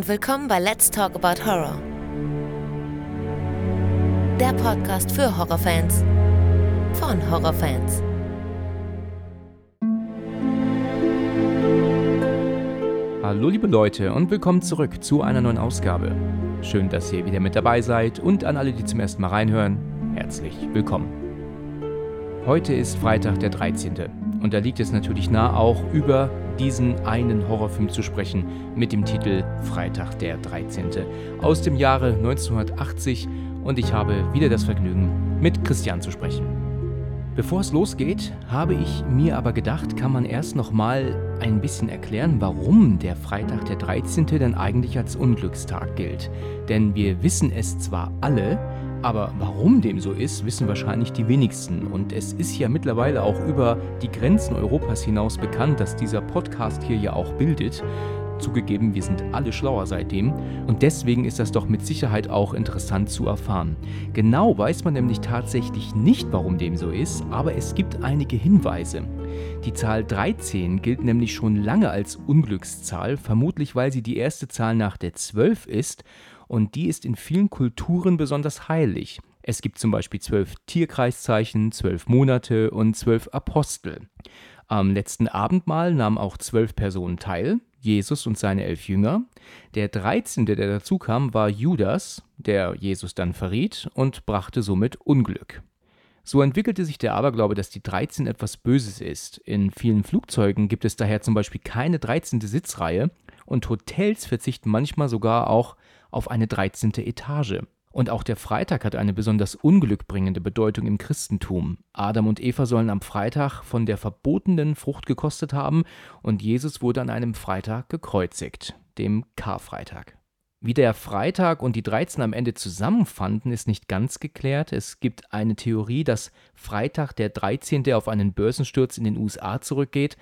und willkommen bei Let's Talk About Horror. Der Podcast für Horrorfans von Horrorfans. Hallo liebe Leute und willkommen zurück zu einer neuen Ausgabe. Schön, dass ihr wieder mit dabei seid und an alle, die zum ersten Mal reinhören, herzlich willkommen. Heute ist Freitag der 13. und da liegt es natürlich nah, auch über diesen einen Horrorfilm zu sprechen mit dem Titel Freitag der 13. aus dem Jahre 1980 und ich habe wieder das Vergnügen, mit Christian zu sprechen. Bevor es losgeht, habe ich mir aber gedacht, kann man erst noch mal ein bisschen erklären, warum der Freitag der 13. denn eigentlich als Unglückstag gilt. Denn wir wissen es zwar alle, aber warum dem so ist, wissen wahrscheinlich die wenigsten. Und es ist ja mittlerweile auch über die Grenzen Europas hinaus bekannt, dass dieser Podcast hier ja auch bildet. Zugegeben, wir sind alle schlauer seitdem und deswegen ist das doch mit Sicherheit auch interessant zu erfahren. Genau weiß man nämlich tatsächlich nicht, warum dem so ist, aber es gibt einige Hinweise. Die Zahl 13 gilt nämlich schon lange als Unglückszahl, vermutlich weil sie die erste Zahl nach der 12 ist und die ist in vielen Kulturen besonders heilig. Es gibt zum Beispiel zwölf Tierkreiszeichen, zwölf Monate und zwölf Apostel. Am letzten Abendmahl nahmen auch zwölf Personen teil, Jesus und seine elf Jünger. Der dreizehnte, der dazu kam, war Judas, der Jesus dann verriet und brachte somit Unglück. So entwickelte sich der Aberglaube, dass die 13 etwas Böses ist. In vielen Flugzeugen gibt es daher zum Beispiel keine 13. Sitzreihe und Hotels verzichten manchmal sogar auch auf eine 13. Etage. Und auch der Freitag hat eine besonders unglückbringende Bedeutung im Christentum. Adam und Eva sollen am Freitag von der verbotenen Frucht gekostet haben und Jesus wurde an einem Freitag gekreuzigt, dem Karfreitag. Wie der Freitag und die 13 am Ende zusammenfanden, ist nicht ganz geklärt. Es gibt eine Theorie, dass Freitag der 13. auf einen Börsensturz in den USA zurückgeht,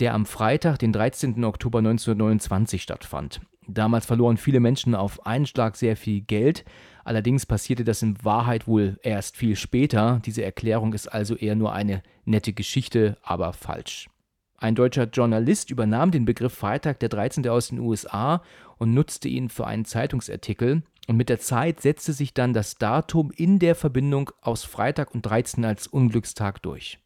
der am Freitag, den 13. Oktober 1929 stattfand. Damals verloren viele Menschen auf einen Schlag sehr viel Geld. Allerdings passierte das in Wahrheit wohl erst viel später. Diese Erklärung ist also eher nur eine nette Geschichte, aber falsch. Ein deutscher Journalist übernahm den Begriff Freitag der 13. aus den USA und nutzte ihn für einen Zeitungsartikel. Und mit der Zeit setzte sich dann das Datum in der Verbindung aus Freitag und 13 als Unglückstag durch.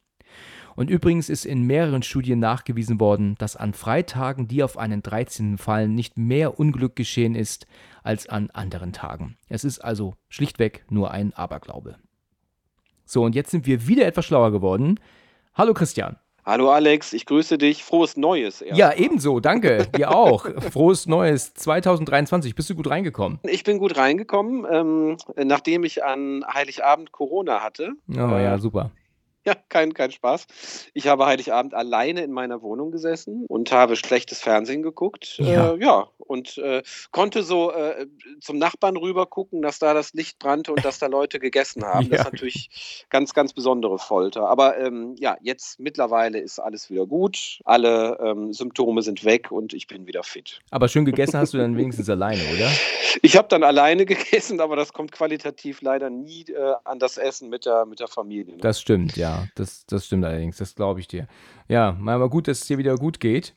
Und übrigens ist in mehreren Studien nachgewiesen worden, dass an Freitagen, die auf einen 13. fallen, nicht mehr Unglück geschehen ist als an anderen Tagen. Es ist also schlichtweg nur ein Aberglaube. So, und jetzt sind wir wieder etwas schlauer geworden. Hallo Christian. Hallo Alex, ich grüße dich. Frohes Neues. Erst. Ja, ebenso, danke. Dir auch. Frohes Neues 2023. Bist du gut reingekommen? Ich bin gut reingekommen, ähm, nachdem ich an Heiligabend Corona hatte. Oh ja, super. Ja, kein, kein Spaß. Ich habe Heiligabend alleine in meiner Wohnung gesessen und habe schlechtes Fernsehen geguckt. Ja, äh, ja und äh, konnte so äh, zum Nachbarn rüber gucken, dass da das Licht brannte und dass da Leute gegessen haben. Ja. Das ist natürlich ganz, ganz besondere Folter. Aber ähm, ja, jetzt mittlerweile ist alles wieder gut. Alle ähm, Symptome sind weg und ich bin wieder fit. Aber schön gegessen hast du dann wenigstens alleine, oder? Ich habe dann alleine gegessen, aber das kommt qualitativ leider nie äh, an das Essen mit der, mit der Familie. Ne? Das stimmt, ja das, das stimmt allerdings, das glaube ich dir. Ja, aber gut, dass es dir wieder gut geht.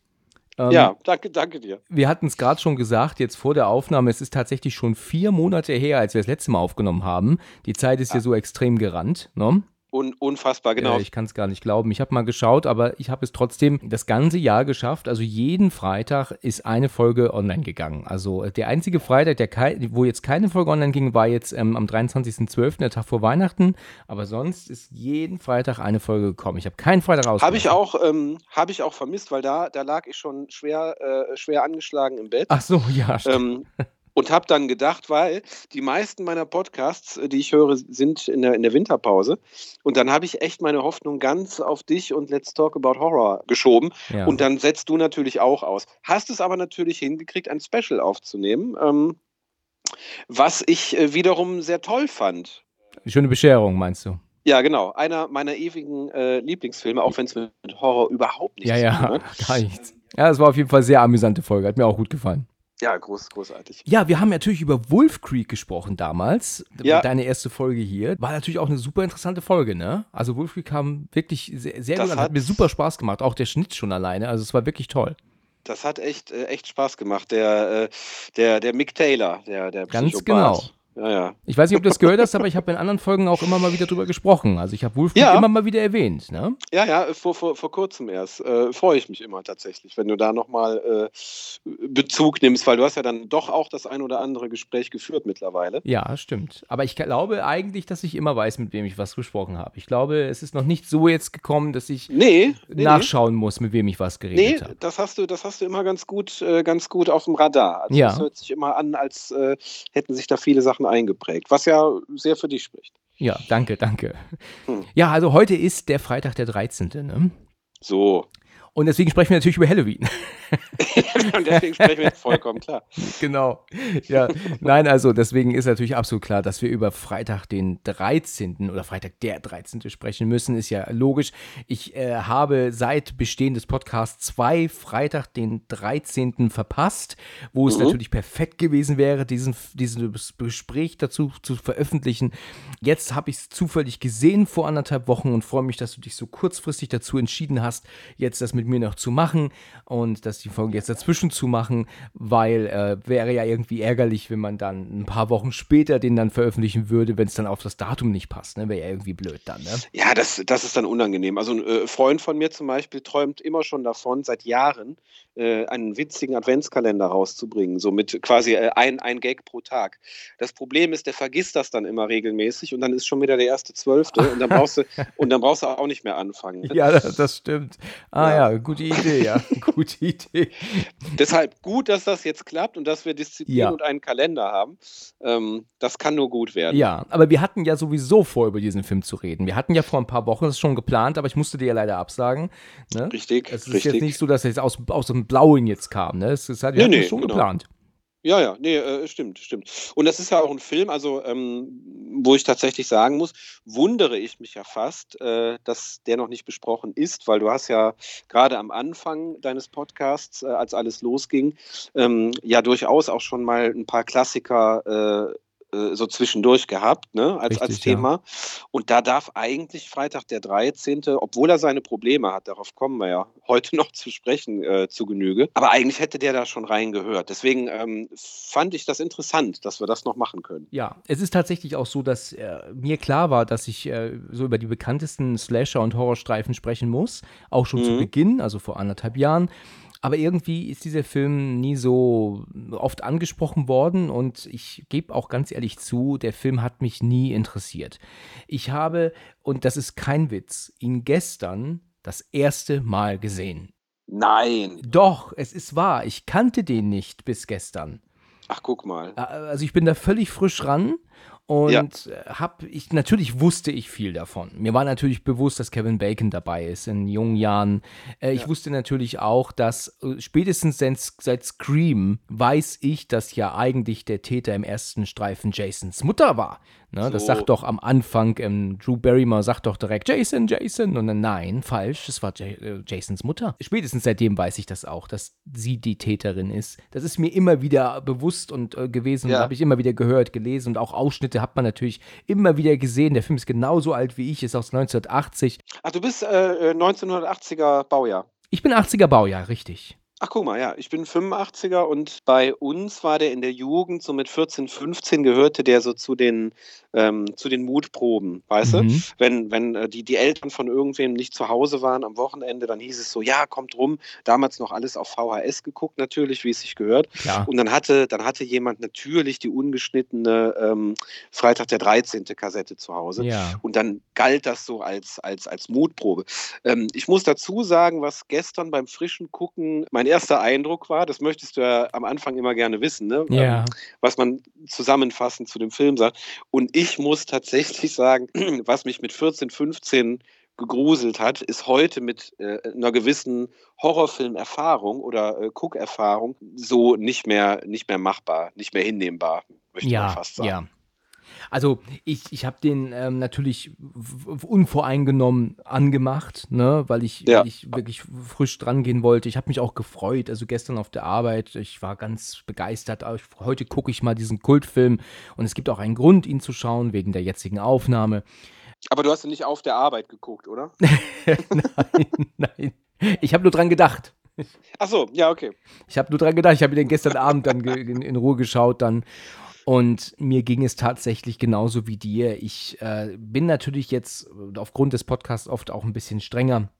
Ähm, ja, danke, danke dir. Wir hatten es gerade schon gesagt, jetzt vor der Aufnahme, es ist tatsächlich schon vier Monate her, als wir das letzte Mal aufgenommen haben. Die Zeit ist ja, ja so extrem gerannt, ne? Un unfassbar, genau. Äh, ich kann es gar nicht glauben. Ich habe mal geschaut, aber ich habe es trotzdem das ganze Jahr geschafft. Also jeden Freitag ist eine Folge online gegangen. Also äh, der einzige Freitag, der wo jetzt keine Folge online ging, war jetzt ähm, am 23.12., der Tag vor Weihnachten. Aber sonst ist jeden Freitag eine Folge gekommen. Ich habe keinen Freitag raus. Habe ich auch, ähm, habe ich auch vermisst, weil da, da lag ich schon schwer, äh, schwer angeschlagen im Bett. Ach so, ja. Ähm, und habe dann gedacht, weil die meisten meiner Podcasts, äh, die ich höre, sind in der, in der Winterpause. Und dann habe ich echt meine Hoffnung ganz auf dich und Let's Talk About Horror geschoben. Ja. Und dann setzt du natürlich auch aus. Hast es aber natürlich hingekriegt, ein Special aufzunehmen, ähm, was ich äh, wiederum sehr toll fand. Schöne Bescherung, meinst du? Ja, genau. Einer meiner ewigen äh, Lieblingsfilme, auch wenn es mit Horror überhaupt nichts ja, ja, tun hat. Gar nichts. Ja, es war auf jeden Fall eine sehr amüsante Folge. Hat mir auch gut gefallen. Ja, groß, großartig. Ja, wir haben natürlich über Wolf Creek gesprochen damals. Ja. Deine erste Folge hier. War natürlich auch eine super interessante Folge, ne? Also Wolf Creek kam wirklich sehr, sehr gut an. Hat, hat mir super Spaß gemacht. Auch der Schnitt schon alleine. Also es war wirklich toll. Das hat echt, äh, echt Spaß gemacht. Der, äh, der, der Mick Taylor, der, der Ganz Psychopath. genau. Ja, ja. Ich weiß nicht, ob du das gehört hast, aber ich habe in anderen Folgen auch immer mal wieder drüber gesprochen. Also ich habe Wolfgang Ja. immer mal wieder erwähnt. Ne? Ja, ja, vor, vor, vor kurzem erst. Äh, Freue ich mich immer tatsächlich, wenn du da nochmal äh, Bezug nimmst, weil du hast ja dann doch auch das ein oder andere Gespräch geführt mittlerweile. Ja, stimmt. Aber ich glaube eigentlich, dass ich immer weiß, mit wem ich was gesprochen habe. Ich glaube, es ist noch nicht so jetzt gekommen, dass ich Nee, nee, nachschauen muss, mit wem ich was nee. geredet nee habe. das hast du, das hast du immer ganz gut, äh, ganz gut auf dem Radar. Also Ja. das hört sich immer an, als äh, hätten sich da viele Sachen eingeprägt, was ja sehr für dich spricht. Ja, danke, danke. Hm. Ja, also heute ist der Freitag der 13. Ne? So. Und deswegen sprechen wir natürlich über Halloween. Und deswegen sprechen wir vollkommen klar. genau. Ja, nein, also deswegen ist natürlich absolut klar, dass wir über Freitag den 13. oder Freitag der 13. sprechen müssen, ist ja logisch. Ich äh, habe seit Bestehen des Podcasts zwei Freitag den 13. verpasst, wo es Mhm. natürlich perfekt gewesen wäre, diesen, dieses Gespräch dazu zu veröffentlichen. Jetzt habe ich es zufällig gesehen vor anderthalb Wochen und freue mich, dass du dich so kurzfristig dazu entschieden hast, jetzt das mit mir noch zu machen und dass die Folge jetzt dazwischen zu machen, weil äh, wäre ja irgendwie ärgerlich, wenn man dann ein paar Wochen später den dann veröffentlichen würde, wenn es dann auf das Datum nicht passt. Ne? Wäre ja irgendwie blöd dann. Ne? Ja, das, das ist dann unangenehm. Also ein äh, Freund von mir zum Beispiel träumt immer schon davon, seit Jahren äh, einen witzigen Adventskalender rauszubringen, so mit quasi äh, ein, ein Gag pro Tag. Das Problem ist, der vergisst das dann immer regelmäßig und dann ist schon wieder der erste Zwölfte und dann brauchst du und dann brauchst du auch nicht mehr anfangen. Ja, das, das stimmt. Ah ja. Ja. Gute Idee, ja. gute Idee. Deshalb gut, dass das jetzt klappt und dass wir Disziplin Ja. und einen Kalender haben. Ähm, das kann nur gut werden. Ja, aber wir hatten ja sowieso vor, über diesen Film zu reden. Wir hatten ja vor ein paar Wochen das schon geplant, aber ich musste dir ja leider absagen. Ne? Richtig, Es ist richtig. jetzt nicht so, dass es aus, aus dem Blauen jetzt kam. Ne? Es ist halt, wir Nee, nee, schon genau. geplant. Ja, ja, nee, äh, stimmt, stimmt. Und das ist ja auch ein Film, also ähm, wo ich tatsächlich sagen muss, wundere ich mich ja fast, äh, dass der noch nicht besprochen ist, weil du hast ja gerade am Anfang deines Podcasts, äh, als alles losging, ähm, ja durchaus auch schon mal ein paar Klassiker äh, so zwischendurch gehabt, ne, als, als Richtig, ja. Thema. Und da darf eigentlich Freitag der 13., obwohl er seine Probleme hat, darauf kommen wir ja heute noch zu sprechen, äh, zu Genüge. Aber eigentlich hätte der da schon reingehört. Deswegen ähm, fand ich das interessant, dass wir das noch machen können. Ja, es ist tatsächlich auch so, dass äh, mir klar war, dass ich äh, so über die bekanntesten Slasher- und Horrorstreifen sprechen muss. Auch schon zu Mhm. Beginn, also vor anderthalb Jahren. Aber irgendwie ist dieser Film nie so oft angesprochen worden und ich gebe auch ganz ehrlich zu, der Film hat mich nie interessiert. Ich habe, und das ist kein Witz, ihn gestern das erste Mal gesehen. Nein. Doch, es ist wahr, ich kannte den nicht bis gestern. Ach, guck mal. Äh, Also ich bin da völlig frisch ran und Ja. äh, hab ich natürlich wusste ich viel davon. Mir war natürlich bewusst, dass Kevin Bacon dabei ist in jungen Jahren. Äh, ich Ja. wusste natürlich auch, dass äh, spätestens seit, seit Scream weiß ich, dass ja eigentlich der Täter im ersten Streifen Jasons Mutter war. Ne, Das So. sagt doch am Anfang ähm, Drew Barrymore sagt doch direkt Jason, Jason und dann nein, falsch, es war Ja- äh, Jasons Mutter. Spätestens seitdem weiß ich das auch, dass sie die Täterin ist. Das ist mir immer wieder bewusst und äh, gewesen, Ja. habe ich immer wieder gehört, gelesen und auch Ausschnitte hat man natürlich immer wieder gesehen. Der Film ist genauso alt wie ich, ist aus 1980. Ach, du bist äh, äh, 1980er Baujahr. Ich bin 80er Baujahr, richtig. Ach, guck mal, ja, ich bin 85er und bei uns war der in der Jugend, so mit 14, 15 gehörte der so zu den, ähm, zu den Mutproben, weißt du? Mhm. Wenn, wenn äh, die, die Eltern von irgendwem nicht zu Hause waren am Wochenende, dann hieß es so, ja, kommt rum. Damals noch alles auf VHS geguckt, natürlich, wie es sich gehört. Klar. Und dann hatte, dann hatte jemand natürlich die ungeschnittene ähm, Freitag der 13. Kassette zu Hause. Ja. Und dann galt das so als, als, als Mutprobe. Ähm, ich muss dazu sagen, was gestern beim frischen Gucken mein erster Eindruck war, das möchtest du ja am Anfang immer gerne wissen, ne? Ja. ähm, was man zusammenfassend zu dem Film sagt. Und ich muss tatsächlich sagen, was mich mit 14, 15 gegruselt hat, ist heute mit äh, einer gewissen Horrorfilmerfahrung oder äh, Guckerfahrung so nicht mehr, nicht mehr machbar, nicht mehr hinnehmbar, möchte man Ja, fast sagen. ja. Also ich, ich habe den ähm, natürlich unvoreingenommen angemacht, ne, weil ich, Ja. ich wirklich frisch dran gehen wollte. Ich habe mich auch gefreut, also gestern auf der Arbeit, ich war ganz begeistert. Ich- Heute gucke ich mal diesen Kultfilm und es gibt auch einen Grund, ihn zu schauen, wegen der jetzigen Aufnahme. Aber du hast ja nicht auf der Arbeit geguckt, oder? nein, nein. Ich habe nur dran gedacht. Ach so, ja, okay. Ich habe nur dran gedacht, ich habe den gestern Abend dann in, in, Ruhe geschaut dann. Und mir ging es tatsächlich genauso wie dir. Ich äh, bin natürlich jetzt aufgrund des Podcasts oft auch ein bisschen strenger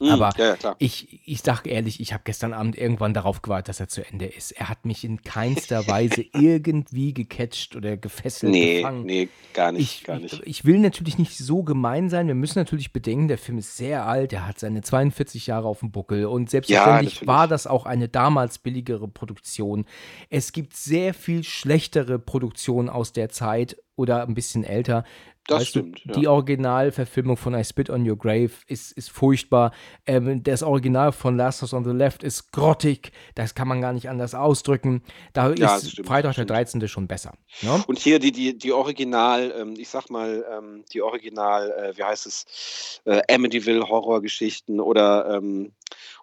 Mhm, Aber ja, ja, ich, ich sage ehrlich, ich habe gestern Abend irgendwann darauf gewartet, dass er zu Ende ist. Er hat mich in keinster Weise irgendwie gecatcht oder gefesselt. Nee, gefangen. nee, gar nicht, ich, gar nicht. Ich, ich will natürlich nicht so gemein sein. Wir müssen natürlich bedenken, der Film ist sehr alt. Er hat seine 42 Jahre auf dem Buckel. Und selbstverständlich ja, war das auch eine damals billigere Produktion. Es gibt sehr viel schlechtere Produktionen aus der Zeit oder ein bisschen älter. Das weißt stimmt. Du, die Originalverfilmung von I Spit on Your Grave ist, ist furchtbar. Ähm, das Original von Last House on the Left ist grottig. Das kann man gar nicht anders ausdrücken. Da ja, ist stimmt, Freitag der 13. schon besser. Ne? Und hier die, die, die Original, ähm, ich sag mal, ähm, die Original, äh, wie heißt es, äh, Amityville Horrorgeschichten oder ähm,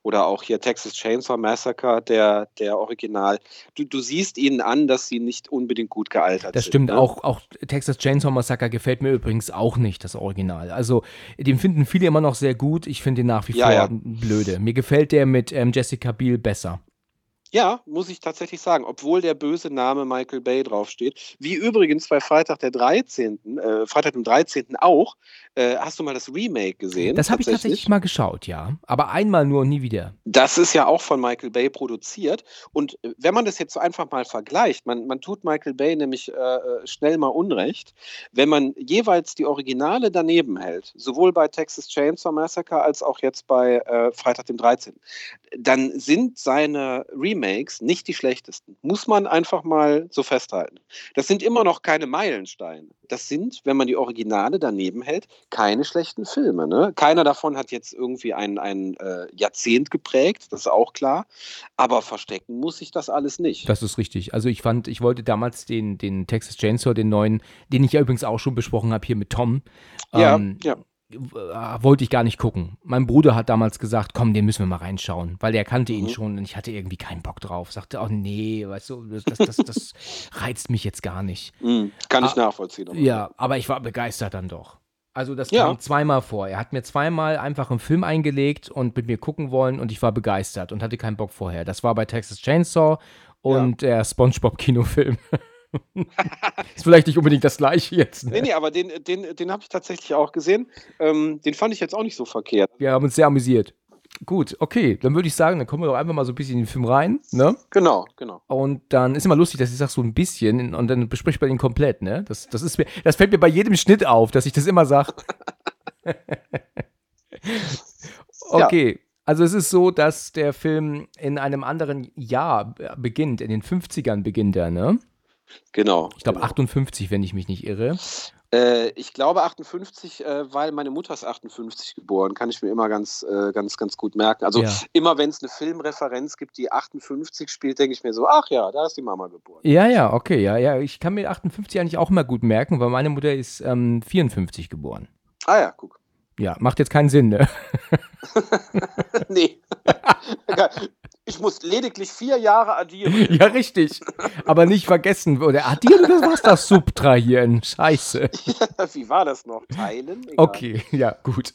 oder auch hier Texas Chainsaw Massacre, der, der Original. Du, du siehst ihnen an, dass sie nicht unbedingt gut gealtert sind. Das stimmt, ne? auch, auch Texas Chainsaw Massacre gefällt mir übrigens auch nicht, das Original. Also, den finden viele immer noch sehr gut. Ich finde ihn nach wie ja, vor ja. blöde. Mir gefällt der mit ähm, Jessica Biel besser. Ja, muss ich tatsächlich sagen, obwohl der böse Name Michael Bay draufsteht. Wie übrigens bei Freitag der 13., äh, Freitag dem 13. auch. Äh, hast du mal das Remake gesehen? Das habe ich tatsächlich mal geschaut, ja. Aber einmal nur und nie wieder. Das ist ja auch von Michael Bay produziert. Und äh, wenn man das jetzt so einfach mal vergleicht, man, man tut Michael Bay nämlich äh, äh, schnell mal Unrecht, wenn man jeweils die Originale daneben hält, sowohl bei Texas Chainsaw Massacre als auch jetzt bei äh, Freitag dem 13., dann sind seine Remakes Remakes nicht die schlechtesten. Muss man einfach mal so festhalten. Das sind immer noch keine Meilensteine. Das sind, wenn man die Originale daneben hält, keine schlechten Filme. Ne? Keiner davon hat jetzt irgendwie ein, ein äh, Jahrzehnt geprägt, das ist auch klar. Aber verstecken muss ich das alles nicht. Das ist richtig. Also ich fand, ich wollte damals den, den Texas Chainsaw, den neuen, den ich ja übrigens auch schon besprochen habe hier mit Tom. Ja, ähm, ja äh, wollte ich gar nicht gucken. Mein Bruder hat damals gesagt, komm, den müssen wir mal reinschauen, weil der kannte ihn mhm. schon und ich hatte irgendwie keinen Bock drauf. Sagte, oh nee, weißt du, das, das, das reizt mich jetzt gar nicht. Mhm. Kann ich ah, nachvollziehen. Ja, aber ich war begeistert dann doch. Also das ja. kam zweimal vor. Er hat mir zweimal einfach einen Film eingelegt und mit mir gucken wollen und ich war begeistert und hatte keinen Bock vorher. Das war bei Texas Chainsaw und ja. der SpongeBob-Kinofilm. ist vielleicht nicht unbedingt das gleiche jetzt. Ne? Nee, nee, aber den, den, den habe ich tatsächlich auch gesehen. Ähm, den fand ich jetzt auch nicht so verkehrt. Wir haben uns sehr amüsiert. Gut, okay, dann würde ich sagen, dann kommen wir doch einfach mal so ein bisschen in den Film rein, ne? Genau, genau. Und dann ist immer lustig, dass ich sage so ein bisschen und dann bespricht man ihn komplett, ne? Das, das, ist mir, das fällt mir bei jedem Schnitt auf, dass ich das immer sage. okay. Ja. Also es ist so, dass der Film in einem anderen Jahr beginnt, in den 50ern beginnt er, ne? Genau. Ich glaube genau. 58, wenn ich mich nicht irre. Äh, ich glaube 58, äh, weil meine Mutter ist 58 geboren, kann ich mir immer ganz, äh, ganz, ganz gut merken. Also ja. immer wenn es eine Filmreferenz gibt, die 58 spielt, denke ich mir so, ach ja, da ist die Mama geboren. Ja, ja, okay, ja, ja. Ich kann mir 58 eigentlich auch immer gut merken, weil meine Mutter ist ähm, 54 geboren. Ah ja, guck. Ja, macht jetzt keinen Sinn, ne? nee. Ich muss lediglich vier Jahre addieren. Ja, richtig. Aber nicht vergessen, oder addieren oder was das Subtrahieren? Scheiße. Wie war das noch? Teilen? Egal. Okay, ja, gut.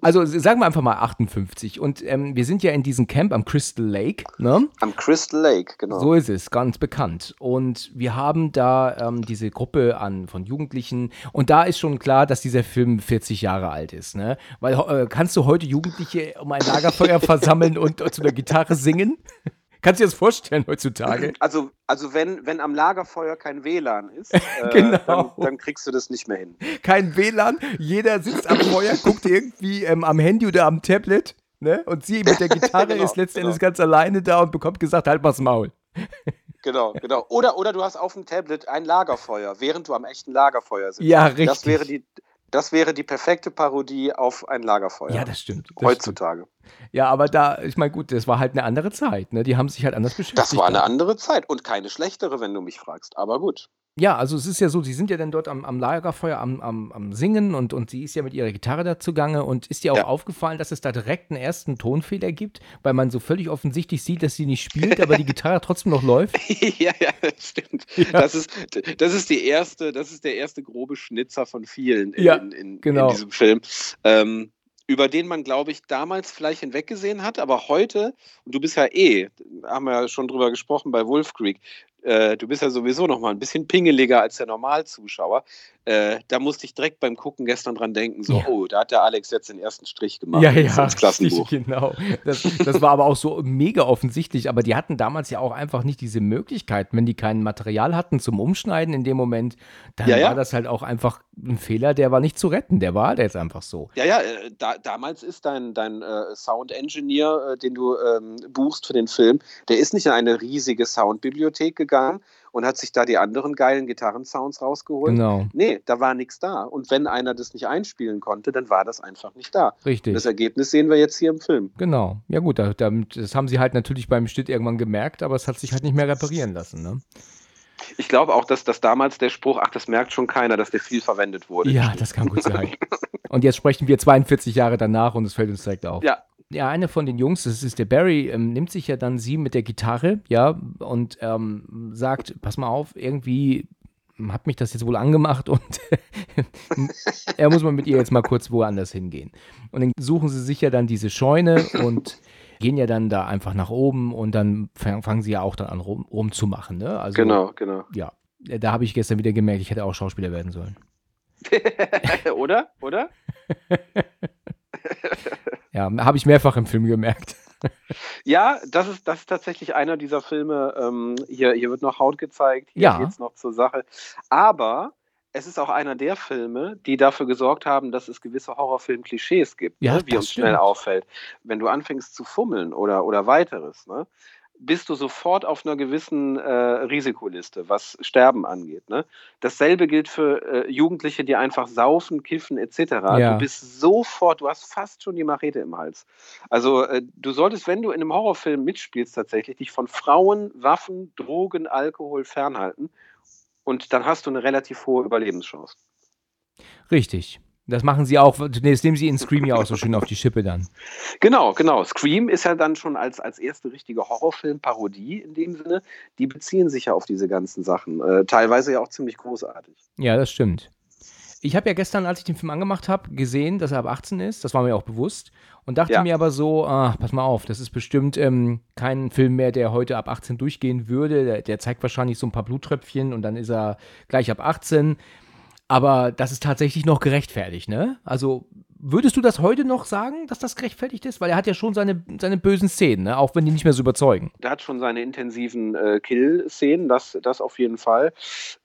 Also sagen wir einfach mal 58. Und ähm, wir sind ja in diesem Camp am Crystal Lake, ne? Am Crystal Lake, genau. So ist es, ganz bekannt. Und wir haben da ähm, diese Gruppe an, von Jugendlichen. Und da ist schon klar, dass dieser Film 40 Jahre alt ist, ne? Weil äh, kannst du heute Jugendliche um ein Lagerfeuer versammeln und, und zu der Gitarre singen? Kannst du dir das vorstellen heutzutage? Also, also wenn, wenn am Lagerfeuer kein WLAN ist, äh, genau. dann, dann, kriegst du das nicht mehr hin. Kein WLAN, jeder sitzt am Feuer, guckt irgendwie ähm, am Handy oder am Tablet, ne? Und sie mit der Gitarre genau, ist letztendlich genau. ganz alleine da und bekommt gesagt, halt mal's Maul. Genau, genau. Oder, oder du hast auf dem Tablet ein Lagerfeuer, während du am echten Lagerfeuer sitzt. Ja, richtig. Das wäre die, das wäre die perfekte Parodie auf ein Lagerfeuer. Ja, das stimmt. Das heutzutage. Stimmt. Ja, aber da, ich meine, gut, das war halt eine andere Zeit, ne? Die haben sich halt anders beschäftigt. Das war eine andere Zeit und keine schlechtere, wenn du mich fragst. Aber gut. Ja, also es ist ja so, sie sind ja dann dort am, am Lagerfeuer am, am, am, Singen und, und sie ist ja mit ihrer Gitarre da zugange und ist dir auch ja. aufgefallen, dass es da direkt einen ersten Tonfehler gibt, weil man so völlig offensichtlich sieht, dass sie nicht spielt, aber die Gitarre trotzdem noch läuft? ja, ja, stimmt. Ja. Das, ist, das ist die erste, das ist der erste grobe Schnitzer von vielen in, ja, in, in, genau. in diesem Film. Ähm, über den man, glaube ich, damals vielleicht hinweggesehen hat, aber heute, und du bist ja eh, haben wir ja schon drüber gesprochen bei Wolf Creek, äh, du bist ja sowieso noch mal ein bisschen pingeliger als der Normalzuschauer. Äh, da musste ich direkt beim Gucken gestern dran denken, so, ja. oh, da hat der Alex jetzt den ersten Strich gemacht. Ja, ja, Klassenbuch. Genau. Das, das war aber auch so mega offensichtlich, aber die hatten damals ja auch einfach nicht diese Möglichkeit, wenn die kein Material hatten zum Umschneiden in dem Moment, dann ja, ja. war das halt auch einfach ein Fehler, der war nicht zu retten, der war halt jetzt einfach so. Ja, ja, äh, da, damals ist dein, dein äh, Sound Engineer, äh, den du ähm, buchst für den Film, der ist nicht in eine riesige Soundbibliothek gegangen, und hat sich da die anderen geilen Gitarrensounds rausgeholt. Genau. Nee, da war nichts da. Und wenn einer das nicht einspielen konnte, dann war das einfach nicht da. Richtig. Und das Ergebnis sehen wir jetzt hier im Film. Genau. Ja gut, da, das haben sie halt natürlich beim Schnitt irgendwann gemerkt, aber es hat sich halt nicht mehr reparieren lassen. Ne? Ich glaube auch, dass, dass damals der Spruch, ach, das merkt schon keiner, dass der viel verwendet wurde. Ja, das kann gut sein. und jetzt sprechen wir 42 Jahre danach und es fällt uns direkt auf. Ja, ja, einer von den Jungs, das ist der Barry, ähm, nimmt sich ja dann sie mit der Gitarre, ja, und ähm, sagt, pass mal auf, irgendwie hat mich das jetzt wohl angemacht und er muss mal mit ihr jetzt mal kurz woanders hingehen. Und dann suchen sie sich ja dann diese Scheune und gehen ja dann da einfach nach oben und dann fangen sie ja auch dann an rum, rumzumachen. Ne? Also, genau, genau. Ja, da habe ich gestern wieder gemerkt, ich hätte auch Schauspieler werden sollen. oder? Oder? Ja, habe ich mehrfach im Film gemerkt. Ja, das ist, das ist tatsächlich einer dieser Filme. Ähm, hier, hier wird noch Haut gezeigt, hier ja. geht es noch zur Sache. Aber es ist auch einer der Filme, die dafür gesorgt haben, dass es gewisse Horrorfilm-Klischees gibt, ja, ne, wie uns stimmt. schnell auffällt. Wenn du anfängst zu fummeln oder, oder weiteres, ne, bist du sofort auf einer gewissen äh, Risikoliste, was Sterben angeht. Ne? Dasselbe gilt für äh, Jugendliche, die einfach saufen, kiffen etc. Ja. Du bist sofort, du hast fast schon die Machete im Hals. Also äh, du solltest, wenn du in einem Horrorfilm mitspielst, tatsächlich dich von Frauen, Waffen, Drogen, Alkohol fernhalten. Und dann hast du eine relativ hohe Überlebenschance. Richtig. Das machen sie auch, das nehmen sie in Scream ja auch so schön auf die Schippe dann. Genau, genau. Scream ist ja dann schon als, als erste richtige Horrorfilm-Parodie in dem Sinne. Die beziehen sich ja auf diese ganzen Sachen. Äh, teilweise ja auch ziemlich großartig. Ja, das stimmt. Ich habe ja gestern, als ich den Film angemacht habe, gesehen, dass er ab 18 ist. Das war mir auch bewusst. Und dachte ja. mir aber so, ah, pass mal auf, das ist bestimmt ähm, kein Film mehr, der heute ab 18 durchgehen würde. Der, der zeigt wahrscheinlich so ein paar Bluttröpfchen und dann ist er gleich ab 18. Aber das ist tatsächlich noch gerechtfertigt, ne? Also Würdest du das heute noch sagen, dass das gerechtfertigt ist? Weil er hat ja schon seine, seine bösen Szenen, ne? auch wenn die nicht mehr so überzeugen. Er hat schon seine intensiven äh, Kill-Szenen, das, das auf jeden Fall.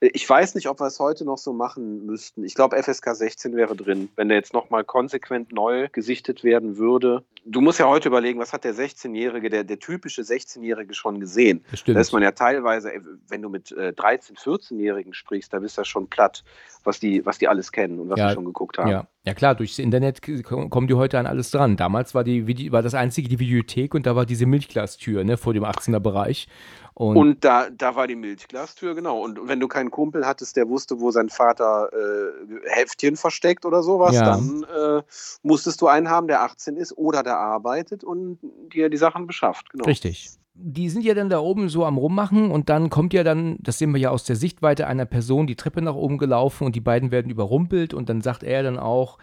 Ich weiß nicht, ob wir es heute noch so machen müssten. Ich glaube, FSK 16 wäre drin, wenn der jetzt nochmal konsequent neu gesichtet werden würde. Du musst ja heute überlegen, was hat der 16-Jährige, der, der typische 16-Jährige schon gesehen? Das stimmt. Da ist man ja teilweise, wenn du mit äh, 13-, 14-Jährigen sprichst, da bist du ja schon platt, was die, was die alles kennen und was ja, die schon geguckt haben. Ja. Ja klar, durchs Internet kommen die heute an alles dran. Damals war, die, war das einzige die Videothek und da war diese Milchglastür ne, vor dem 18er Bereich. Und, und, da, da war die Milchglastür, genau. Und wenn du keinen Kumpel hattest, der wusste, wo sein Vater äh, Heftchen versteckt oder sowas, ja. dann äh, musstest du einen haben, der 18 ist oder der arbeitet und dir die Sachen beschafft. Genau. Richtig die sind ja dann da oben so am Rummachen und dann kommt ja dann, das sehen wir ja aus der Sichtweite einer Person, die Treppe nach oben gelaufen und die beiden werden überrumpelt und dann sagt er dann auch,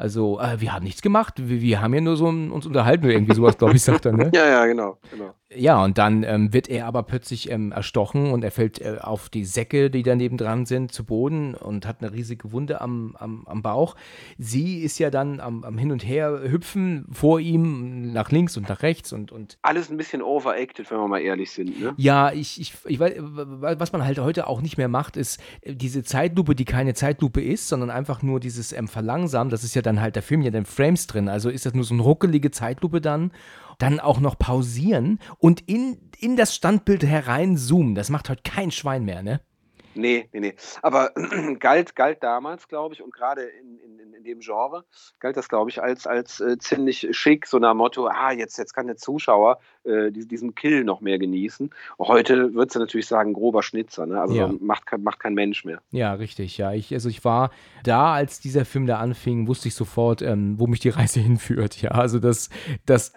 also, äh, wir haben nichts gemacht, wir, wir haben ja nur so uns unterhalten oder irgendwie sowas, glaube ich, sagt er, ne? ja, ja, genau, genau. Ja, und dann ähm, wird er aber plötzlich ähm, erstochen und er fällt äh, auf die Säcke, die daneben dran sind, zu Boden und hat eine riesige Wunde am, am, am Bauch. Sie ist ja dann am, am Hin und Her hüpfen vor ihm, nach links und nach rechts und. und Alles ein bisschen overacted, wenn wir mal ehrlich sind, ne? Ja, ich, ich, ich weiß, was man halt heute auch nicht mehr macht, ist äh, diese Zeitlupe, die keine Zeitlupe ist, sondern einfach nur dieses ähm, Verlangsamen. Das ist ja dann halt der Film ja dann Frames drin. Also ist das nur so eine ruckelige Zeitlupe dann dann auch noch pausieren und in, in das Standbild hereinzoomen. Das macht heute kein Schwein mehr, ne? Nee, nee, nee. Aber galt, galt damals, glaube ich, und gerade in, in, in dem Genre, galt das, glaube ich, als, als äh, ziemlich schick, so nach Motto, ah, jetzt, jetzt kann der Zuschauer äh, diesen Kill noch mehr genießen. Heute würdest du natürlich sagen, grober Schnitzer, ne? Also ja. macht, macht kein Mensch mehr. Ja, richtig, ja. Ich, also ich war da, als dieser Film da anfing, wusste ich sofort, ähm, wo mich die Reise hinführt. Ja, also das, das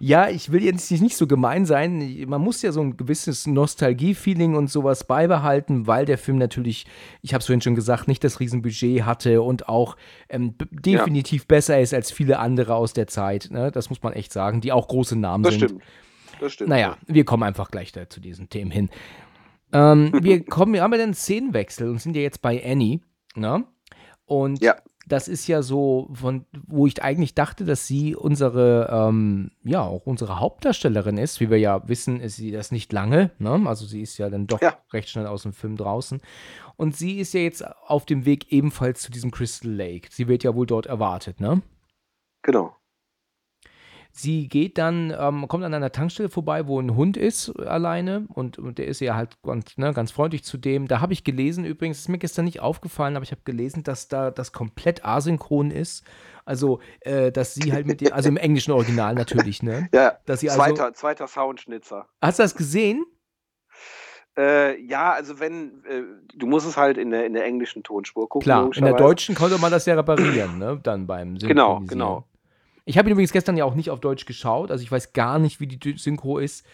Ja, ich will jetzt nicht so gemein sein. Man muss ja so ein gewisses Nostalgie-Feeling und sowas beibehalten, weil der Film natürlich, ich habe es vorhin schon gesagt, nicht das Riesenbudget hatte und auch ähm, definitiv ja. besser ist als viele andere aus der Zeit. Ne? Das muss man echt sagen, die auch große Namen das sind. Stimmt. Das stimmt. Naja, wir kommen einfach gleich da zu diesen Themen hin. Ähm, wir kommen, wir haben ja den Szenenwechsel und sind ja jetzt bei Annie. Ne? Und ja das ist ja so, von, wo ich eigentlich dachte, dass sie unsere, ähm, ja, auch unsere Hauptdarstellerin ist. Wie wir ja wissen, ist sie das nicht lange. Ne? Also sie ist ja dann doch ja. recht schnell aus dem Film draußen. Und sie ist ja jetzt auf dem Weg ebenfalls zu diesem Crystal Lake. Sie wird ja wohl dort erwartet, ne? Genau. Sie geht dann, ähm, kommt an einer Tankstelle vorbei, wo ein Hund ist alleine und, und der ist ja halt ganz, ne, ganz freundlich zu dem. Da habe ich gelesen, übrigens, ist mir gestern nicht aufgefallen, aber ich habe gelesen, dass da das komplett asynchron ist. Also, äh, dass sie halt mit dem, also im englischen Original natürlich, ne? Ja, dass sie also, zweiter, zweiter Soundschnitzer. Hast du das gesehen? Äh, ja, also wenn, äh, du musst es halt in der, in der englischen Tonspur gucken. Klar, in der deutschen konnte man das ja reparieren, ne? Dann beim Genau, genau. Ich habe ihn übrigens gestern ja auch nicht auf Deutsch geschaut, also ich weiß gar nicht, wie die Synchro ist.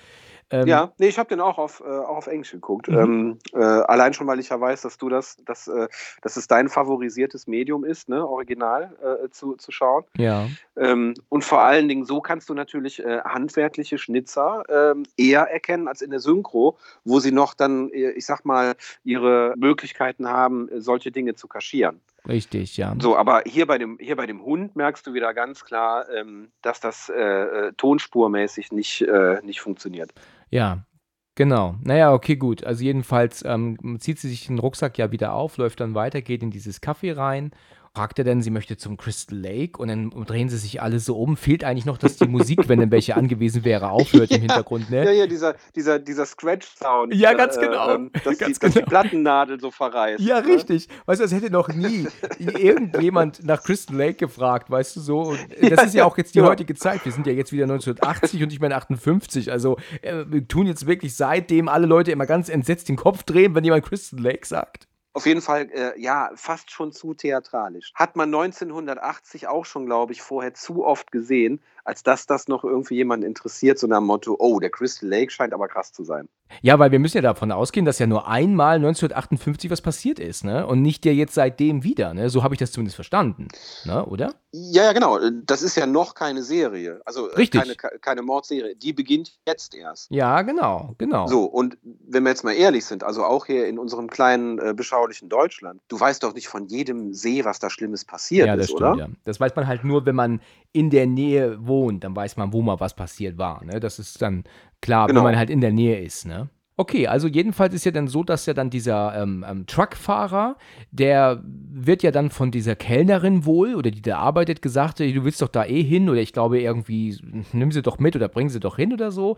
Ähm, ja, nee, ich habe den auch auf, äh, auch auf Englisch geguckt. Mhm. Ähm, äh, allein schon, weil ich ja weiß, dass du das, dass, äh, dass es dein favorisiertes Medium ist, ne, original äh, zu, zu schauen. Ja. Ähm, und vor allen Dingen, so kannst du natürlich äh, handwerkliche Schnitzer ähm, eher erkennen als in der Synchro, wo sie noch dann, äh, ich sag mal, ihre Möglichkeiten haben, solche Dinge zu kaschieren. Richtig, ja. So, aber hier bei dem, hier bei dem Hund merkst du wieder ganz klar, ähm, dass das äh, äh, tonspurmäßig nicht, äh, nicht funktioniert. Ja, genau. Naja, okay, gut. Also jedenfalls ähm, zieht sie sich den Rucksack ja wieder auf, läuft dann weiter, geht in dieses Café rein fragt er denn, sie möchte zum Crystal Lake und dann drehen sie sich alle so um. Fehlt eigentlich noch, dass die Musik, wenn denn welche angewiesen wäre, aufhört im Hintergrund, ne? Ja, ja, dieser, dieser, dieser Scratch-Sound. Ja, ganz äh, genau. Äh, dass, ganz die, genau. dass die Plattennadel so verreißt. Ja, ne? richtig. Weißt du, es hätte noch nie irgendjemand nach Crystal Lake gefragt, weißt du so. Und das ja, ist ja auch jetzt die ja. heutige Zeit. Wir sind ja jetzt wieder 1980 und ich meine 58. Also äh, wir tun jetzt wirklich seitdem alle Leute immer ganz entsetzt den Kopf drehen, wenn jemand Crystal Lake sagt. Auf jeden Fall, äh, ja, fast schon zu theatralisch. Hat man 1980 auch schon, glaube ich, vorher zu oft gesehen, als dass das noch irgendwie jemanden interessiert, so nach dem Motto, oh, der Crystal Lake scheint aber krass zu sein. Ja, weil wir müssen ja davon ausgehen, dass ja nur einmal 1958 was passiert ist, ne? Und nicht ja jetzt seitdem wieder, ne? So habe ich das zumindest verstanden, ne? Oder? Ja, ja, genau. Das ist ja noch keine Serie. Also äh, Richtig. Keine, keine Mordserie. Die beginnt jetzt erst. Ja, genau, genau. So, und wenn wir jetzt mal ehrlich sind, also auch hier in unserem kleinen, äh, beschaulichen Deutschland, du weißt doch nicht von jedem See, was da Schlimmes passiert ja, das ist, stimmt, oder? Ja. Das weiß man halt nur, wenn man in der Nähe wohnt, dann weiß man, wo mal was passiert war. Ne? Das ist dann klar, genau. wenn man halt in der Nähe ist. Ne? Okay, also jedenfalls ist ja dann so, dass ja dann dieser ähm, ähm, Truckfahrer, der wird ja dann von dieser Kellnerin wohl, oder die da arbeitet, gesagt, du willst doch da eh hin, oder ich glaube irgendwie, nimm sie doch mit oder bring sie doch hin oder so.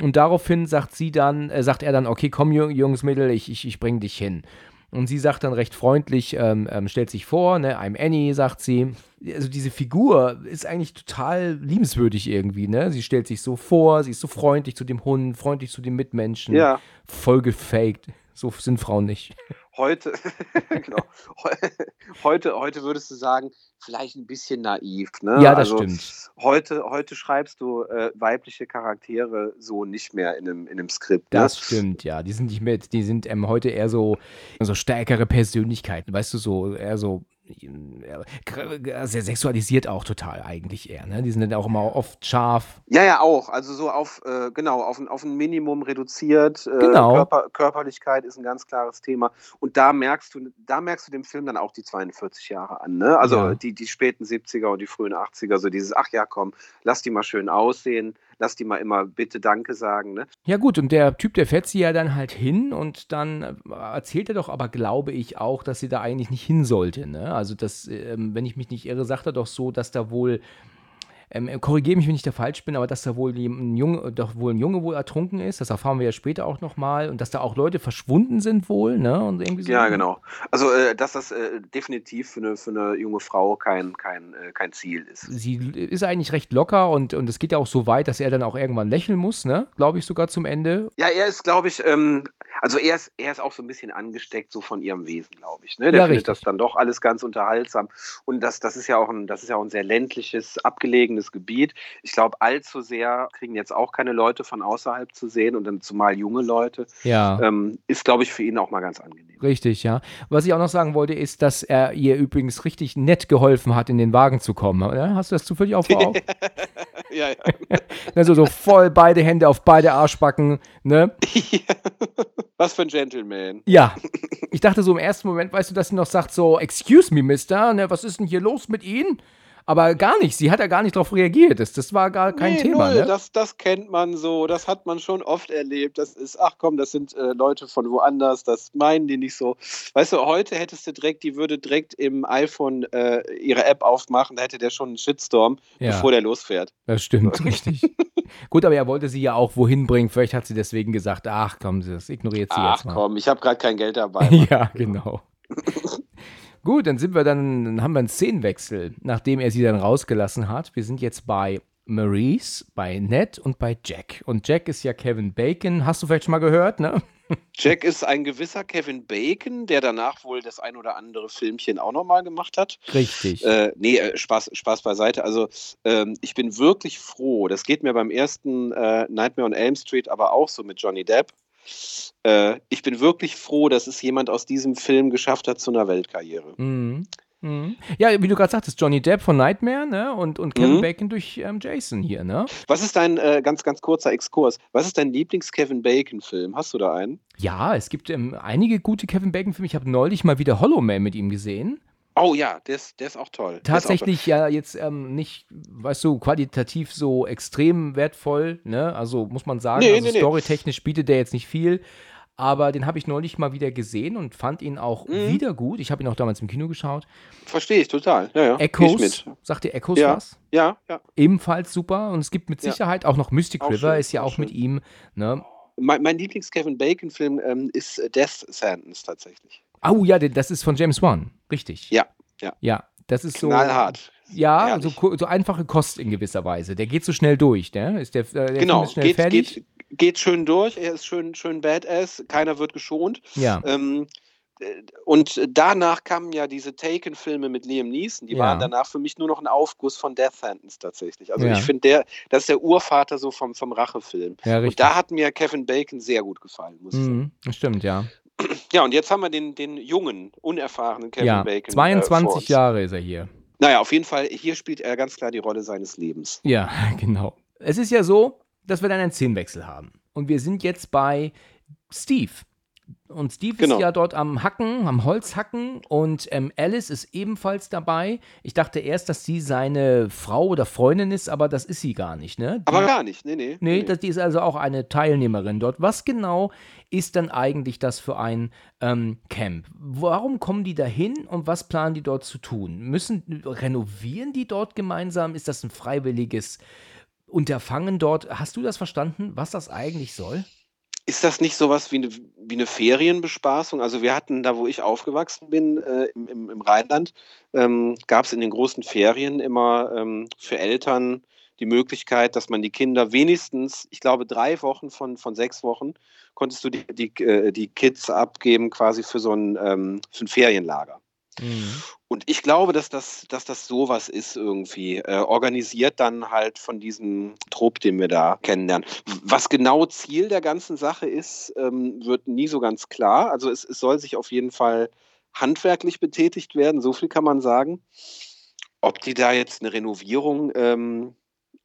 Und daraufhin sagt sie dann, äh, sagt er dann, okay, komm, Jungs, Mädel, ich, ich, ich bring dich hin. Und sie sagt dann recht freundlich, ähm, ähm, stellt sich vor, ne, I'm Annie, sagt sie. Also diese Figur ist eigentlich total liebenswürdig irgendwie, ne? Sie stellt sich so vor, sie ist so freundlich zu dem Hund, freundlich zu den Mitmenschen. Ja. Voll gefaked. So sind Frauen nicht. Heute, genau. Heute, heute würdest du sagen, vielleicht ein bisschen naiv. Ne? Ja, das also, stimmt. Heute, heute schreibst du äh, weibliche Charaktere so nicht mehr in einem, in einem Skript. Ne? Das stimmt, ja. Die sind nicht mehr, die sind ähm, heute eher so, so stärkere Persönlichkeiten, weißt du, so eher so sehr sexualisiert auch total eigentlich eher. Ne? Die sind dann auch immer oft scharf. Ja, ja, auch. Also so auf, äh, genau, auf ein, auf ein Minimum reduziert. Äh, genau. Körper, Körperlichkeit ist ein ganz klares Thema. Und da merkst du, da merkst du dem Film dann auch die 42 Jahre an. Ne? Also ja. die, die späten 70er und die frühen 80er, so dieses, ach ja, komm, lass die mal schön aussehen lass die mal immer bitte Danke sagen. Ne? Ja gut, und der Typ, der fährt sie ja dann halt hin und dann äh, erzählt er doch aber, glaube ich, auch, dass sie da eigentlich nicht hin sollte. Ne? Also das, ähm, wenn ich mich nicht irre, sagt er doch so, dass da wohl ähm, Korrigiere mich, wenn ich da falsch bin, aber dass da wohl ein Junge, doch wohl ein Junge wohl ertrunken ist, das erfahren wir ja später auch nochmal und dass da auch Leute verschwunden sind wohl, ne? Und irgendwie so. Ja, genau. Also, äh, dass das äh, definitiv für eine, für eine junge Frau kein, kein, äh, kein Ziel ist. Sie ist eigentlich recht locker und, und es geht ja auch so weit, dass er dann auch irgendwann lächeln muss, ne? Glaube ich sogar zum Ende. Ja, er ist, glaube ich, ähm, Also er ist, er ist auch so ein bisschen angesteckt so von ihrem Wesen, glaube ich. Ne? Der Ja, findet richtig. das dann doch alles ganz unterhaltsam. Und das, das ist ja auch ein, das ist ja auch ein sehr ländliches, abgelegenes Gebiet. Ich glaube, allzu sehr kriegen jetzt auch keine Leute von außerhalb zu sehen und dann zumal junge Leute. Ja. Ähm, ist, glaube ich, für ihn auch mal ganz angenehm. Richtig, ja. Was ich auch noch sagen wollte, ist, dass er ihr übrigens richtig nett geholfen hat, in den Wagen zu kommen. Hast du das zufällig auch vor Augen? ja, ja. also so voll beide Hände auf beide Arschbacken, ne? Was für ein Gentleman. Ja. Ich dachte so im ersten Moment, weißt du, dass sie noch sagt so, excuse me, Mister, ne, was ist denn hier los mit Ihnen? Aber gar nicht, sie hat ja gar nicht darauf reagiert. Das, das war gar kein nee, Thema, null. ne? Das, das kennt man so, das hat man schon oft erlebt. Das ist, ach komm, das sind äh, Leute von woanders, das meinen die nicht so. Weißt du, heute hättest du direkt, die würde direkt im iPhone äh, ihre App aufmachen, da hätte der schon einen Shitstorm, Ja. bevor der losfährt. Das stimmt, richtig. Gut, aber er wollte sie ja auch wohin bringen. Vielleicht hat sie deswegen gesagt, ach komm, das ignoriert sie Ach jetzt mal. komm, ich habe gerade kein Geld dabei. Ja, genau. Gut, dann sind wir dann, dann haben wir einen Szenenwechsel, nachdem er sie dann rausgelassen hat. Wir sind jetzt bei Maurice, bei Ned und bei Jack. Und Jack ist ja Kevin Bacon. Hast du vielleicht schon mal gehört, ne? Jack ist ein gewisser Kevin Bacon, der danach wohl das ein oder andere Filmchen auch nochmal gemacht hat. Richtig. Äh, nee, äh, Spaß, Spaß beiseite. Also ähm, ich bin wirklich froh. Das geht mir beim ersten äh, Nightmare on Elm Street aber auch so mit Johnny Depp. Äh, ich bin wirklich froh, dass es jemand aus diesem Film geschafft hat zu einer Weltkarriere. Mhm. Mhm. Ja, wie du gerade sagtest, Johnny Depp von Nightmare, ne? Und, und Kevin Mhm. Bacon durch ähm, Jason hier, ne? Was ist dein, äh, ganz, ganz kurzer Exkurs, was ist dein Lieblings-Kevin Bacon-Film? Hast du da einen? Ja, es gibt ähm, einige gute Kevin Bacon-Filme. Ich habe neulich mal wieder Hollow Man mit ihm gesehen. Oh ja, der ist, der ist auch toll. Ist auch Tatsächlich ja jetzt ähm, nicht, weißt du, qualitativ so extrem wertvoll, ne? Also muss man sagen, Nee, also nee, nee. storytechnisch bietet der jetzt nicht viel. Aber den habe ich neulich mal wieder gesehen und fand ihn auch Mhm. wieder gut. Ich habe ihn auch damals im Kino geschaut. toll. Verstehe ich total. Ja, ja. Echoes, mit. sagt dir Echoes Ja. was? Ja, ja. Ebenfalls super. Und es gibt mit Ja. Sicherheit auch noch Mystic Auch River, schön, ist ja auch auch mit ihm. Ne? Mein, mein Lieblings-Kevin Bacon-Film ähm, ist Death Sentence tatsächlich. Oh ja, das ist von James Wan. Richtig. Ja, ja. Ja, das ist so. Knallhart. Ja, so, so einfache Kost in gewisser Weise. Der geht so schnell durch, ne? Ist der, der Genau, ist schnell geht, fertig? geht, geht schön durch, er ist schön, schön badass, keiner wird geschont. Ja. Ähm, äh, und danach kamen ja diese Taken-Filme mit Liam Neeson, die Ja. waren danach für mich nur noch ein Aufguss von Death Sentence tatsächlich. Also Ja. ich finde, der, das ist der Urvater so vom, vom Rachefilm. Ja, Und da hat mir Kevin Bacon sehr gut gefallen, muss ich sagen. Mhm, das stimmt, ja. Ja, und jetzt haben wir den, den jungen, unerfahrenen Kevin ja, Bacon. äh, vor 22 uns. Jahre ist er hier. Naja, auf jeden Fall, hier spielt er ganz klar die Rolle seines Lebens. Ja, genau. Es ist ja so, dass wir dann einen Szenenwechsel haben. Und wir sind jetzt bei Steve. Und Steve Genau. ist ja dort am Hacken, am Holz hacken und ähm, Alice ist ebenfalls dabei. Ich dachte erst, dass sie seine Frau oder Freundin ist, aber das ist sie gar nicht, ne? Die, Aber gar nicht, nee, nee. Nee, das, die ist also auch eine Teilnehmerin dort. Was genau ist dann eigentlich das für ein ähm, Camp? Warum kommen die dahin und was planen die dort zu tun? Müssen renovieren die dort gemeinsam? Ist das ein freiwilliges Unterfangen dort? Hast du das verstanden, was das eigentlich soll? Ist das nicht sowas wie eine, wie eine Ferienbespaßung? Also wir hatten da, wo ich aufgewachsen bin, äh, im, im, Rheinland, ähm, gab es in den großen Ferien immer ähm, für Eltern die Möglichkeit, dass man die Kinder wenigstens, ich glaube, drei Wochen von, von sechs Wochen, konntest du die, die, äh, die Kids abgeben quasi für so ein, ähm, für ein Ferienlager. Und ich glaube, dass das, dass das sowas ist irgendwie, äh, organisiert dann halt von diesem Trupp, den wir da kennenlernen. Was genau Ziel der ganzen Sache ist, ähm, wird nie so ganz klar. Also es, es soll sich auf jeden Fall handwerklich betätigt werden, so viel kann man sagen. Ob die da jetzt eine Renovierung ähm,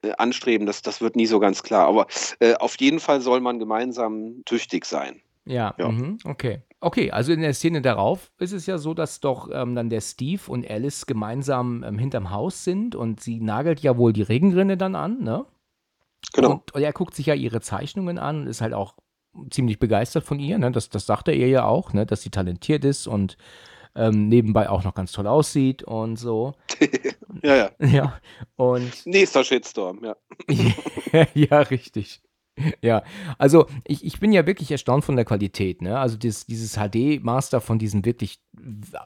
äh, anstreben, das, das wird nie so ganz klar. Aber äh, auf jeden Fall soll man gemeinsam tüchtig sein. Ja, Ja. Mhm, okay. Okay, also in der Szene darauf ist es ja so, dass doch ähm, dann der Steve und Alice gemeinsam ähm, hinterm Haus sind und sie nagelt ja wohl die Regenrinne dann an, ne? Genau. Und, und er guckt sich ja ihre Zeichnungen an und ist halt auch ziemlich begeistert von ihr, ne? Das, das sagt er ihr ja auch, ne? Dass sie talentiert ist und ähm, nebenbei auch noch ganz toll aussieht und so. ja, ja. Ja, und Nächster Shitstorm, ja. ja, richtig. Ja, also ich, ich bin ja wirklich erstaunt von der Qualität, ne? Also dieses, dieses HD-Master von diesem wirklich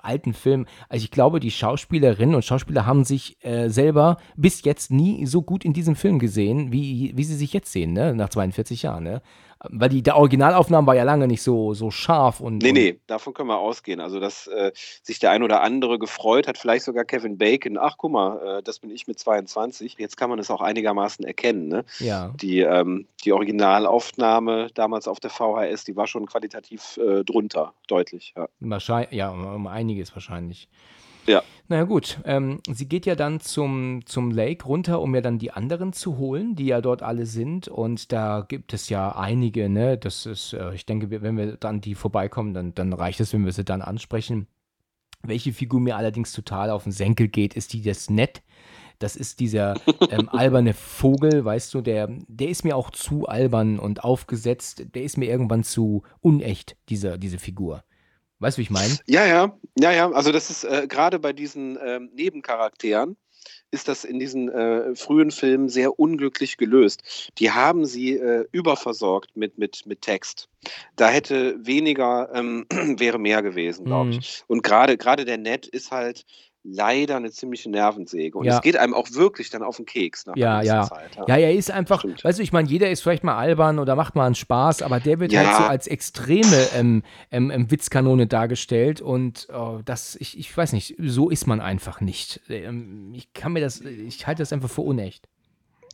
alten Film. Also ich glaube, die Schauspielerinnen und Schauspieler haben sich äh, selber bis jetzt nie so gut in diesem Film gesehen, wie, wie sie sich jetzt sehen, ne? Nach 42 Jahren, ne? Weil die der Originalaufnahme war ja lange nicht so, so scharf und. Nee, nee, davon können wir ausgehen. Also, dass äh, sich der ein oder andere gefreut hat, vielleicht sogar Kevin Bacon. Ach, guck mal, äh, das bin ich mit 22. Jetzt kann man es auch einigermaßen erkennen. Ne? Ja. Die, ähm, die Originalaufnahme damals auf der VHS, die war schon qualitativ äh, drunter, deutlich. Ja. Wahrscheinlich, ja, um, um einiges wahrscheinlich. Ja. Naja gut, ähm, sie geht ja dann zum, zum Lake runter, um ja dann die anderen zu holen, die ja dort alle sind. Und da gibt es ja einige, ne? Das ist, äh, ich denke, wenn wir dann die vorbeikommen, dann, dann reicht es, wenn wir sie dann ansprechen. Welche Figur mir allerdings total auf den Senkel geht, ist die des Ned. Das ist dieser ähm, alberne Vogel, weißt du, der, der ist mir auch zu albern und aufgesetzt. Der ist mir irgendwann zu unecht, dieser, diese Figur. Weißt du, wie ich meine? Ja, ja, ja, ja. Also das ist äh, gerade bei diesen ähm, Nebencharakteren ist das in diesen äh, frühen Filmen sehr unglücklich gelöst. Die haben sie äh, überversorgt mit, mit, mit Text. Da hätte weniger, ähm, wäre mehr gewesen, glaube ich. Mhm. Und gerade gerade der Ned ist halt leider eine ziemliche Nervensäge. Und ja. es geht einem auch wirklich dann auf den Keks nach ja, ja. Zeit. Ja. ja, er ist einfach, Stimmt. weißt du, ich meine, jeder ist vielleicht mal albern oder macht mal einen Spaß, aber der wird ja. halt so als extreme ähm, ähm, ähm, Witzkanone dargestellt und oh, das, ich, ich weiß nicht, so ist man einfach nicht. Ähm, ich kann mir das, ich halte das einfach für unecht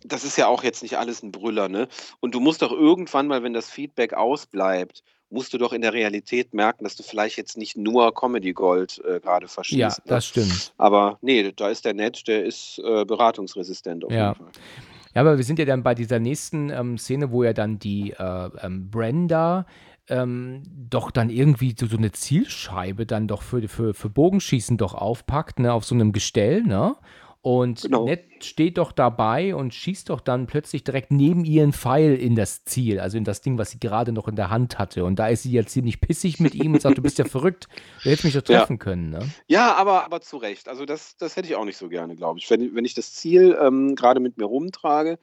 das ist ja auch jetzt nicht alles ein Brüller, ne? Und du musst doch irgendwann mal, wenn das Feedback ausbleibt musst du doch in der Realität merken, dass du vielleicht jetzt nicht nur Comedy Gold äh, gerade verschießt. Ja, ne? das stimmt. Aber nee, da ist der Ned, der ist äh, beratungsresistent auf ja. jeden Fall. Ja, aber wir sind ja dann bei dieser nächsten ähm, Szene, wo ja dann die äh, ähm, Brenda ähm, doch dann irgendwie so, so, eine Zielscheibe dann doch für, für, für Bogenschießen doch aufpackt, ne, auf so einem Gestell, ne? Und genau. Ned steht doch dabei und schießt doch dann plötzlich direkt neben ihren Pfeil in das Ziel, also in das Ding, was sie gerade noch in der Hand hatte. Und da ist sie jetzt ziemlich pissig mit ihm und sagt, du bist ja verrückt, du hättest mich doch treffen ja. können. Ne? Ja, aber, aber zu Recht. Also das, das hätte ich auch nicht so gerne, glaube ich. Wenn, wenn ich das Ziel ähm, gerade mit mir rumtrage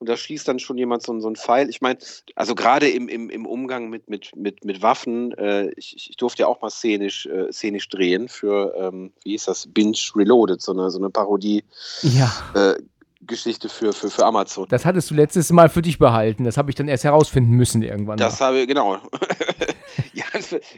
und da schießt dann schon jemand so, so einen Pfeil. Ich meine, also gerade im, im, im Umgang mit, mit, mit, mit Waffen, äh, ich, ich durfte ja auch mal szenisch, äh, szenisch drehen für, ähm, wie hieß das, Binge Reloaded, so eine, so eine Parodie. Ja. Äh, Geschichte für, für, für Amazon. Das hattest du letztes Mal für dich behalten. Das habe ich dann erst herausfinden müssen irgendwann. Das habe ich, genau.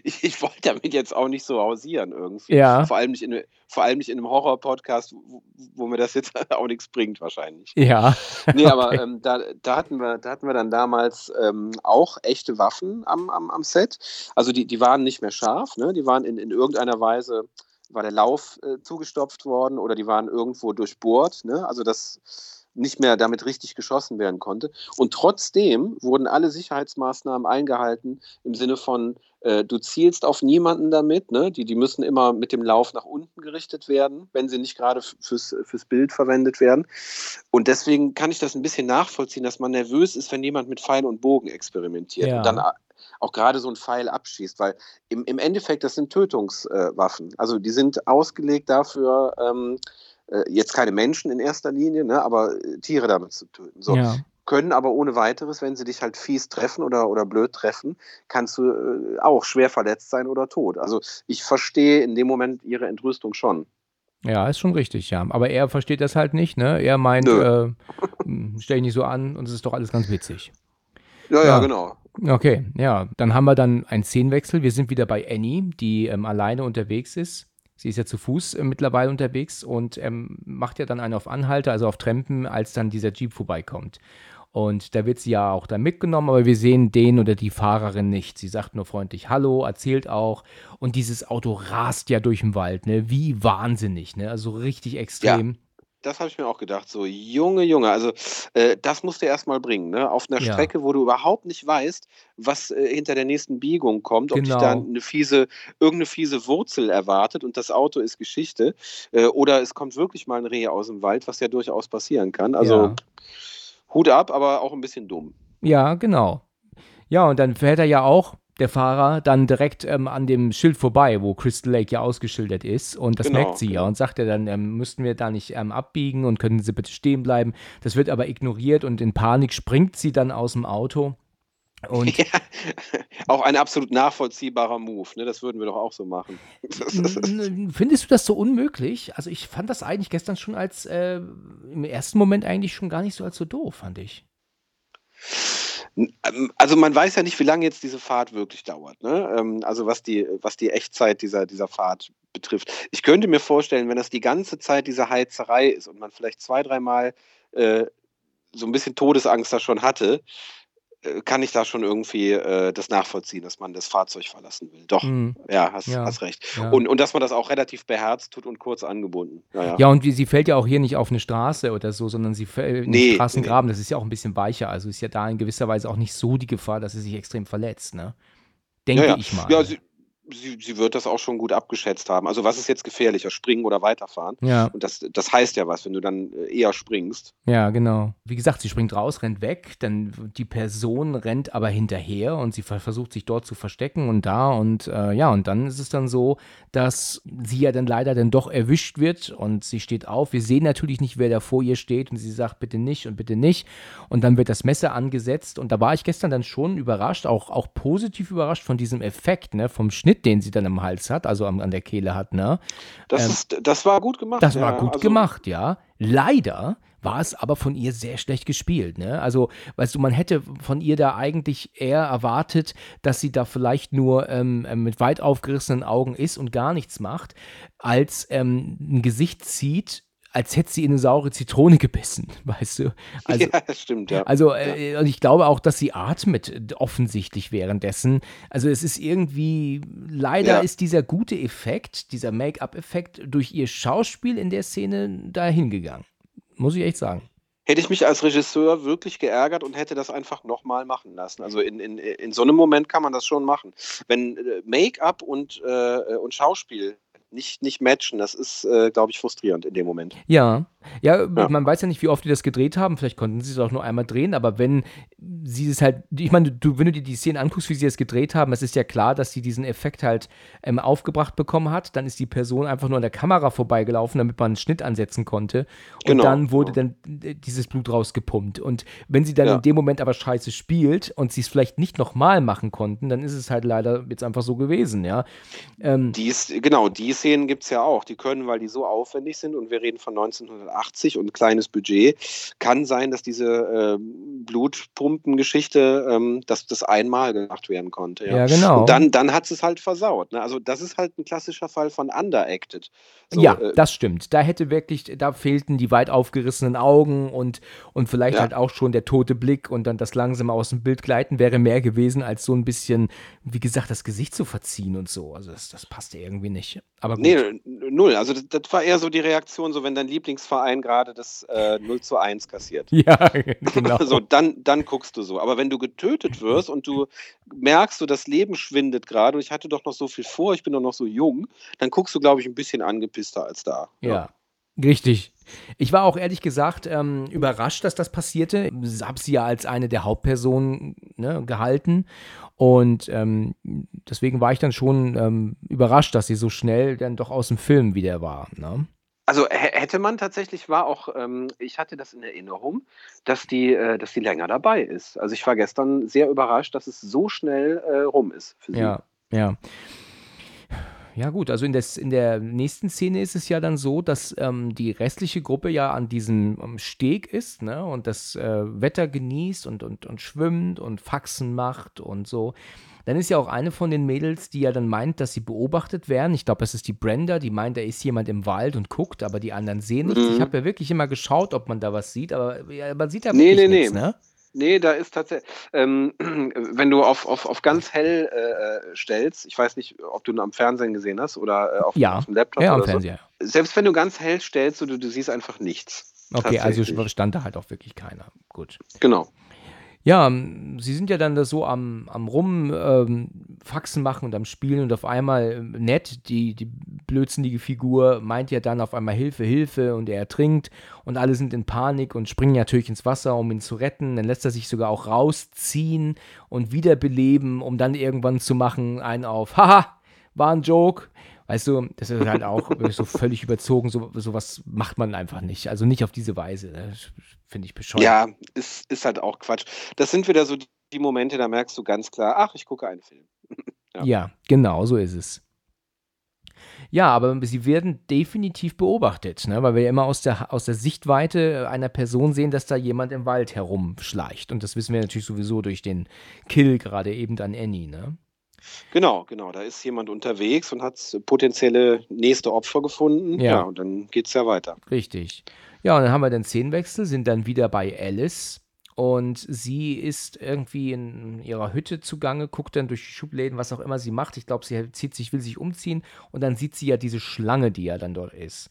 ich, ich, wollte damit jetzt auch nicht so hausieren irgendwie. Ja. Vor allem nicht in, vor allem nicht in einem Horror-Podcast, wo, wo, mir das jetzt auch nichts bringt wahrscheinlich. Ja. Nee, aber okay. ähm, da, da, hatten wir, da hatten wir dann damals ähm, auch echte Waffen am, am, am Set. Also die, die waren nicht mehr scharf, ne? die waren in, in irgendeiner Weise war der Lauf äh, zugestopft worden oder die waren irgendwo durchbohrt. Ne? Also das nicht mehr damit richtig geschossen werden konnte. Und trotzdem wurden alle Sicherheitsmaßnahmen eingehalten im Sinne von, äh, du zielst auf niemanden damit. Ne? Die, die müssen immer mit dem Lauf nach unten gerichtet werden, wenn sie nicht gerade fürs, fürs Bild verwendet werden. Und deswegen kann ich das ein bisschen nachvollziehen, dass man nervös ist, wenn jemand mit Pfeil und Bogen experimentiert ja. und dann auch gerade so ein Pfeil abschießt, weil im, im Endeffekt das sind Tötungswaffen. Äh, also die sind ausgelegt dafür, ähm, äh, jetzt keine Menschen in erster Linie, ne, aber äh, Tiere damit zu töten. So. Ja. Können aber ohne weiteres, wenn sie dich halt fies treffen oder, oder blöd treffen, kannst du äh, auch schwer verletzt sein oder tot. Also ich verstehe in dem Moment ihre Entrüstung schon. Ja, ist schon richtig, ja. Aber er versteht das halt nicht, ne? Er meint, äh, hm, stell dich nicht so an und es ist doch alles ganz witzig. Ja, ja, ja, genau. Okay, ja. Dann haben wir dann einen Szenenwechsel. Wir sind wieder bei Annie, die ähm, alleine unterwegs ist. Sie ist ja zu Fuß äh, mittlerweile unterwegs und ähm, macht ja dann einen auf Anhalter, also auf Trampen, als dann dieser Jeep vorbeikommt. Und da wird sie ja auch dann mitgenommen, aber wir sehen den oder die Fahrerin nicht. Sie sagt nur freundlich Hallo, erzählt auch. Und dieses Auto rast ja durch den Wald, ne? Wie wahnsinnig, ne? Also richtig extrem. Ja das habe ich mir auch gedacht. So, Junge, Junge, also äh, das musst du erstmal bringen, ne? Auf einer ja. Strecke, wo du überhaupt nicht weißt, was äh, hinter der nächsten Biegung kommt, ob genau. dich da eine fiese, irgendeine fiese Wurzel erwartet und das Auto ist Geschichte. Äh, oder es kommt wirklich mal ein Reh aus dem Wald, was ja durchaus passieren kann. Also ja. Hut ab, aber auch ein bisschen dumm. Ja, genau. Ja, und dann fährt er ja auch der Fahrer dann direkt ähm, an dem Schild vorbei, wo Crystal Lake ja ausgeschildert ist. Und das genau, merkt sie ja und sagt ja dann, ähm, müssten wir da nicht ähm, abbiegen und können Sie bitte stehen bleiben. Das wird aber ignoriert und in Panik springt sie dann aus dem Auto. Und ja, auch ein absolut nachvollziehbarer Move, ne? Das würden wir doch auch so machen. Findest du das so unmöglich? Also ich fand das eigentlich gestern schon als äh, im ersten Moment eigentlich schon gar nicht so als so doof, fand ich. Ähm, also man weiß ja nicht, wie lange jetzt diese Fahrt wirklich dauert. Ne? Ähm, also was die, was die Echtzeit dieser, dieser Fahrt betrifft. Ich könnte mir vorstellen, wenn das die ganze Zeit diese Heizerei ist und man vielleicht zwei, dreimal äh, so ein bisschen Todesangst da schon hatte, kann ich da schon irgendwie äh, das nachvollziehen, dass man das Fahrzeug verlassen will. Doch, mhm. ja, hast, ja. hast recht. Ja. Und, und dass man das auch relativ beherzt tut und kurz angebunden. Ja, ja. und wie, sie fällt ja auch hier nicht auf eine Straße oder so, sondern sie fällt in nee, den Straßengraben. Nee. Das ist ja auch ein bisschen weicher. Also ist ja da in gewisser Weise auch nicht so die Gefahr, dass sie sich extrem verletzt. Ne? Denke ich mal. Ja, sie, sie, sie wird das auch schon gut abgeschätzt haben. Also was ist jetzt gefährlicher, springen oder weiterfahren? Ja. Und das, das heißt ja was, wenn du dann äh, eher springst. Ja, genau. Wie gesagt, sie springt raus, rennt weg, dann die Person rennt aber hinterher und sie versucht sich dort zu verstecken und da und äh, ja, und dann ist es dann so, dass sie ja dann leider dann doch erwischt wird und sie steht auf. Wir sehen natürlich nicht, wer da vor ihr steht und sie sagt bitte nicht und bitte nicht und dann wird das Messer angesetzt und da war ich gestern dann schon überrascht, auch, auch positiv überrascht von diesem Effekt, ne, vom Schnitt den sie dann im Hals hat, also an, an der Kehle hat, ne? Das, ähm, ist, das war gut gemacht. Das ja, war gut also gemacht, ja. Leider war es aber von ihr sehr schlecht gespielt. Ne? Also, weißt du, man hätte von ihr da eigentlich eher erwartet, dass sie da vielleicht nur ähm, ähm mit weit aufgerissenen Augen ist und gar nichts macht, als ähm, ein Gesicht zieht, als hätte sie in eine saure Zitrone gebissen, weißt du? Also, ja, das stimmt, ja. Also, äh, und ich glaube auch, dass sie atmet offensichtlich währenddessen. Also, es ist irgendwie, leider ja. ist dieser gute Effekt, dieser Make-up-Effekt durch ihr Schauspiel in der Szene dahin gegangen. Muss ich echt sagen. Hätte ich mich als Regisseur wirklich geärgert und hätte das einfach nochmal machen lassen. Also in, in, in so einem Moment kann man das schon machen. Wenn äh, Make-up und, äh, und Schauspiel nicht, nicht matchen. Das ist, äh, glaube ich, frustrierend in dem Moment. Ja. Ja. ja, man weiß ja nicht, wie oft die das gedreht haben. Vielleicht konnten sie es auch nur einmal drehen, aber wenn sie es halt, ich meine, du, wenn du dir die Szenen anguckst, wie sie es gedreht haben, es ist ja klar, dass sie diesen Effekt halt ähm, aufgebracht bekommen hat. Dann ist die Person einfach nur an der Kamera vorbeigelaufen, damit man einen Schnitt ansetzen konnte. Und genau, dann wurde dann äh, dieses Blut rausgepumpt. Und wenn sie dann ja. in dem Moment aber scheiße spielt und sie es vielleicht nicht nochmal machen konnten, dann ist es halt leider jetzt einfach so gewesen, ja. Ähm, die ist, genau, die Szenen gibt es ja auch. Die können, weil die so aufwendig sind und wir reden von 1980 und kleines Budget, kann sein, dass diese äh, Blutpumpengeschichte, ähm, dass das einmal gemacht werden konnte. Ja, ja genau. Und dann, dann hat es halt versaut. Ne? Also das ist halt ein klassischer Fall von underacted. So, ja, äh, das stimmt. Da hätte wirklich, da fehlten die weit aufgerissenen Augen und, und vielleicht ja. halt auch schon der tote Blick und dann das langsame aus dem Bild gleiten wäre mehr gewesen, als so ein bisschen, wie gesagt, das Gesicht zu verziehen und so. Also das, das passte irgendwie nicht. Aber gut. Nee, null. Also das, das, war eher so die Reaktion, so wenn dein Lieblingsverein gerade das äh, 0 zu 1 kassiert. Ja, genau. so, dann, dann guckst du so. Aber wenn du getötet wirst und du merkst, so das Leben schwindet gerade und ich hatte doch noch so viel vor, ich bin doch noch so jung, dann guckst du, glaube ich, ein bisschen angepisster als da. ja. ja. Richtig. Ich war auch ehrlich gesagt ähm, überrascht, dass das passierte. Ich habe sie ja als eine der Hauptpersonen ne, gehalten. Und ähm, deswegen war ich dann schon ähm, überrascht, dass sie so schnell dann doch aus dem Film wieder war. Ne? Also hätte man tatsächlich, war auch, ähm, ich hatte das in Erinnerung, dass die, äh, dass die länger dabei ist. Also ich war gestern sehr überrascht, dass es so schnell äh, rum ist für sie. Ja, ja ja gut, also in, des, in der nächsten Szene ist es ja dann so, dass ähm, die restliche Gruppe ja an diesem um, ähm, Steg ist ne, und das äh, Wetter genießt und, und, und schwimmt und Faxen macht und so. Dann ist ja auch eine von den Mädels, die ja dann meint, dass sie beobachtet werden. Ich glaube, das ist die Brenda, die meint, da ist jemand im Wald und guckt, aber die anderen sehen nichts. Mhm. Ich habe ja wirklich immer geschaut, ob man da was sieht, aber ja, man sieht ja wirklich nee, nee, nichts, nee. ne? Nee, da ist tatsächlich, ähm, wenn du auf, auf, auf ganz hell äh, stellst, ich weiß nicht, ob du ihn am Fernsehen gesehen hast oder äh, auf, ja. auf dem Laptop ja, oder am Fernseher. so. Selbst wenn du ganz hell stellst, du, du siehst einfach nichts. Okay, also stand da halt auch wirklich keiner. Gut. Genau. Ja, ähm, sie sind ja dann da so am, am Rumfaxen ähm, machen und am Spielen und auf einmal ähm, nett, die, die blödsinnige Figur meint ja dann auf einmal Hilfe, Hilfe und er ertrinkt und alle sind in Panik und springen natürlich ins Wasser, um ihn zu retten. Dann lässt er sich sogar auch rausziehen und wiederbeleben, um dann irgendwann zu machen, einen auf, haha, war ein Joke. Weißt du, das ist halt auch so völlig überzogen, so, sowas macht man einfach nicht. Also nicht auf diese Weise. Ne? Finde ich bescheuert. Ja, ist, ist halt auch Quatsch. Das sind wieder so die Momente, da merkst du ganz klar, ach, ich gucke einen Film. ja. ja, genau, so ist es. Ja, aber sie werden definitiv beobachtet, ne? weil wir ja immer aus der, aus der Sichtweite einer Person sehen, dass da jemand im Wald herumschleicht. Und das wissen wir natürlich sowieso durch den Kill gerade eben an Annie. Ne? Genau, genau. Da ist jemand unterwegs und hat potenzielle nächste Opfer gefunden. Ja, ja und dann geht es ja weiter. Richtig. Ja, und dann haben wir den Szenenwechsel, sind dann wieder bei Alice und sie ist irgendwie in ihrer Hütte zugange, guckt dann durch die Schubläden, was auch immer sie macht. Ich glaube, sie zieht sich, will sich umziehen und dann sieht sie ja diese Schlange, die ja dann dort ist.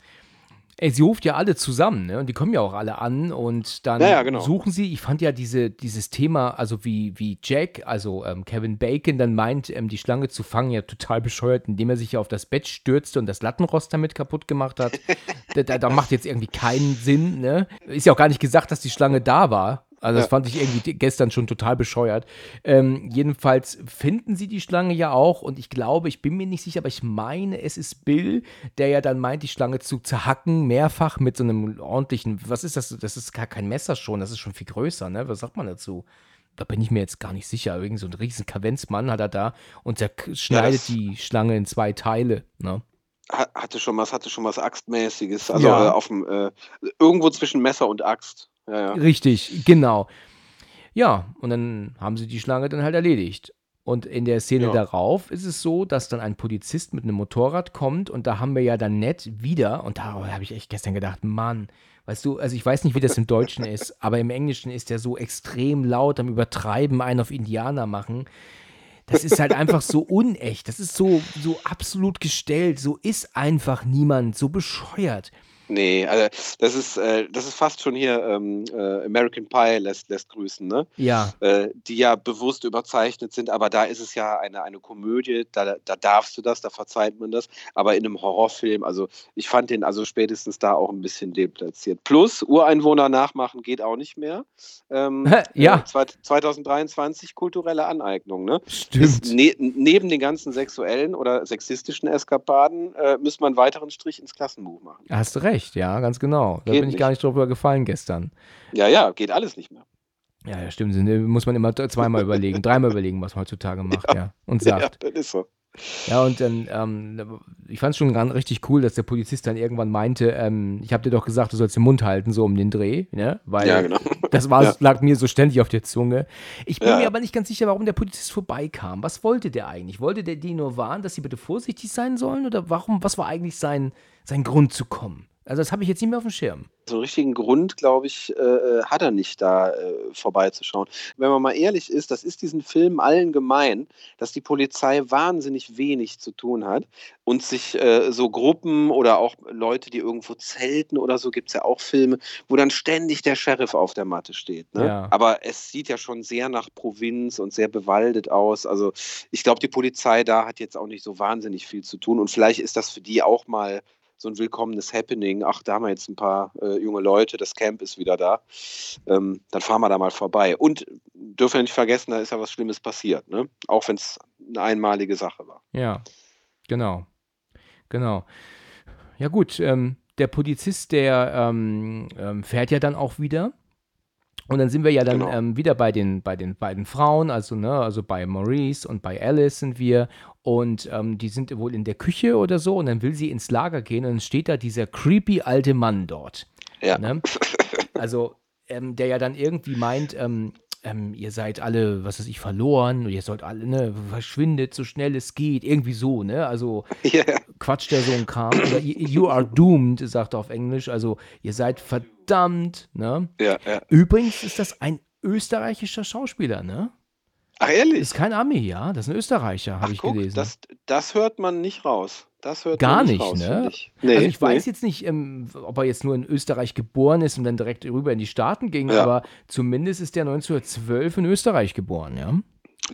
Ey, sie ruft ja alle zusammen, ne? Und die kommen ja auch alle an und dann ja, ja, genau. suchen sie. Ich fand ja diese, dieses Thema, also wie, wie Jack, also ähm, Kevin Bacon, dann meint, ähm, die Schlange zu fangen, ja total bescheuert, indem er sich ja auf das Bett stürzte und das Lattenrost damit kaputt gemacht hat. da, da, da macht jetzt irgendwie keinen Sinn, ne? Ist ja auch gar nicht gesagt, dass die Schlange da war. Also das ja. fand ich irgendwie gestern schon total bescheuert. Ähm, jedenfalls finden sie die Schlange ja auch und ich glaube, ich bin mir nicht sicher, aber ich meine, es ist Bill, der ja dann meint, die Schlange zu zerhacken, mehrfach mit so einem ordentlichen, was ist das? Das ist gar kein Messer schon, das ist schon viel größer, ne? Was sagt man dazu? Da bin ich mir jetzt gar nicht sicher. Irgend so ein riesen Kavenzmann hat er da und zerschneidet ja, die Schlange in zwei Teile, ne? Hatte schon was, hatte schon was Axtmäßiges. Also ja. äh, auf dem, äh, irgendwo zwischen Messer und Axt. Ja, ja. Richtig, genau. Ja, und dann haben sie die Schlange dann halt erledigt. Und in der Szene ja. darauf ist es so, dass dann ein Polizist mit einem Motorrad kommt und da haben wir ja dann nett wieder, und da habe ich echt gestern gedacht, Mann, weißt du, also ich weiß nicht, wie das im Deutschen ist, aber im Englischen ist der so extrem laut am Übertreiben, einen auf Indianer machen. Das ist halt einfach so unecht, das ist so, so absolut gestellt, so ist einfach niemand, so bescheuert. Nee, also das ist, äh, das ist fast schon hier ähm, äh, American Pie lässt, lässt grüßen, ne? Ja. Äh, die ja bewusst überzeichnet sind, aber da ist es ja eine, eine Komödie, da, da darfst du das, da verzeiht man das. Aber in einem Horrorfilm, also ich fand den also spätestens da auch ein bisschen deplatziert. Plus, Ureinwohner nachmachen geht auch nicht mehr. Ähm, ja. 2023 äh, kulturelle Aneignung, ne? Stimmt. Ne, neben den ganzen sexuellen oder sexistischen Eskapaden äh, müsste man einen weiteren Strich ins Klassenbuch machen. Hast du recht recht, ja, ganz genau. Da geht bin ich nicht. gar nicht drüber gefallen gestern. Ja, ja, geht alles nicht mehr. Ja, ja, stimmt. Muss man immer zweimal überlegen, dreimal überlegen, was man heutzutage macht, ja. ja und sagt. Ja, das ist so. Ja, und dann, ähm, ich fand es schon richtig cool, dass der Polizist dann irgendwann meinte, ähm, ich habe dir doch gesagt, du sollst den Mund halten, so um den Dreh, ne? Weil ja, genau. das war, ja. lag mir so ständig auf der Zunge. Ich bin ja. mir aber nicht ganz sicher, warum der Polizist vorbeikam. Was wollte der eigentlich? Wollte der die nur warnen, dass sie bitte vorsichtig sein sollen? Oder warum, was war eigentlich sein, sein Grund zu kommen? Also das habe ich jetzt nicht mehr auf dem Schirm. So einen richtigen Grund, glaube ich, äh, äh, hat er nicht, da äh, vorbeizuschauen. Wenn man mal ehrlich ist, das ist diesen Film allen gemein, dass die Polizei wahnsinnig wenig zu tun hat und sich äh, so Gruppen oder auch Leute, die irgendwo zelten oder so, gibt es ja auch Filme, wo dann ständig der Sheriff auf der Matte steht. Ne? Ja. Aber es sieht ja schon sehr nach Provinz und sehr bewaldet aus. Also ich glaube, die Polizei da hat jetzt auch nicht so wahnsinnig viel zu tun und vielleicht ist das für die auch mal so ein willkommenes Happening. Ach, da haben wir jetzt ein paar äh, junge Leute, das Camp ist wieder da. Ähm, dann fahren wir da mal vorbei. Und dürfen wir nicht vergessen, da ist ja was Schlimmes passiert, ne? Auch wenn es eine einmalige Sache war. Ja, genau. Genau. Ja, gut, ähm, der Polizist, der ähm, ähm fährt ja dann auch wieder. Und dann sind wir ja dann genau. ähm, wieder bei den, bei den beiden Frauen, also, ne, also bei Maurice und bei Alice sind wir. Und ähm, die sind wohl in der Küche oder so. Und dann will sie ins Lager gehen und dann steht da dieser creepy alte Mann dort. Ja. Ne? Also, ähm, der ja dann irgendwie meint, ähm, ihr seid alle, was weiß ich, verloren, ihr sollt alle, ne, verschwindet so schnell es geht, irgendwie so, ne? Also yeah. quatscht der so ein Kram. Oder you are doomed, sagt er auf Englisch, also ihr seid verdammt, ne? Ja, ja. Übrigens ist das ein österreichischer Schauspieler, ne? Ach, ehrlich? Ist kein Ami, ja? Das ist ein Österreicher, habe ich guck, gelesen. Das, das hört man nicht raus. Das hört Gar nicht, nicht raus, ne? Ich. Nee, also ich nee. weiß jetzt nicht, ähm, ob er jetzt nur in Österreich geboren ist und dann direkt rüber in die Staaten ging, ja. aber zumindest ist er 1912 in Österreich geboren, ja.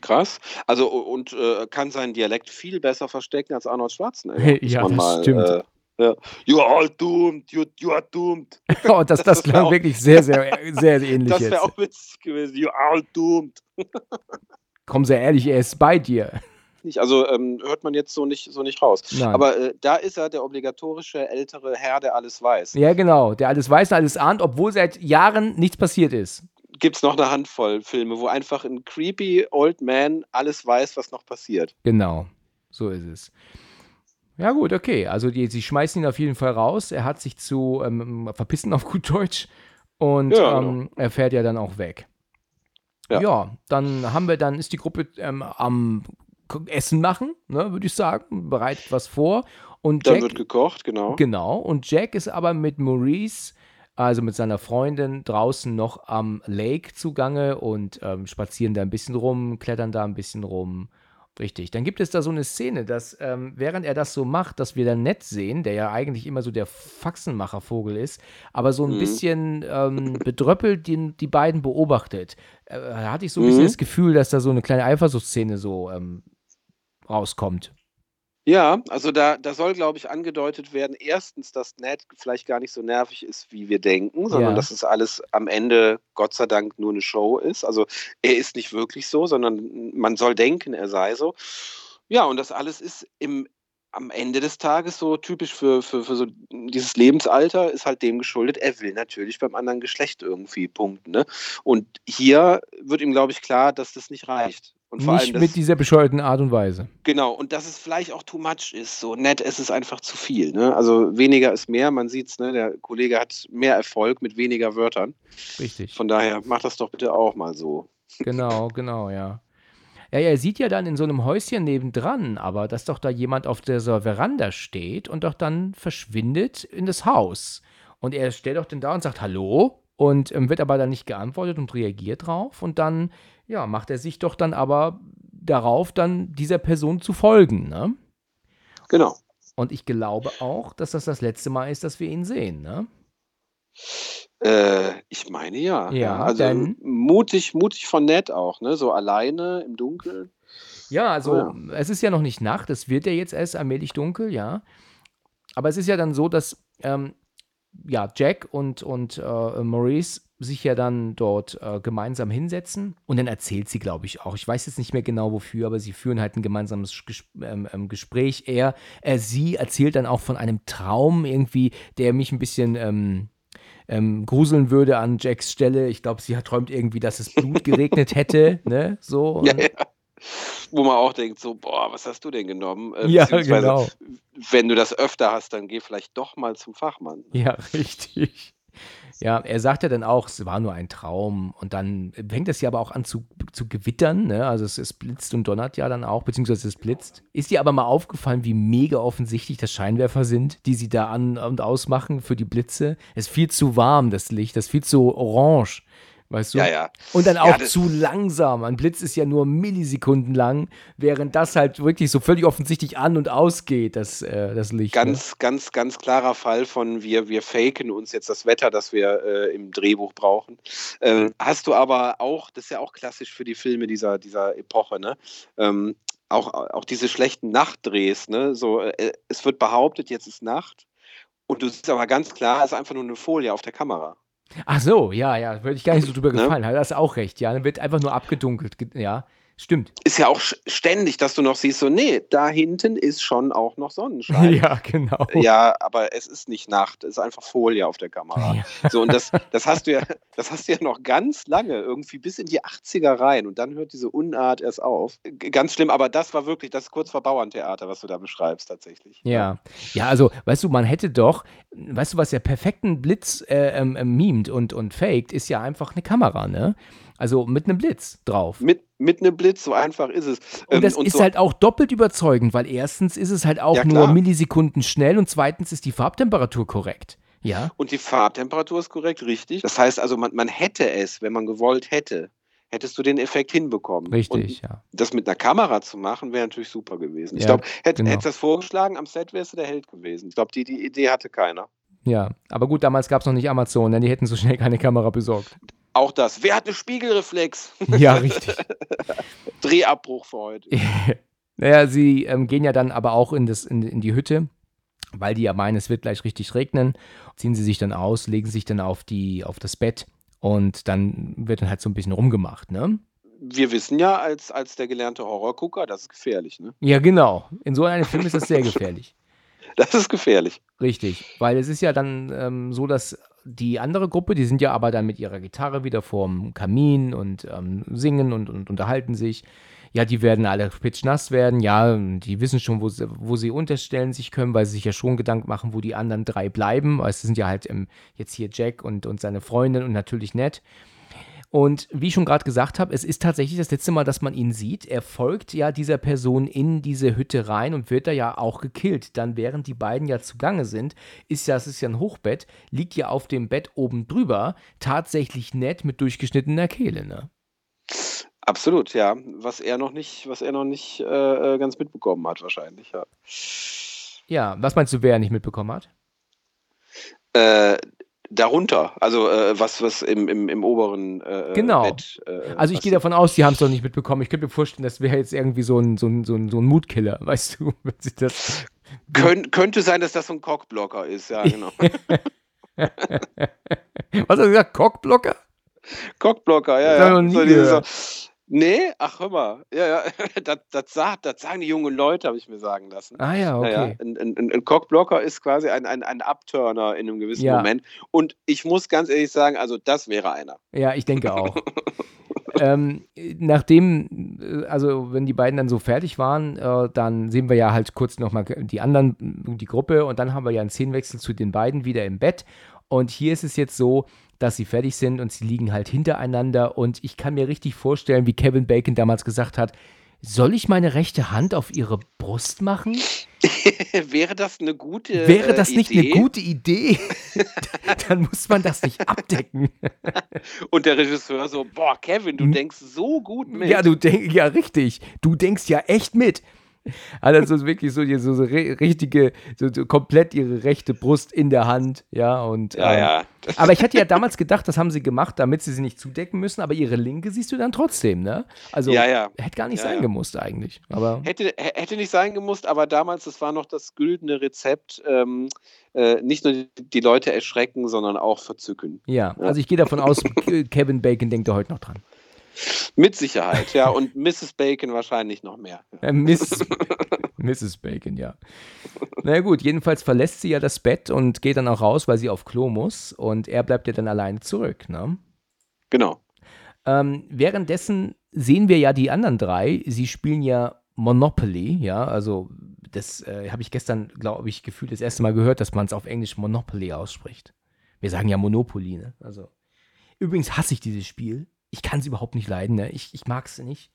Krass. Also und äh, kann seinen Dialekt viel besser verstecken als Arnold Schwarzenegger. ja, das mal, stimmt. Äh, ja. You are all doomed, you, you are doomed. oh, das, das, das klang wirklich sehr, sehr, sehr ähnlich. Das wäre auch witzig gewesen. You are all doomed. Komm sehr ehrlich, er ist bei dir nicht. Also ähm, hört man jetzt so nicht, so nicht raus. Nein. Aber äh, da ist er der obligatorische ältere Herr, der alles weiß. Ja, genau, der alles weiß und alles ahnt, obwohl seit Jahren nichts passiert ist. Gibt es noch eine Handvoll Filme, wo einfach ein creepy Old Man alles weiß, was noch passiert. Genau, so ist es. Ja, gut, okay. Also die, sie schmeißen ihn auf jeden Fall raus. Er hat sich zu ähm, verpissen auf gut Deutsch und Ja, ähm, genau. er fährt ja dann auch weg. Ja, Ja. dann haben wir, dann ist die Gruppe ähm, am Essen machen, ne, würde ich sagen, bereitet was vor. Und Dann Jack, wird gekocht, genau. genau, und Jack ist aber mit Maurice, also mit seiner Freundin, draußen noch am Lake zugange und ähm, spazieren da ein bisschen rum, klettern da ein bisschen rum. Richtig. Dann gibt es da so eine Szene, dass ähm, während er das so macht, dass wir dann Ned sehen, der ja eigentlich immer so der Faxenmachervogel ist, aber so ein Mhm. bisschen ähm, bedröppelt die, die beiden beobachtet. Äh, da hatte ich so ein bisschen Mhm. das Gefühl, dass da so eine kleine Eifersuchtsszene so ähm, rauskommt. Ja, also da, da soll, glaube ich, angedeutet werden, erstens, dass Ned vielleicht gar nicht so nervig ist, wie wir denken, sondern Ja. dass es alles am Ende, Gott sei Dank, nur eine Show ist. Also er ist nicht wirklich so, sondern man soll denken, er sei so. Ja, und das alles ist im, am Ende des Tages so typisch für, für, für so dieses Lebensalter, ist halt dem geschuldet, er will natürlich beim anderen Geschlecht irgendwie punkten. Ne? Und hier wird ihm, glaube ich, klar, dass das nicht reicht. Und vor Nicht allem, mit dieser bescheuerten Art und Weise. Genau, und dass es vielleicht auch too much ist. So nett ist es einfach zu viel. Ne? Also weniger ist mehr. Man sieht es, ne? der Kollege hat mehr Erfolg mit weniger Wörtern. Richtig. Von daher macht das doch bitte auch mal so. Genau, genau, ja. Ja, er sieht ja dann in so einem Häuschen nebendran, aber dass doch da jemand auf dieser Veranda steht und doch dann verschwindet in das Haus. Und er stellt doch dann da und sagt Hallo und ähm, wird aber dann nicht geantwortet und reagiert drauf. Und dann, ja, macht er sich doch dann aber darauf, dann dieser Person zu folgen, ne? Genau. Und ich glaube auch, dass das das letzte Mal ist, dass wir ihn sehen, ne? Äh, ich meine ja. Ja, also dann- mutig, mutig von nett auch, ne? So alleine im Dunkeln. Ja, also Oh es ist ja noch nicht Nacht, es wird ja jetzt erst allmählich dunkel, ja. Aber es ist ja dann so, dass ähm, ja, Jack und, und äh, Maurice sich ja dann dort äh, gemeinsam hinsetzen und dann erzählt sie, glaube ich, auch. Ich weiß jetzt nicht mehr genau wofür, aber sie führen halt ein gemeinsames Ges ähm, ähm, Gespräch. Er, er, sie erzählt dann auch von einem Traum irgendwie, der mich ein bisschen ähm, ähm, gruseln würde an Jacks Stelle. Ich glaube, sie hat träumt irgendwie, dass es Blut geregnet hätte, ne? So. Ja, ja. Wo man auch denkt, so, boah, was hast du denn genommen? Äh, Ja, genau. Wenn du das öfter hast, dann geh vielleicht doch mal zum Fachmann. Ja, richtig. Ja, er sagt ja dann auch, es war nur ein Traum. Und dann fängt es ja aber auch an zu, zu gewittern. Ne? Also es, es blitzt und donnert ja dann auch, beziehungsweise es blitzt. Ist dir aber mal aufgefallen, wie mega offensichtlich das Scheinwerfer sind, die sie da an und ausmachen für die Blitze? Es ist viel zu warm, das Licht. Das ist viel zu orange. Weißt du? Ja, ja. Und dann Ja, auch das- zu langsam. Ein Blitz ist ja nur Millisekunden lang, während das halt wirklich so völlig offensichtlich an und ausgeht, das, äh, das Licht. ne? Ganz, ganz, ganz klarer Fall von wir, wir faken uns jetzt das Wetter, das wir äh, im Drehbuch brauchen. Ähm, hast du aber auch, das ist ja auch klassisch für die Filme dieser, dieser Epoche, ne? Ähm, auch, auch diese schlechten Nachtdrehs, ne? So, äh, es wird behauptet, jetzt ist Nacht. Und du siehst aber ganz klar, es ist einfach nur eine Folie auf der Kamera. Ach so, ja, ja, würde ich gar nicht so drüber Ne? gefallen. Hat das auch recht, ja. Dann wird einfach nur abgedunkelt, ge- ja. Stimmt. Ist ja auch ständig, dass du noch siehst, so, nee, da hinten ist schon auch noch Sonnenschein. Ja, genau. Ja, aber es ist nicht Nacht, es ist einfach Folie auf der Kamera. Ja. So, und das, das hast du ja, das hast du ja noch ganz lange, irgendwie bis in die 80er rein. Und dann hört diese Unart erst auf. Ganz schlimm, aber das war wirklich, das ist kurz vor Bauerntheater, was du da beschreibst, tatsächlich. Ja, ja, also, weißt du, man hätte doch, weißt du, was ja perfekten Blitz äh, ähm, ähm, mimt und, und faked, ist ja einfach eine Kamera, ne? Also mit einem Blitz drauf. Mit, mit einem Blitz, so einfach ist es. Und Ähm, das ist so, halt auch doppelt überzeugend, weil erstens ist es halt auch Ja, nur. Millisekunden schnell und zweitens ist die Farbtemperatur korrekt. Ja, und die Farbtemperatur ist korrekt, richtig. Das heißt also, man, man hätte es, wenn man gewollt hätte, hättest du den Effekt hinbekommen. richtig, Und ja. das mit einer Kamera zu machen, wäre natürlich super gewesen. Ich Ja, glaube, hätte genau. hättest du das vorgeschlagen, am Set wärst du der Held gewesen. Ich glaube, die, die Idee hatte keiner. Ja, aber gut, damals gab es noch nicht Amazon, denn die hätten so schnell keine Kamera besorgt. Auch das. Wer hat eine Spiegelreflex? Ja, richtig. Drehabbruch für heute. naja, sie ähm, gehen ja dann aber auch in, das, in, in die Hütte, weil die ja meinen, es wird gleich richtig regnen. Ziehen sie sich dann aus, legen sich dann auf, die, auf das Bett und dann wird dann halt so ein bisschen rumgemacht, ne? Wir wissen ja als, als der gelernte Horrorgucker, das ist gefährlich. Ne? Ja, genau. In so einem Film ist das sehr gefährlich. Das ist gefährlich. Richtig, weil es ist ja dann ähm, so, dass die andere Gruppe, die sind ja aber dann mit ihrer Gitarre wieder vorm Kamin und ähm, singen und, und unterhalten sich. ja, die werden alle pitchnass werden, ja, die wissen schon, wo sie, wo sie unterstellen sich können, weil sie sich ja schon Gedanken machen, wo die anderen drei bleiben. Es sind ja halt ähm, jetzt hier Jack und, und seine Freundin und natürlich Ned. Und wie ich schon gerade gesagt habe, es ist tatsächlich das letzte Mal, dass man ihn sieht. Er folgt ja dieser Person in diese Hütte rein und wird da ja auch gekillt. Dann, während die beiden ja zugange sind, ist ja, es ist ja ein Hochbett, liegt ja auf dem Bett oben drüber tatsächlich nett mit durchgeschnittener Kehle, ne? Absolut, ja. Was er noch nicht, was er noch nicht äh, äh ganz mitbekommen hat, wahrscheinlich, ja. Ja, was meinst du, wer er nicht mitbekommen hat? Äh, darunter, also äh, was, was im, im, im oberen äh, genau. Bett. Äh, also ich gehe davon aus, die haben es doch nicht mitbekommen. Ich könnte mir vorstellen, das wäre jetzt irgendwie so ein, so ein, so ein, so ein Mutkiller, weißt du, wenn sie das. Kön könnte sein, dass das so ein Cockblocker ist, ja, genau. was hast du gesagt? Cockblocker? Cockblocker, ja, ja. So, Nee, ach hör mal, ja, ja, das, das, sagt, das sagen die jungen Leute, habe ich mir sagen lassen. Ah ja, okay. Naja, ein, ein, ein Cockblocker ist quasi ein, ein, ein Upturner in einem gewissen ja. Moment. Und ich muss ganz ehrlich sagen, also das wäre einer. Ja, ich denke auch. ähm, nachdem, also wenn die beiden dann so fertig waren, äh, dann sehen wir ja halt kurz nochmal die anderen, die Gruppe und dann haben wir ja einen Szenenwechsel zu den beiden wieder im Bett. Und hier ist es jetzt so, dass sie fertig sind und sie liegen halt hintereinander. Und ich kann mir richtig vorstellen, wie Kevin Bacon damals gesagt hat, soll ich meine rechte Hand auf ihre Brust machen? Wäre das eine gute Wäre das nicht Idee? eine gute Idee? Dann muss man das nicht abdecken. Und der Regisseur so, boah, Kevin, du denkst so gut mit. Ja, du denkst, ja, richtig. Du denkst ja echt mit also wirklich so, so, so richtige, so, so, komplett ihre rechte Brust in der Hand, ja, und. Ja, ähm, ja. Aber ich hatte ja damals gedacht, das haben sie gemacht, damit sie sie nicht zudecken müssen, aber ihre linke siehst du dann trotzdem, ne? Also, ja, ja. hätte gar nicht ja, sein gemusst eigentlich. Aber hätte, hätte nicht sein gemusst, aber damals, das war noch das güldene Rezept, ähm, äh, nicht nur die Leute erschrecken, sondern auch verzücken. Ja, also ich gehe davon aus, Kevin Bacon denkt da heute noch dran. Mit Sicherheit, ja. Und Mrs. Bacon wahrscheinlich noch mehr. Äh, Miss, Mrs. Bacon, ja. Na naja, gut, jedenfalls verlässt sie ja das Bett und geht dann auch raus, weil sie auf Klo muss. Und er bleibt ja dann alleine zurück, ne? Genau. Ähm, währenddessen sehen wir ja die anderen drei. Sie spielen ja Monopoly, ja. Also, das äh, habe ich gestern, glaube ich, gefühlt das erste Mal gehört, dass man es auf Englisch Monopoly ausspricht. Wir sagen ja Monopoly, ne? Also. Übrigens hasse ich dieses Spiel ich kann sie überhaupt nicht leiden. Ne? Ich, ich mag sie nicht.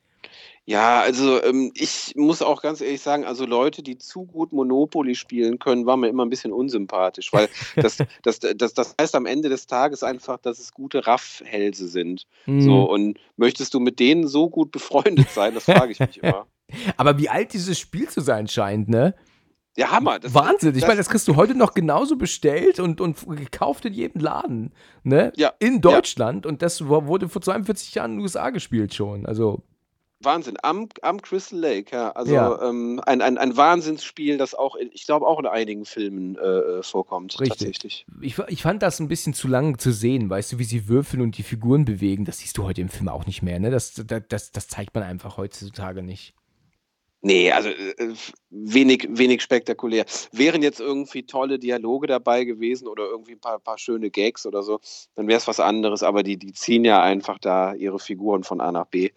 Ja, also ähm, ich muss auch ganz ehrlich sagen, also Leute, die zu gut Monopoly spielen können, war mir immer ein bisschen unsympathisch, weil das, das, das, das heißt am Ende des Tages einfach, dass es gute Raffhälse sind. Mm. So, und möchtest du mit denen so gut befreundet sein, das frage ich mich immer. Aber wie alt dieses Spiel zu sein scheint, ne? Ja, Hammer. Das, Wahnsinn. Ich meine, das kriegst du heute noch genauso bestellt und, und gekauft in jedem Laden. Ne? Ja. In Deutschland. Ja. Und das wurde vor 42 Jahren in den USA gespielt schon. Also. Wahnsinn. Am, am Crystal Lake, ja. Also ja. Ähm, ein, ein, ein Wahnsinnsspiel, das auch, in, ich glaube, auch in einigen Filmen äh, äh vorkommt. Richtig. Tatsächlich. Ich, ich fand das ein bisschen zu lang zu sehen, weißt du, wie sie würfeln und die Figuren bewegen. Das siehst du heute im Film auch nicht mehr. Ne? Das, das, das zeigt man einfach heutzutage nicht. Nee, also äh, wenig, wenig spektakulär. Wären jetzt irgendwie tolle Dialoge dabei gewesen oder irgendwie ein paar, paar schöne Gags oder so, dann wäre es was anderes, aber die, die ziehen ja einfach da ihre Figuren von A nach B.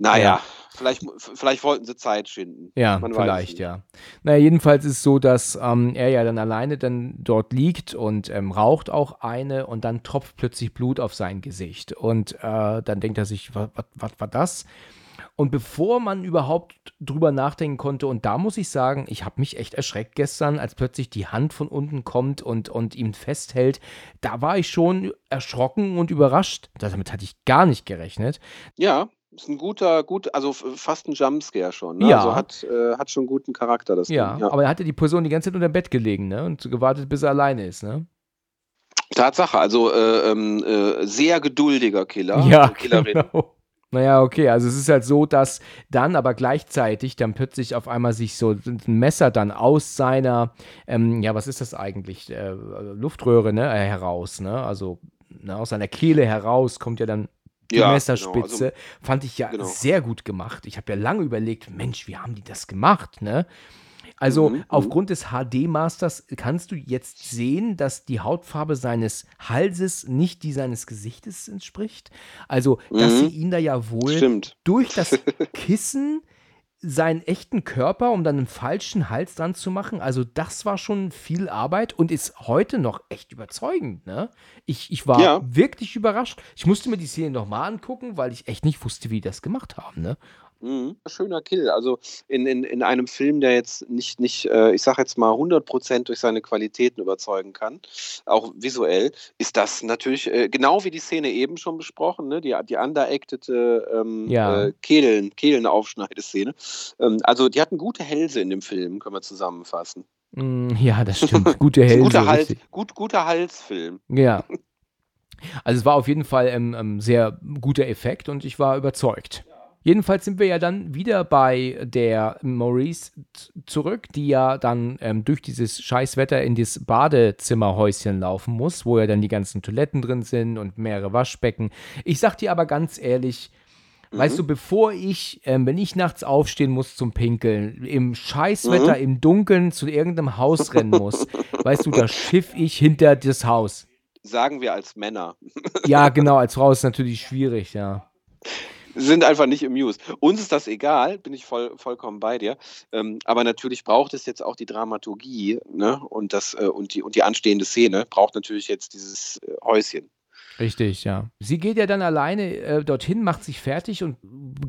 Naja, ja. vielleicht, vielleicht wollten sie Zeit schinden. Ja, Man vielleicht, ja. Naja, jedenfalls ist es so, dass ähm, er ja dann alleine dann dort liegt und ähm, raucht auch eine und dann tropft plötzlich Blut auf sein Gesicht. Und äh, dann denkt er sich, was war das? Und bevor man überhaupt drüber nachdenken konnte, und da muss ich sagen, ich habe mich echt erschreckt gestern, als plötzlich die Hand von unten kommt und, und ihn festhält, da war ich schon erschrocken und überrascht. Damit hatte ich gar nicht gerechnet. Ja, ist ein guter, gut, also fast ein Jumpscare schon. Ne? Ja. Also hat, äh, hat schon guten Charakter, das ja, Ding. Ja, aber er hatte die Person die ganze Zeit unter dem Bett gelegen ne? und gewartet, bis er alleine ist. Ne? Tatsache, also äh, ähm, äh, sehr geduldiger Killer. Ja, Killerin. Genau. Naja, okay, also es ist halt so, dass dann aber gleichzeitig dann plötzlich auf einmal sich so ein Messer dann aus seiner, ähm, ja, was ist das eigentlich, äh, Luftröhre, ne, äh, heraus, ne, also ne, aus seiner Kehle heraus kommt ja dann die ja, Messerspitze. Genau, also, Fand ich ja genau. sehr gut gemacht. Ich habe ja lange überlegt, Mensch, wie haben die das gemacht, ne? Also Mhm, mhm. aufgrund des HD-Masters kannst du jetzt sehen, dass die Hautfarbe seines Halses nicht die seines Gesichtes entspricht. Also, dass Mhm. sie ihn da ja wohl Stimmt. durch das Kissen seinen echten Körper, um dann einen falschen Hals dran zu machen. Also das war schon viel Arbeit und ist heute noch echt überzeugend. Ne? Ich, ich war Ja. wirklich überrascht. Ich musste mir die Szene nochmal angucken, weil ich echt nicht wusste, wie die das gemacht haben. Ne? Mhm. Schöner Kill. Also in, in, in einem Film, der jetzt nicht, nicht äh, ich sage jetzt mal, 100% durch seine Qualitäten überzeugen kann, auch visuell, ist das natürlich, äh, genau wie die Szene eben schon besprochen, ne? die, die underactete ähm, Ja. äh, Kehlen, Kehlenaufschneideszene. Ähm, also die hatten gute Hälse in dem Film, können wir zusammenfassen. Mm, Ja, das stimmt. Gute Hälse. guter, Hals, gut, guter Halsfilm. Ja. Also es war auf jeden Fall ein ähm, sehr guter Effekt und ich war überzeugt. Jedenfalls sind wir ja dann wieder bei der Maurice zurück, die ja dann ähm, durch dieses Scheißwetter in das Badezimmerhäuschen laufen muss, wo ja dann die ganzen Toiletten drin sind und mehrere Waschbecken. Ich sag dir aber ganz ehrlich, weißt du, bevor ich, ähm, wenn ich nachts aufstehen muss zum Pinkeln, im Scheißwetter, im Dunkeln zu irgendeinem Haus rennen muss, weißt du, da schiff ich hinter das Haus. Sagen wir als Männer. Ja, genau, als Frau ist natürlich schwierig, ja. Sind einfach nicht amused. Uns ist das egal, bin ich voll, vollkommen bei dir. Ähm, aber natürlich braucht es jetzt auch die Dramaturgie ne? und, das, äh, und, die, und die anstehende Szene braucht natürlich jetzt dieses äh, Häuschen. Richtig, ja. Sie geht ja dann alleine äh, dorthin, macht sich fertig und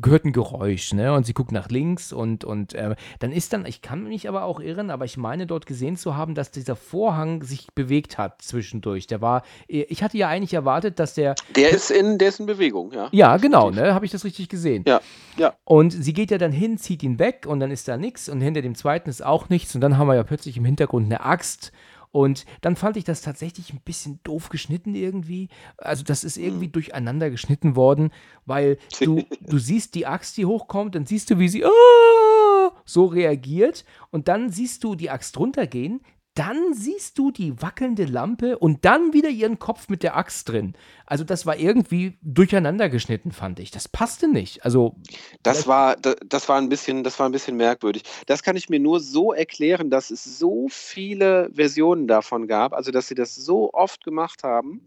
hört ein Geräusch, ne? Und sie guckt nach links und, und äh, dann ist dann, ich kann mich aber auch irren, aber ich meine dort gesehen zu haben, dass dieser Vorhang sich bewegt hat zwischendurch. Der war, äh, ich hatte ja eigentlich erwartet, dass der, Der ist in, der ist in Bewegung, ja. ja, genau, ne? Habe ich das richtig gesehen? Ja, ja. Und sie geht ja dann hin, zieht ihn weg und dann ist da nichts und hinter dem zweiten ist auch nichts und dann haben wir ja plötzlich im Hintergrund eine Axt und dann fand ich das tatsächlich ein bisschen doof geschnitten irgendwie. Also das ist irgendwie durcheinander geschnitten worden, weil du, du siehst die Axt, die hochkommt, dann siehst du, wie sie "Ah!" so reagiert und dann siehst du die Axt runtergehen. Dann siehst du die wackelnde Lampe und dann wieder ihren Kopf mit der Axt drin. Also das war irgendwie durcheinander geschnitten, fand ich. Das passte nicht. Also Das war, da- das war ein bisschen, das war ein bisschen merkwürdig. Das kann ich mir nur so erklären, dass es so viele Versionen davon gab, also dass sie das so oft gemacht haben,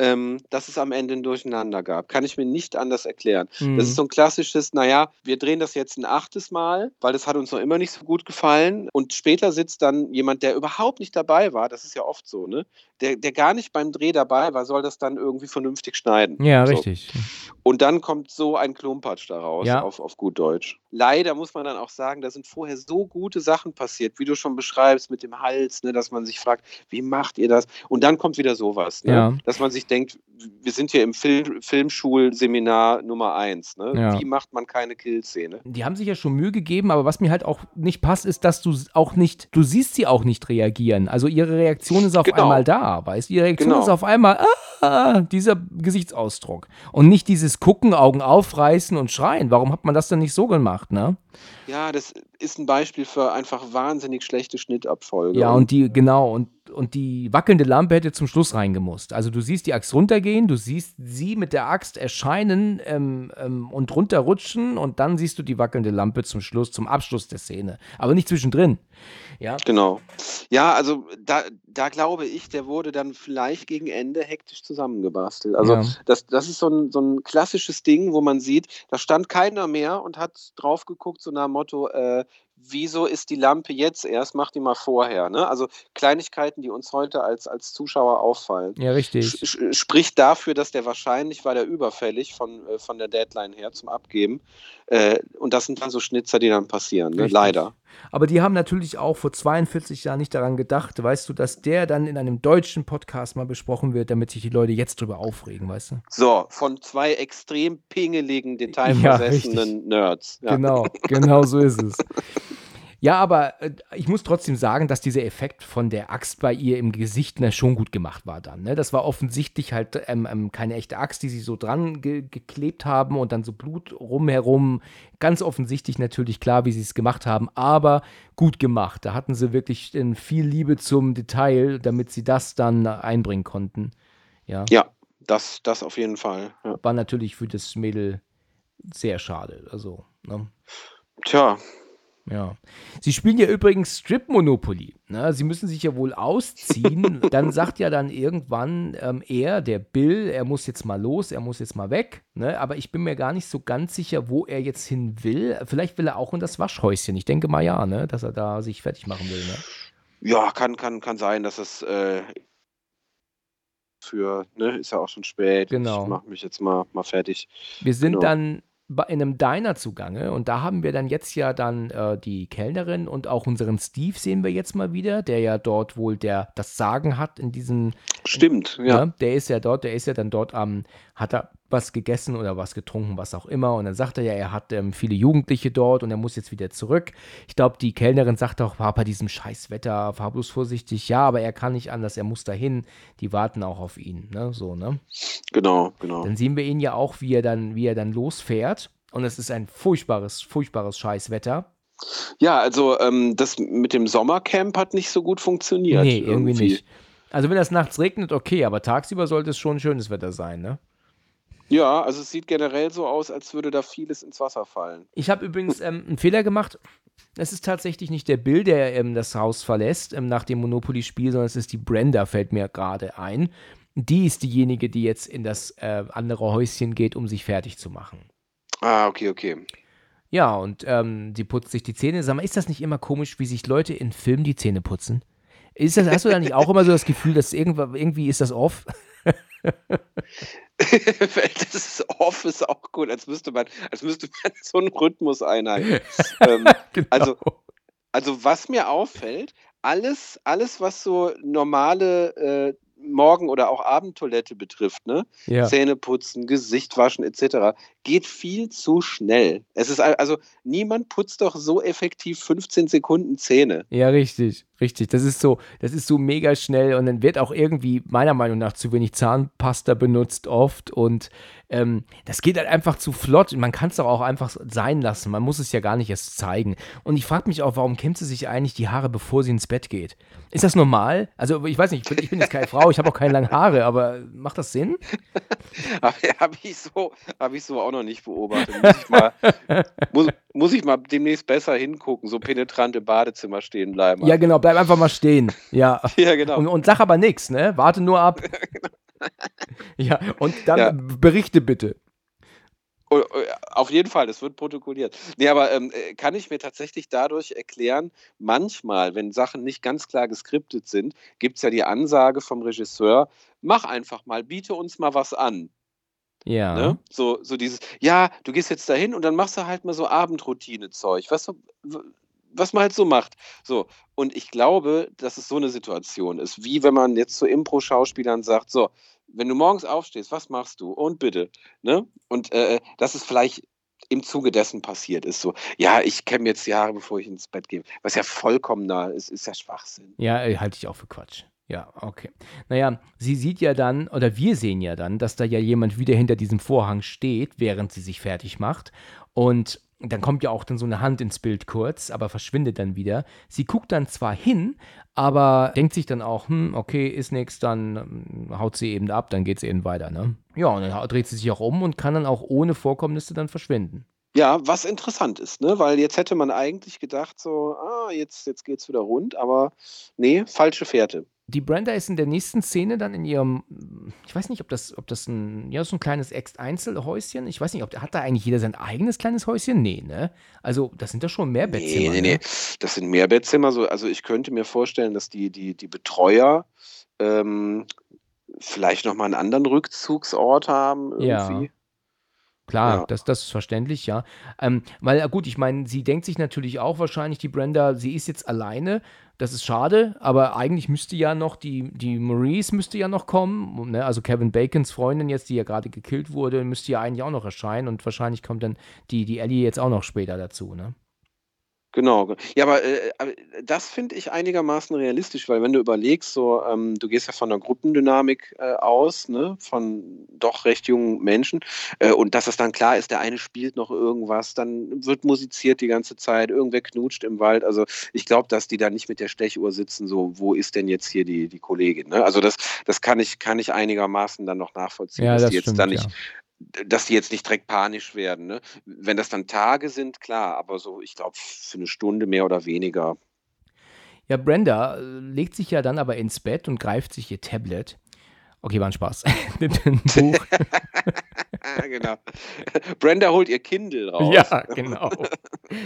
ähm, dass es am Ende ein Durcheinander gab. Kann ich mir nicht anders erklären. Mhm. Das ist so ein klassisches, naja, wir drehen das jetzt ein achtes Mal, weil das hat uns noch immer nicht so gut gefallen. Und später sitzt dann jemand, der überhaupt nicht dabei war, das ist ja oft so, ne? Der, der gar nicht beim Dreh dabei war, soll das dann irgendwie vernünftig schneiden. Ja, So. richtig. Und dann kommt so ein Klumpatsch daraus, Ja. auf, auf gut Deutsch. Leider muss man dann auch sagen, da sind vorher so gute Sachen passiert, wie du schon beschreibst mit dem Hals, ne, dass man sich fragt, wie macht ihr das? Und dann kommt wieder sowas, ne, Ja. dass man sich denkt, wir sind hier im Film, Filmschulseminar Nummer eins. Ne? Ja. Wie macht man keine Killszene? Die haben sich ja schon Mühe gegeben, aber was mir halt auch nicht passt, ist, dass du auch nicht, du siehst sie auch nicht reagieren. Also ihre Reaktion ist auf Genau. einmal da, weißt du? Ihre Reaktion Genau. ist auf einmal, ah, dieser Gesichtsausdruck. Und nicht dieses Gucken, Augen aufreißen und schreien. Warum hat man das denn nicht so gemacht, ne? Ja, das ist ein Beispiel für einfach wahnsinnig schlechte Schnittabfolge. Ja, und die, genau, und, und die wackelnde Lampe hätte zum Schluss reingemusst. Also du siehst die Axt runtergehen, du siehst sie mit der Axt erscheinen ähm, ähm, und runterrutschen und dann siehst du die wackelnde Lampe zum Schluss, zum Abschluss der Szene. Aber nicht zwischendrin. Ja, Genau. Ja, also da, da glaube ich, der wurde dann vielleicht gegen Ende hektisch zusammengebastelt. Also Ja. das, das ist so ein, so ein klassisches Ding, wo man sieht, da stand keiner mehr und hat drauf geguckt, so nach dem Motto, äh, wieso ist die Lampe jetzt erst, mach die mal vorher. Ne? Also Kleinigkeiten, die uns heute als, als Zuschauer auffallen. ja, richtig. Sch- Spricht dafür, dass der wahrscheinlich war der überfällig von, äh, von der Deadline her zum Abgeben. Äh, und das sind dann so Schnitzer, die dann passieren, ne? Leider. Aber die haben natürlich auch vor 42 Jahren nicht daran gedacht, weißt du, dass der dann in einem deutschen Podcast mal besprochen wird, damit sich die Leute jetzt drüber aufregen, weißt du? So, von zwei extrem pingeligen, Ja, detailversessenen Nerds. Ja. Genau, genau so ist es. Ja, aber äh, ich muss trotzdem sagen, dass dieser Effekt von der Axt bei ihr im Gesicht ne, schon gut gemacht war dann. Ne? Das war offensichtlich halt ähm, ähm, keine echte Axt, die sie so dran ge geklebt haben und dann so Blut rumherum. Ganz offensichtlich natürlich klar, wie sie es gemacht haben, aber gut gemacht. Da hatten sie wirklich äh, viel Liebe zum Detail, damit sie das dann einbringen konnten. Ja, Ja, das, das auf jeden Fall. Ja. war natürlich für das Mädel sehr schade. Also, ne? Tja, Ja. Sie spielen ja übrigens Strip Monopoly. Ne? Sie müssen sich ja wohl ausziehen. dann sagt ja dann irgendwann ähm, er, der Bill, er muss jetzt mal los, er muss jetzt mal weg. Ne? Aber ich bin mir gar nicht so ganz sicher, wo er jetzt hin will. Vielleicht will er auch in das Waschhäuschen. Ich denke mal ja, ne? dass er da sich fertig machen will. Ne? Ja, kann, kann, kann sein, dass es äh, für, ne, ist ja auch schon spät. Genau. Ich mache mich jetzt mal, mal fertig. Wir sind Genau. dann bei- in einem Diner zugange und da haben wir dann jetzt ja dann äh, die Kellnerin und auch unseren Steve sehen wir jetzt mal wieder, der ja dort wohl der das Sagen hat in diesem Stimmt, ja. Ne? Der ist ja dort, der ist ja dann dort am, hat er was gegessen oder was getrunken, was auch immer. Und dann sagt er ja, er hat ähm, viele Jugendliche dort und er muss jetzt wieder zurück. Ich glaube, die Kellnerin sagt auch, war bei diesem scheiß Wetter, fahr bloß vorsichtig. Ja, aber er kann nicht anders, er muss dahin. Die warten auch auf ihn, ne? So, ne? Genau, genau. Dann sehen wir ihn ja auch, wie er dann, wie er dann losfährt. Und es ist ein furchtbares, furchtbares Scheißwetter. Ja, also ähm, das mit dem Sommercamp hat nicht so gut funktioniert. nee, irgendwie, nicht. Also wenn das nachts regnet, okay, aber tagsüber sollte es schon schönes Wetter sein, ne? Ja, also es sieht generell so aus, als würde da vieles ins Wasser fallen. Ich habe übrigens ähm, einen Fehler gemacht. Es ist tatsächlich nicht der Bill, der ähm, das Haus verlässt ähm, nach dem Monopoly-Spiel, sondern es ist die Brenda, fällt mir gerade ein. Die ist diejenige, die jetzt in das äh, andere Häuschen geht, um sich fertig zu machen. Ah, okay, okay. Ja, und ähm, sie putzt sich die Zähne. Sag mal, ist das nicht immer komisch, wie sich Leute in Filmen die Zähne putzen? Ist das, hast du da nicht auch immer so das Gefühl, dass irgendwie ist das off? das ist off, ist auch gut, als müsste man, als müsste man so einen Rhythmus einhalten. ähm, Genau. Also, also was mir auffällt, alles, alles, was so normale äh, Morgen- oder auch Abendtoilette betrifft, ne? ja. Zähne putzen, Gesicht waschen etc., geht viel zu schnell. Es ist al- also niemand putzt doch so effektiv 15 Sekunden Zähne. Ja, richtig, richtig. Das ist so, das ist so mega schnell und dann wird auch irgendwie meiner Meinung nach zu wenig Zahnpasta benutzt oft und ähm, das geht halt einfach zu flott. Man kann es doch auch einfach sein lassen. Man muss es ja gar nicht erst zeigen. Und ich frage mich auch, warum kämmt sie sich eigentlich die Haare, bevor sie ins Bett geht? Ist das normal? Also ich weiß nicht, ich bin, ich bin jetzt keine Frau, ich habe auch keine langen Haare, aber macht das Sinn? Habe ich, so, hab ich so auch noch nicht beobachtet. Muss ich, mal, muss, muss ich mal demnächst besser hingucken, so penetrant im Badezimmer stehen bleiben. Ja, genau, bleib einfach mal stehen. Ja. Ja, genau. Und, und sag aber nichts, ne? Warte nur ab. Ja, und dann Ja. berichte bitte. Oh, oh, Auf jeden Fall, das wird protokolliert. Nee, aber ähm, äh, kann ich mir tatsächlich dadurch erklären, manchmal, wenn Sachen nicht ganz klar geskriptet sind, gibt es ja die Ansage vom Regisseur, mach einfach mal, biete uns mal was an. Ja. Ne? So, so dieses, ja, du gehst jetzt dahin und dann machst du halt mal so Abendroutine-Zeug, was, so, was man halt so macht. So, und ich glaube, dass es so eine Situation ist, wie wenn man jetzt zu Impro-Schauspielern sagt, so, wenn du morgens aufstehst, was machst du? Und bitte. Ne? Und äh, dass es vielleicht im Zuge dessen passiert ist, so, ja, ich kämme jetzt die Haare, bevor ich ins Bett gehe. Was ja vollkommen da ist, ist ja Schwachsinn. Ja, äh, halte ich auch für Quatsch. Ja, okay. Naja, sie sieht ja dann, oder wir sehen ja dann, dass da ja jemand wieder hinter diesem Vorhang steht, während sie sich fertig macht. Und dann kommt ja auch dann so eine Hand ins Bild kurz, aber verschwindet dann wieder. Sie guckt dann zwar hin, aber denkt sich dann auch, hm, okay, ist nix, dann ähm, haut sie eben ab, dann geht sie eben weiter, ne? Ja, und dann dreht sie sich auch um und kann dann auch ohne Vorkommnisse dann verschwinden. Ja, was interessant ist, ne? Weil jetzt hätte man eigentlich gedacht, so, ah, jetzt, jetzt geht's wieder rund, aber nee, falsche Fährte. Die Brenda ist in der nächsten Szene dann in ihrem, ich weiß nicht, ob das, ob das ein, ja, so ein kleines Ex-Einzelhäuschen, ich weiß nicht, ob hat da eigentlich jeder sein eigenes kleines Häuschen? Nee, ne? Also, das sind doch schon mehr Bettzimmer. Nee, nee, nee. Ne? Das sind Mehrbettzimmer. So, also ich könnte mir vorstellen, dass die, die, die Betreuer ähm, vielleicht nochmal einen anderen Rückzugsort haben Ja. irgendwie. Klar, Ja. das, das ist verständlich, ja. Ähm, weil, gut, ich meine, sie denkt sich natürlich auch wahrscheinlich, die Brenda, sie ist jetzt alleine, das ist schade, aber eigentlich müsste ja noch die, die Maurice müsste ja noch kommen, ne? also Kevin Bacons Freundin jetzt, die ja gerade gekillt wurde, müsste ja eigentlich auch noch erscheinen und wahrscheinlich kommt dann die, die Ellie jetzt auch noch später dazu, ne? Genau. Ja, aber äh, das finde ich einigermaßen realistisch, weil wenn du überlegst, so, ähm, du gehst ja von einer Gruppendynamik äh, aus, ne, von doch recht jungen Menschen, äh, und dass es dann klar ist, der eine spielt noch irgendwas, dann wird musiziert die ganze Zeit, irgendwer knutscht im Wald. Also ich glaube, dass die da nicht mit der Stechuhr sitzen, so, wo ist denn jetzt hier die, die Kollegin? Ne? Also das, das kann ich, kann ich einigermaßen dann noch nachvollziehen, Ja, dass das die jetzt stimmt, da nicht ja. Dass die jetzt nicht direkt panisch werden. Ne? Wenn das dann Tage sind, klar, aber so, ich glaube, für eine Stunde mehr oder weniger. Ja, Brenda äh, legt sich ja dann aber ins Bett und greift sich ihr Tablet. Okay, war ein Spaß. Nimmt ein Buch. genau. Brenda holt ihr Kindle raus. Ja, genau.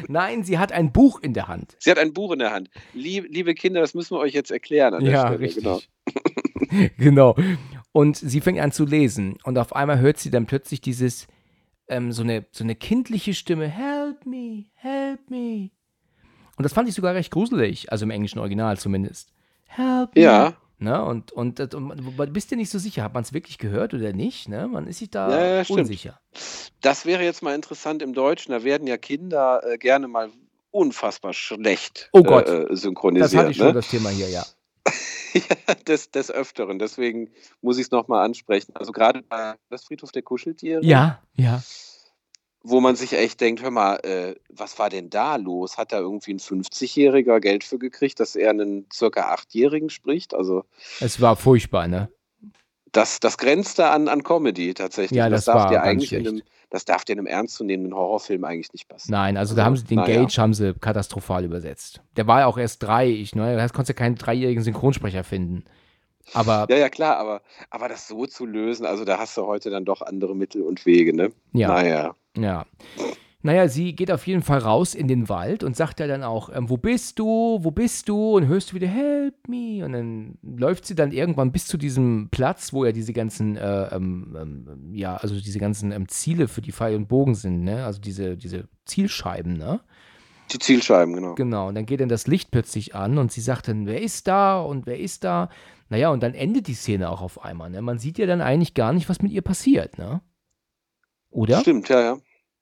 Nein, sie hat ein Buch in der Hand. Sie hat ein Buch in der Hand. Lieb, liebe Kinder, das müssen wir euch jetzt erklären. Ja, Stelle. richtig. Genau. genau. Und sie fängt an zu lesen. Und auf einmal hört sie dann plötzlich dieses, ähm, so, eine, so eine kindliche Stimme: Help me, help me. Und das fand ich sogar recht gruselig, also im englischen Original zumindest. Help me. Ja, Ne? Und, und, das- und man bist dir nicht so sicher, hat man es wirklich gehört oder nicht? Ne? Man ist sich da Ja, ja, unsicher. das wäre jetzt mal interessant im Deutschen. Da werden ja Kinder äh, gerne mal unfassbar schlecht Oh Gott. äh, äh, Das synchronisiert. hatte ich schon, ne? das Thema hier, ja. ja, des, des Öfteren. Deswegen muss ich es nochmal ansprechen. Also gerade bei das Friedhof der Kuscheltiere, Ja, ja. wo man sich echt denkt, hör mal, äh, was war denn da los? Hat da irgendwie ein 50-Jähriger Geld für gekriegt, dass er einen circa Achtjährigen spricht? Also Es war furchtbar, ne? das, das grenzt da an, an Comedy tatsächlich. Ja, Und das darf war dir eigentlich in schlecht. einem, das darf dir in einem ernstzunehmenden Horrorfilm eigentlich nicht passen. Nein, also da Also, haben sie den naja. Gage haben sie katastrophal übersetzt. Der war ja auch erst drei, ich, ne? Da konntest du ja keinen dreijährigen Synchronsprecher finden. Aber Ja, ja, klar, aber, aber das so zu lösen, also da hast du heute dann doch andere Mittel und Wege, ne? ja, Naja. ja. Naja, sie geht auf jeden Fall raus in den Wald und sagt ja dann auch, ähm, wo bist du, wo bist du? Und hörst du wieder, help me. Und dann läuft sie dann irgendwann bis zu diesem Platz, wo ja diese ganzen, äh, ähm, ähm, ja, also diese ganzen ähm, Ziele für die Pfeil und Bogen sind, ne? Also diese, diese Zielscheiben, ne? Die Zielscheiben, genau. Genau, und dann geht dann das Licht plötzlich an und sie sagt dann, wer ist da und wer ist da? Naja, und dann endet die Szene auch auf einmal. Ne? Man sieht ja dann eigentlich gar nicht, was mit ihr passiert, ne? Oder? Stimmt, ja, ja.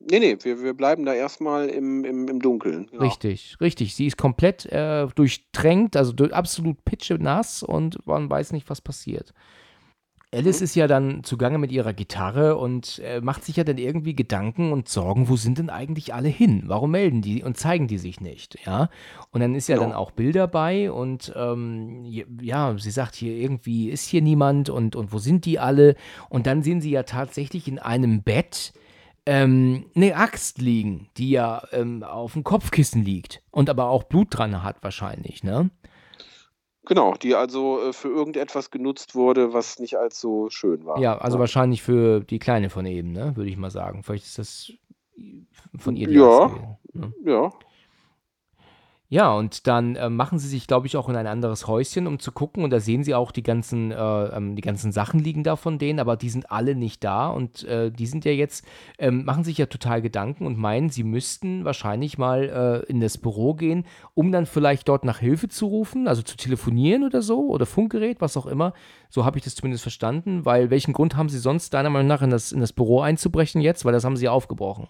Nee, nee, wir, wir bleiben da erstmal im, im, im Dunkeln. Genau. Richtig, richtig. Sie ist komplett äh, durchtränkt, also durch, absolut pitschenass und man weiß nicht, was passiert. Alice Mhm. ist ja dann zugange mit ihrer Gitarre und äh, macht sich ja dann irgendwie Gedanken und Sorgen, wo sind denn eigentlich alle hin? Warum melden die und zeigen die sich nicht? Ja. Und dann ist ja Genau. dann auch Bild dabei und ähm, ja, sie sagt hier irgendwie ist hier niemand und, und wo sind die alle? Und dann sehen sie ja tatsächlich in einem Bett ähm, eine Axt liegen, die ja ähm, auf dem Kopfkissen liegt und aber auch Blut dran hat wahrscheinlich, ne? Genau, die also äh, für irgendetwas genutzt wurde, was nicht allzu schön war. Ja, also wahrscheinlich für die Kleine von eben, ne? Würde ich mal sagen. Vielleicht ist das von ihr die Ja. Axt ne? Ja, Ja, und dann äh, machen sie sich, glaube ich, auch in ein anderes Häuschen, um zu gucken. Und da sehen sie auch die ganzen, äh, ähm, die ganzen Sachen liegen da von denen, aber die sind alle nicht da. Und äh, die sind ja jetzt, ähm, machen sich ja total Gedanken und meinen, sie müssten wahrscheinlich mal äh, in das Büro gehen, um dann vielleicht dort nach Hilfe zu rufen, also zu telefonieren oder so, oder Funkgerät, was auch immer. So habe ich das zumindest verstanden, weil welchen Grund haben sie sonst deiner Meinung nach in das, in das Büro einzubrechen jetzt? Weil das haben sie aufgebrochen.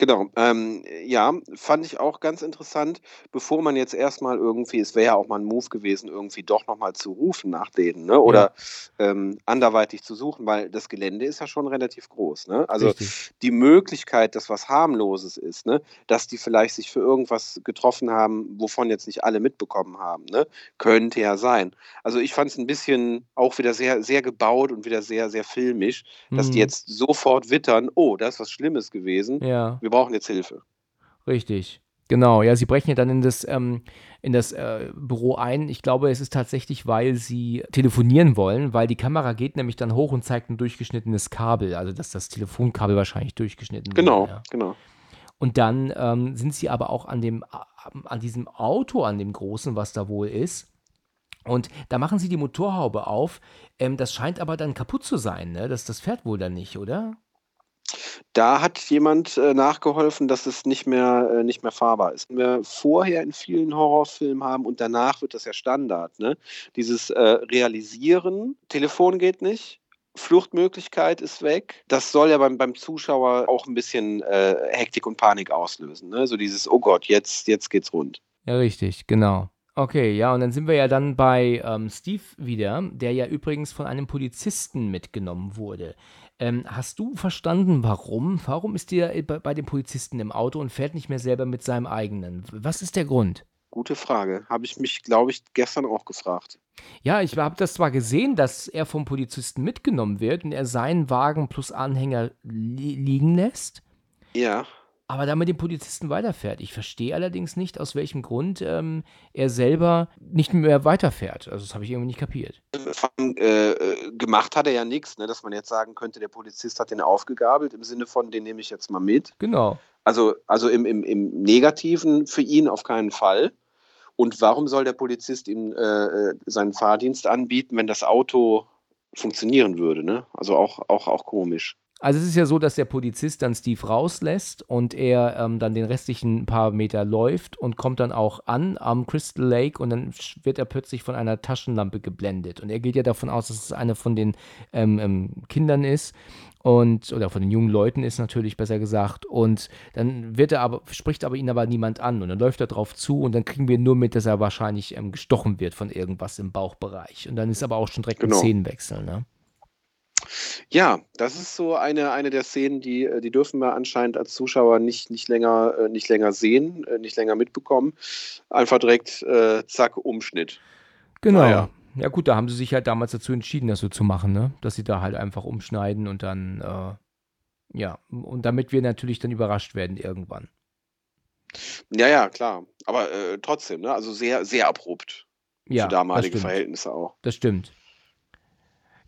Genau, ähm, ja, fand ich auch ganz interessant, bevor man jetzt erstmal irgendwie, es wäre ja auch mal ein Move gewesen, irgendwie doch nochmal zu rufen nach denen, ne? Oder ähm, anderweitig zu suchen, weil das Gelände ist ja schon relativ groß, ne? Also Richtig. die Möglichkeit, dass was harmloses ist, ne? Dass die vielleicht sich für irgendwas getroffen haben, wovon jetzt nicht alle mitbekommen haben, ne? Könnte ja sein. Also ich fand es ein bisschen auch wieder sehr, sehr gebaut und wieder sehr, sehr filmisch, dass die Hm. jetzt sofort wittern, oh, da ist was Schlimmes gewesen. Ja. Wir brauchen jetzt Hilfe. Richtig. Genau, ja, sie brechen ja dann in das, ähm, in das äh, Büro ein. Ich glaube, es ist tatsächlich, weil sie telefonieren wollen, weil die Kamera geht nämlich dann hoch und zeigt ein durchgeschnittenes Kabel, also dass das Telefonkabel wahrscheinlich durchgeschnitten Genau, wurde. Ja. genau. Und dann ähm, sind sie aber auch an dem, an diesem Auto, an dem großen, was da wohl ist. Und da machen sie die Motorhaube auf. Ähm, das scheint aber dann kaputt zu sein, ne? Das, das fährt wohl dann nicht, oder? Da hat jemand äh, nachgeholfen, dass es nicht mehr, äh, nicht mehr fahrbar ist. Wir vorher in vielen Horrorfilmen haben und danach wird das ja Standard. Ne? Dieses äh, Realisieren, Telefon geht nicht, Fluchtmöglichkeit ist weg. Das soll ja beim, beim Zuschauer auch ein bisschen äh, Hektik und Panik auslösen. Ne? So dieses, oh Gott, jetzt, jetzt geht's rund. Ja, richtig, genau. Okay, ja, und dann sind wir ja dann bei ähm, Steve wieder, der ja übrigens von einem Polizisten mitgenommen wurde. Ähm, hast du verstanden, warum? Warum ist der äh, bei, bei dem Polizisten im Auto und fährt nicht mehr selber mit seinem eigenen? Was ist der Grund? Gute Frage. Habe ich mich, glaube ich, gestern auch gefragt. Ja, ich habe das zwar gesehen, dass er vom Polizisten mitgenommen wird und er seinen Wagen plus Anhänger li liegen lässt. Ja. Aber dann mit dem Polizisten weiterfährt. Ich verstehe allerdings nicht, aus welchem Grund ähm, er selber nicht mehr weiterfährt. Also das habe ich irgendwie nicht kapiert. Äh, gemacht hat er ja nichts, ne? dass man jetzt sagen könnte, der Polizist hat den aufgegabelt, im Sinne von, den nehme ich jetzt mal mit. Genau. Also, also im, im, im Negativen für ihn auf keinen Fall. Und warum soll der Polizist ihm äh, seinen Fahrdienst anbieten, wenn das Auto funktionieren würde? Ne? Also auch, auch, auch komisch. Also es ist ja so, dass der Polizist dann Steve rauslässt und er ähm, dann den restlichen paar Meter läuft und kommt dann auch an am Crystal Lake und dann wird er plötzlich von einer Taschenlampe geblendet. Und er geht ja davon aus, dass es eine von den ähm, ähm, Kindern ist und oder von den jungen Leuten ist natürlich besser gesagt und dann wird er aber spricht aber ihn aber niemand an und dann läuft er drauf zu und dann kriegen wir nur mit, dass er wahrscheinlich ähm, gestochen wird von irgendwas im Bauchbereich und dann ist aber auch schon direkt genau. ein Szenenwechsel, ne? Ja, das ist so eine, eine der Szenen, die, äh, die dürfen wir anscheinend als Zuschauer nicht, nicht, länger, äh, nicht länger sehen, äh, nicht länger mitbekommen. Einfach direkt, äh, zack, Umschnitt. Genau. Naja. Ja gut, da haben sie sich halt damals dazu entschieden, das so zu machen, ne? Dass sie da halt einfach umschneiden und dann, äh, ja, und damit wir natürlich dann überrascht werden irgendwann. Ja, ja, klar. Aber äh, trotzdem, ne? Also sehr, sehr abrupt. Ja, für damalige Verhältnisse auch. Das stimmt.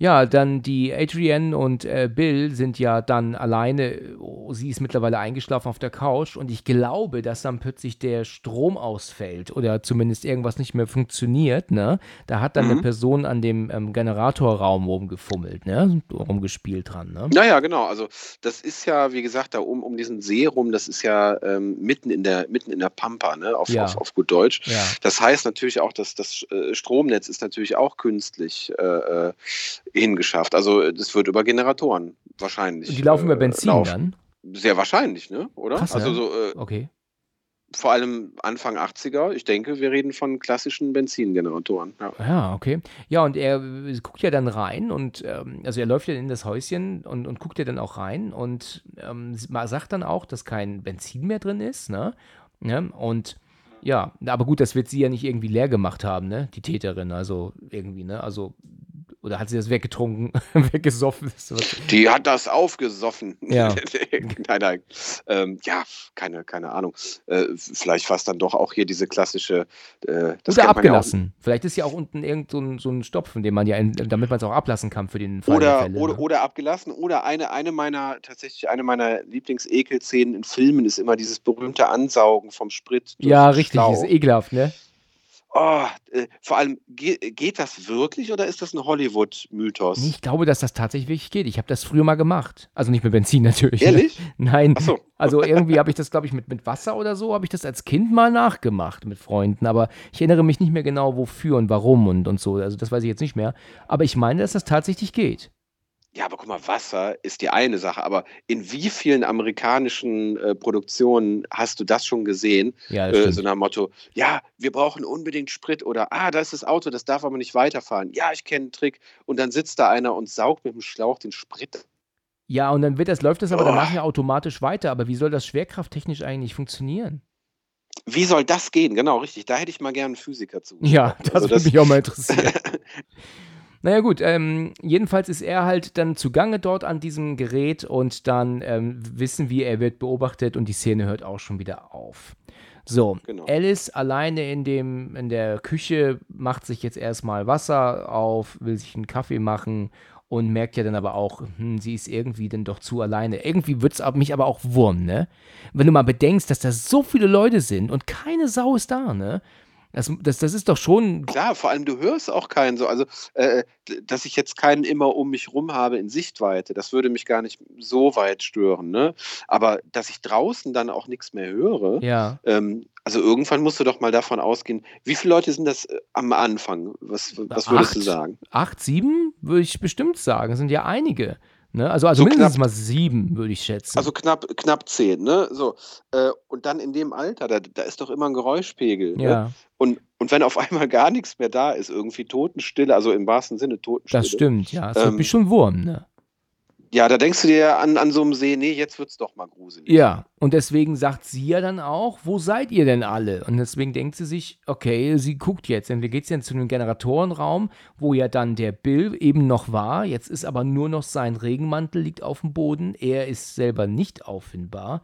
Ja, dann die Adrienne und äh, Bill sind ja dann alleine. Oh, sie ist mittlerweile eingeschlafen auf der Couch und ich glaube, dass dann plötzlich der Strom ausfällt oder zumindest irgendwas nicht mehr funktioniert. Ne? Da hat dann mhm. eine Person an dem ähm, Generatorraum rumgefummelt, ne? rumgespielt dran. Ne? Naja, genau. Also das ist ja, wie gesagt, da um, um diesen See rum, das ist ja ähm, mitten in der mitten in der Pampa, ne? auf, ja. auf, auf gut Deutsch. Ja. Das heißt natürlich auch, dass das äh, Stromnetz ist natürlich auch künstlich. Äh, äh hingeschafft. Also das wird über Generatoren wahrscheinlich. Die laufen über äh, Benzin laufen. dann? Sehr wahrscheinlich, ne? Oder? Krass, also so, äh, okay. Vor allem Anfang 80er. Ich denke, wir reden von klassischen Benzingeneratoren. Ja, ja okay. Ja, und er äh, guckt ja dann rein und ähm, also er läuft ja in das Häuschen und, und guckt ja dann auch rein und ähm, sagt dann auch, dass kein Benzin mehr drin ist, ne? Ne? und ja, aber gut, das wird sie ja nicht irgendwie leer gemacht haben, ne? Die Täterin, also irgendwie, ne? Also oder hat sie das weggetrunken, weggesoffen? Die hat das aufgesoffen. Ja. nein, nein. Ähm, ja, keine, keine Ahnung. Äh, vielleicht war es dann doch auch hier diese klassische. Äh, oder abgelassen. Ja vielleicht ist ja auch unten irgend so ein, so ein Stopfen, den man ja, in, damit man es auch ablassen kann für den Fall oder, Fälle, oder, ne? oder abgelassen. Oder eine, eine meiner, tatsächlich eine meiner Lieblingsekelszenen in Filmen ist immer dieses berühmte Ansaugen vom Sprit. Ja, richtig, ist ekelhaft, ne? Oh, äh, vor allem, ge geht das wirklich oder ist das ein Hollywood-Mythos? Ich glaube, dass das tatsächlich geht. Ich habe das früher mal gemacht. Also nicht mit Benzin natürlich. Ne? Ehrlich? Ne? Nein. So. Also irgendwie habe ich das, glaube ich, mit, mit Wasser oder so, habe ich das als Kind mal nachgemacht mit Freunden. Aber ich erinnere mich nicht mehr genau, wofür und warum und, und so. Also das weiß ich jetzt nicht mehr. Aber ich meine, dass das tatsächlich geht. Ja, aber guck mal, Wasser ist die eine Sache, aber in wie vielen amerikanischen äh, Produktionen hast du das schon gesehen? Ja, das äh, so nach dem Motto, ja, wir brauchen unbedingt Sprit oder ah, da ist das Auto, das darf aber nicht weiterfahren. Ja, ich kenne einen Trick. Und dann sitzt da einer und saugt mit dem Schlauch den Sprit. Ja, und dann wird das, läuft das aber oh. danach ja automatisch weiter. Aber wie soll das schwerkrafttechnisch eigentlich funktionieren? Wie soll das gehen? Genau, richtig. Da hätte ich mal gerne einen Physiker zu. Ja, das also würde mich auch mal interessieren. Naja gut, ähm, jedenfalls ist er halt dann zugange dort an diesem Gerät und dann ähm, wissen wir, er wird beobachtet und die Szene hört auch schon wieder auf. So, genau. Alice alleine in, dem, in der Küche macht sich jetzt erstmal Wasser auf, will sich einen Kaffee machen und merkt ja dann aber auch, hm, sie ist irgendwie dann doch zu alleine. Irgendwie wird es mich aber auch Wurm, ne? Wenn du mal bedenkst, dass da so viele Leute sind und keine Sau ist da, ne? Das, das, das ist doch schon. Klar, vor allem du hörst auch keinen so. Also, äh, dass ich jetzt keinen immer um mich rum habe in Sichtweite, das würde mich gar nicht so weit stören. Ne? Aber dass ich draußen dann auch nichts mehr höre, ja. Ähm, also irgendwann musst du doch mal davon ausgehen, wie viele Leute sind das äh, am Anfang? Was, was würdest acht, du sagen? Acht, sieben, würde ich bestimmt sagen. Das sind ja einige. Ne? Also, also so mindestens knapp, mal sieben, würde ich schätzen. Also knapp, knapp zehn, ne? So. Äh, und dann in dem Alter, da, da ist doch immer ein Geräuschpegel. Ne? Ja. Und, und wenn auf einmal gar nichts mehr da ist, irgendwie Totenstille, also im wahrsten Sinne Totenstille. Das stimmt, ja. Es ähm, wird mich schon Wurm, ne? Ja, da denkst du dir an, an so einem See, nee, jetzt wird's doch mal gruselig. Ja, und deswegen sagt sie ja dann auch, wo seid ihr denn alle? Und deswegen denkt sie sich, okay, sie guckt jetzt. Und wir geht jetzt zu einem Generatorenraum, wo ja dann der Bill eben noch war. Jetzt ist aber nur noch sein Regenmantel liegt auf dem Boden. Er ist selber nicht auffindbar.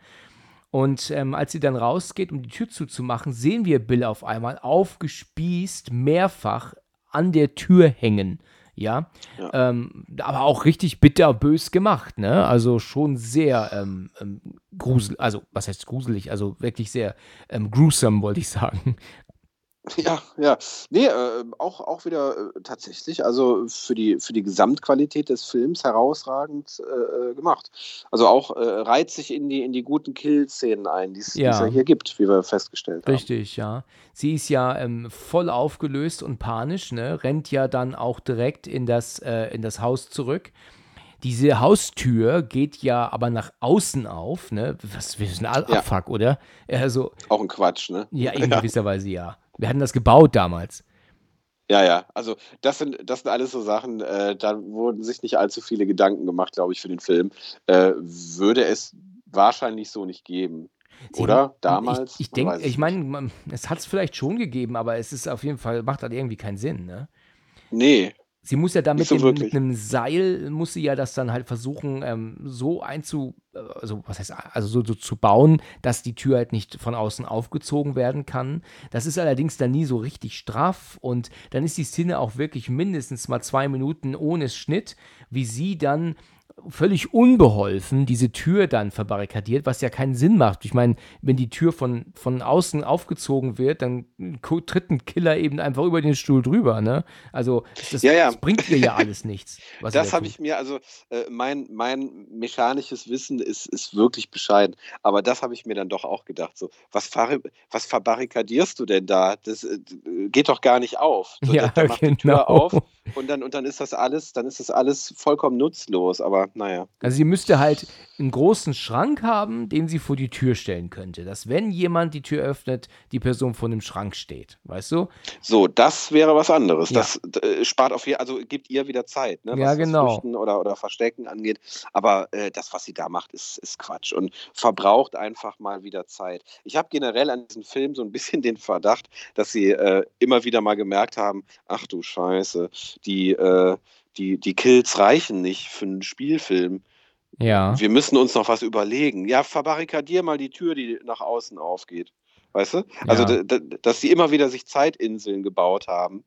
Und ähm, als sie dann rausgeht, um die Tür zuzumachen, sehen wir Bill auf einmal aufgespießt, mehrfach an der Tür hängen. Ja, Ja. Ähm, aber auch richtig bitterbös gemacht, ne? Also schon sehr ähm, ähm, grusel, also was heißt gruselig, also wirklich sehr ähm, gruesome, wollte ich sagen. Ja, ja. Nee, äh, auch, auch wieder äh, tatsächlich, also für die, für die Gesamtqualität des Films herausragend äh, gemacht. Also auch äh, reiht sich in die, in die guten Kill-Szenen ein, die es Ja. ja hier gibt, wie wir festgestellt haben. Richtig, ja. Sie ist ja ähm, voll aufgelöst und panisch, ne? Rennt ja dann auch direkt in das, äh, in das Haus zurück. Diese Haustür geht ja aber nach außen auf, ne? Was wir sind Ja. Abfuck, oder? Also, Auch ein Quatsch, ne? ja, in gewisser Weise ja. Wir hatten das gebaut damals. Ja, ja, also das sind, das sind alles so Sachen, äh, da wurden sich nicht allzu viele Gedanken gemacht, glaube ich, für den Film. Äh, würde es wahrscheinlich so nicht geben. Sie- Oder? Damals? Ich, ich denke, ich meine, es hat es vielleicht schon gegeben, aber es ist auf jeden Fall, macht halt irgendwie keinen Sinn, ne? Nee, Sie muss ja da mit, Nicht so mit einem Seil, muss sie ja das dann halt versuchen, ähm, so einzu, äh, also was heißt, also so, so zu bauen, dass die Tür halt nicht von außen aufgezogen werden kann. Das ist allerdings dann nie so richtig straff und dann ist die Szene auch wirklich mindestens mal zwei Minuten ohne Schnitt, wie sie dann völlig unbeholfen diese Tür dann verbarrikadiert, was ja keinen Sinn macht. Ich meine, wenn die Tür von, von außen aufgezogen wird, dann tritt ein Killer eben einfach über den Stuhl drüber, ne? Also das, Ja, ja. das bringt ihr ja alles nichts. Das da habe ich mir, also äh, mein, mein mechanisches Wissen ist, ist wirklich bescheiden. Aber das habe ich mir dann doch auch gedacht. So, was, ver was verbarrikadierst du denn da? Das äh, geht doch gar nicht auf. So, Ja, der, der macht die Tür genau. auf und dann, und dann ist das alles, dann ist das alles vollkommen nutzlos. Aber naja. Also sie müsste halt einen großen Schrank haben, den sie vor die Tür stellen könnte. Dass wenn jemand die Tür öffnet, die Person vor dem Schrank steht. Weißt du? So, das wäre was anderes. Ja. Das äh, spart auf jeden also gibt ihr wieder Zeit, ne, was Ja, genau. Flüchten oder, oder Verstecken angeht. Aber äh, das, was sie da macht, ist, ist Quatsch und verbraucht einfach mal wieder Zeit. Ich habe generell an diesem Film so ein bisschen den Verdacht, dass sie äh, immer wieder mal gemerkt haben, ach du Scheiße, die, äh, die, die Kills reichen nicht für einen Spielfilm. Ja. Wir müssen uns noch was überlegen. Ja, verbarrikadier mal die Tür, die nach außen aufgeht. Weißt du? Also, Ja. dass sie immer wieder sich Zeitinseln gebaut haben,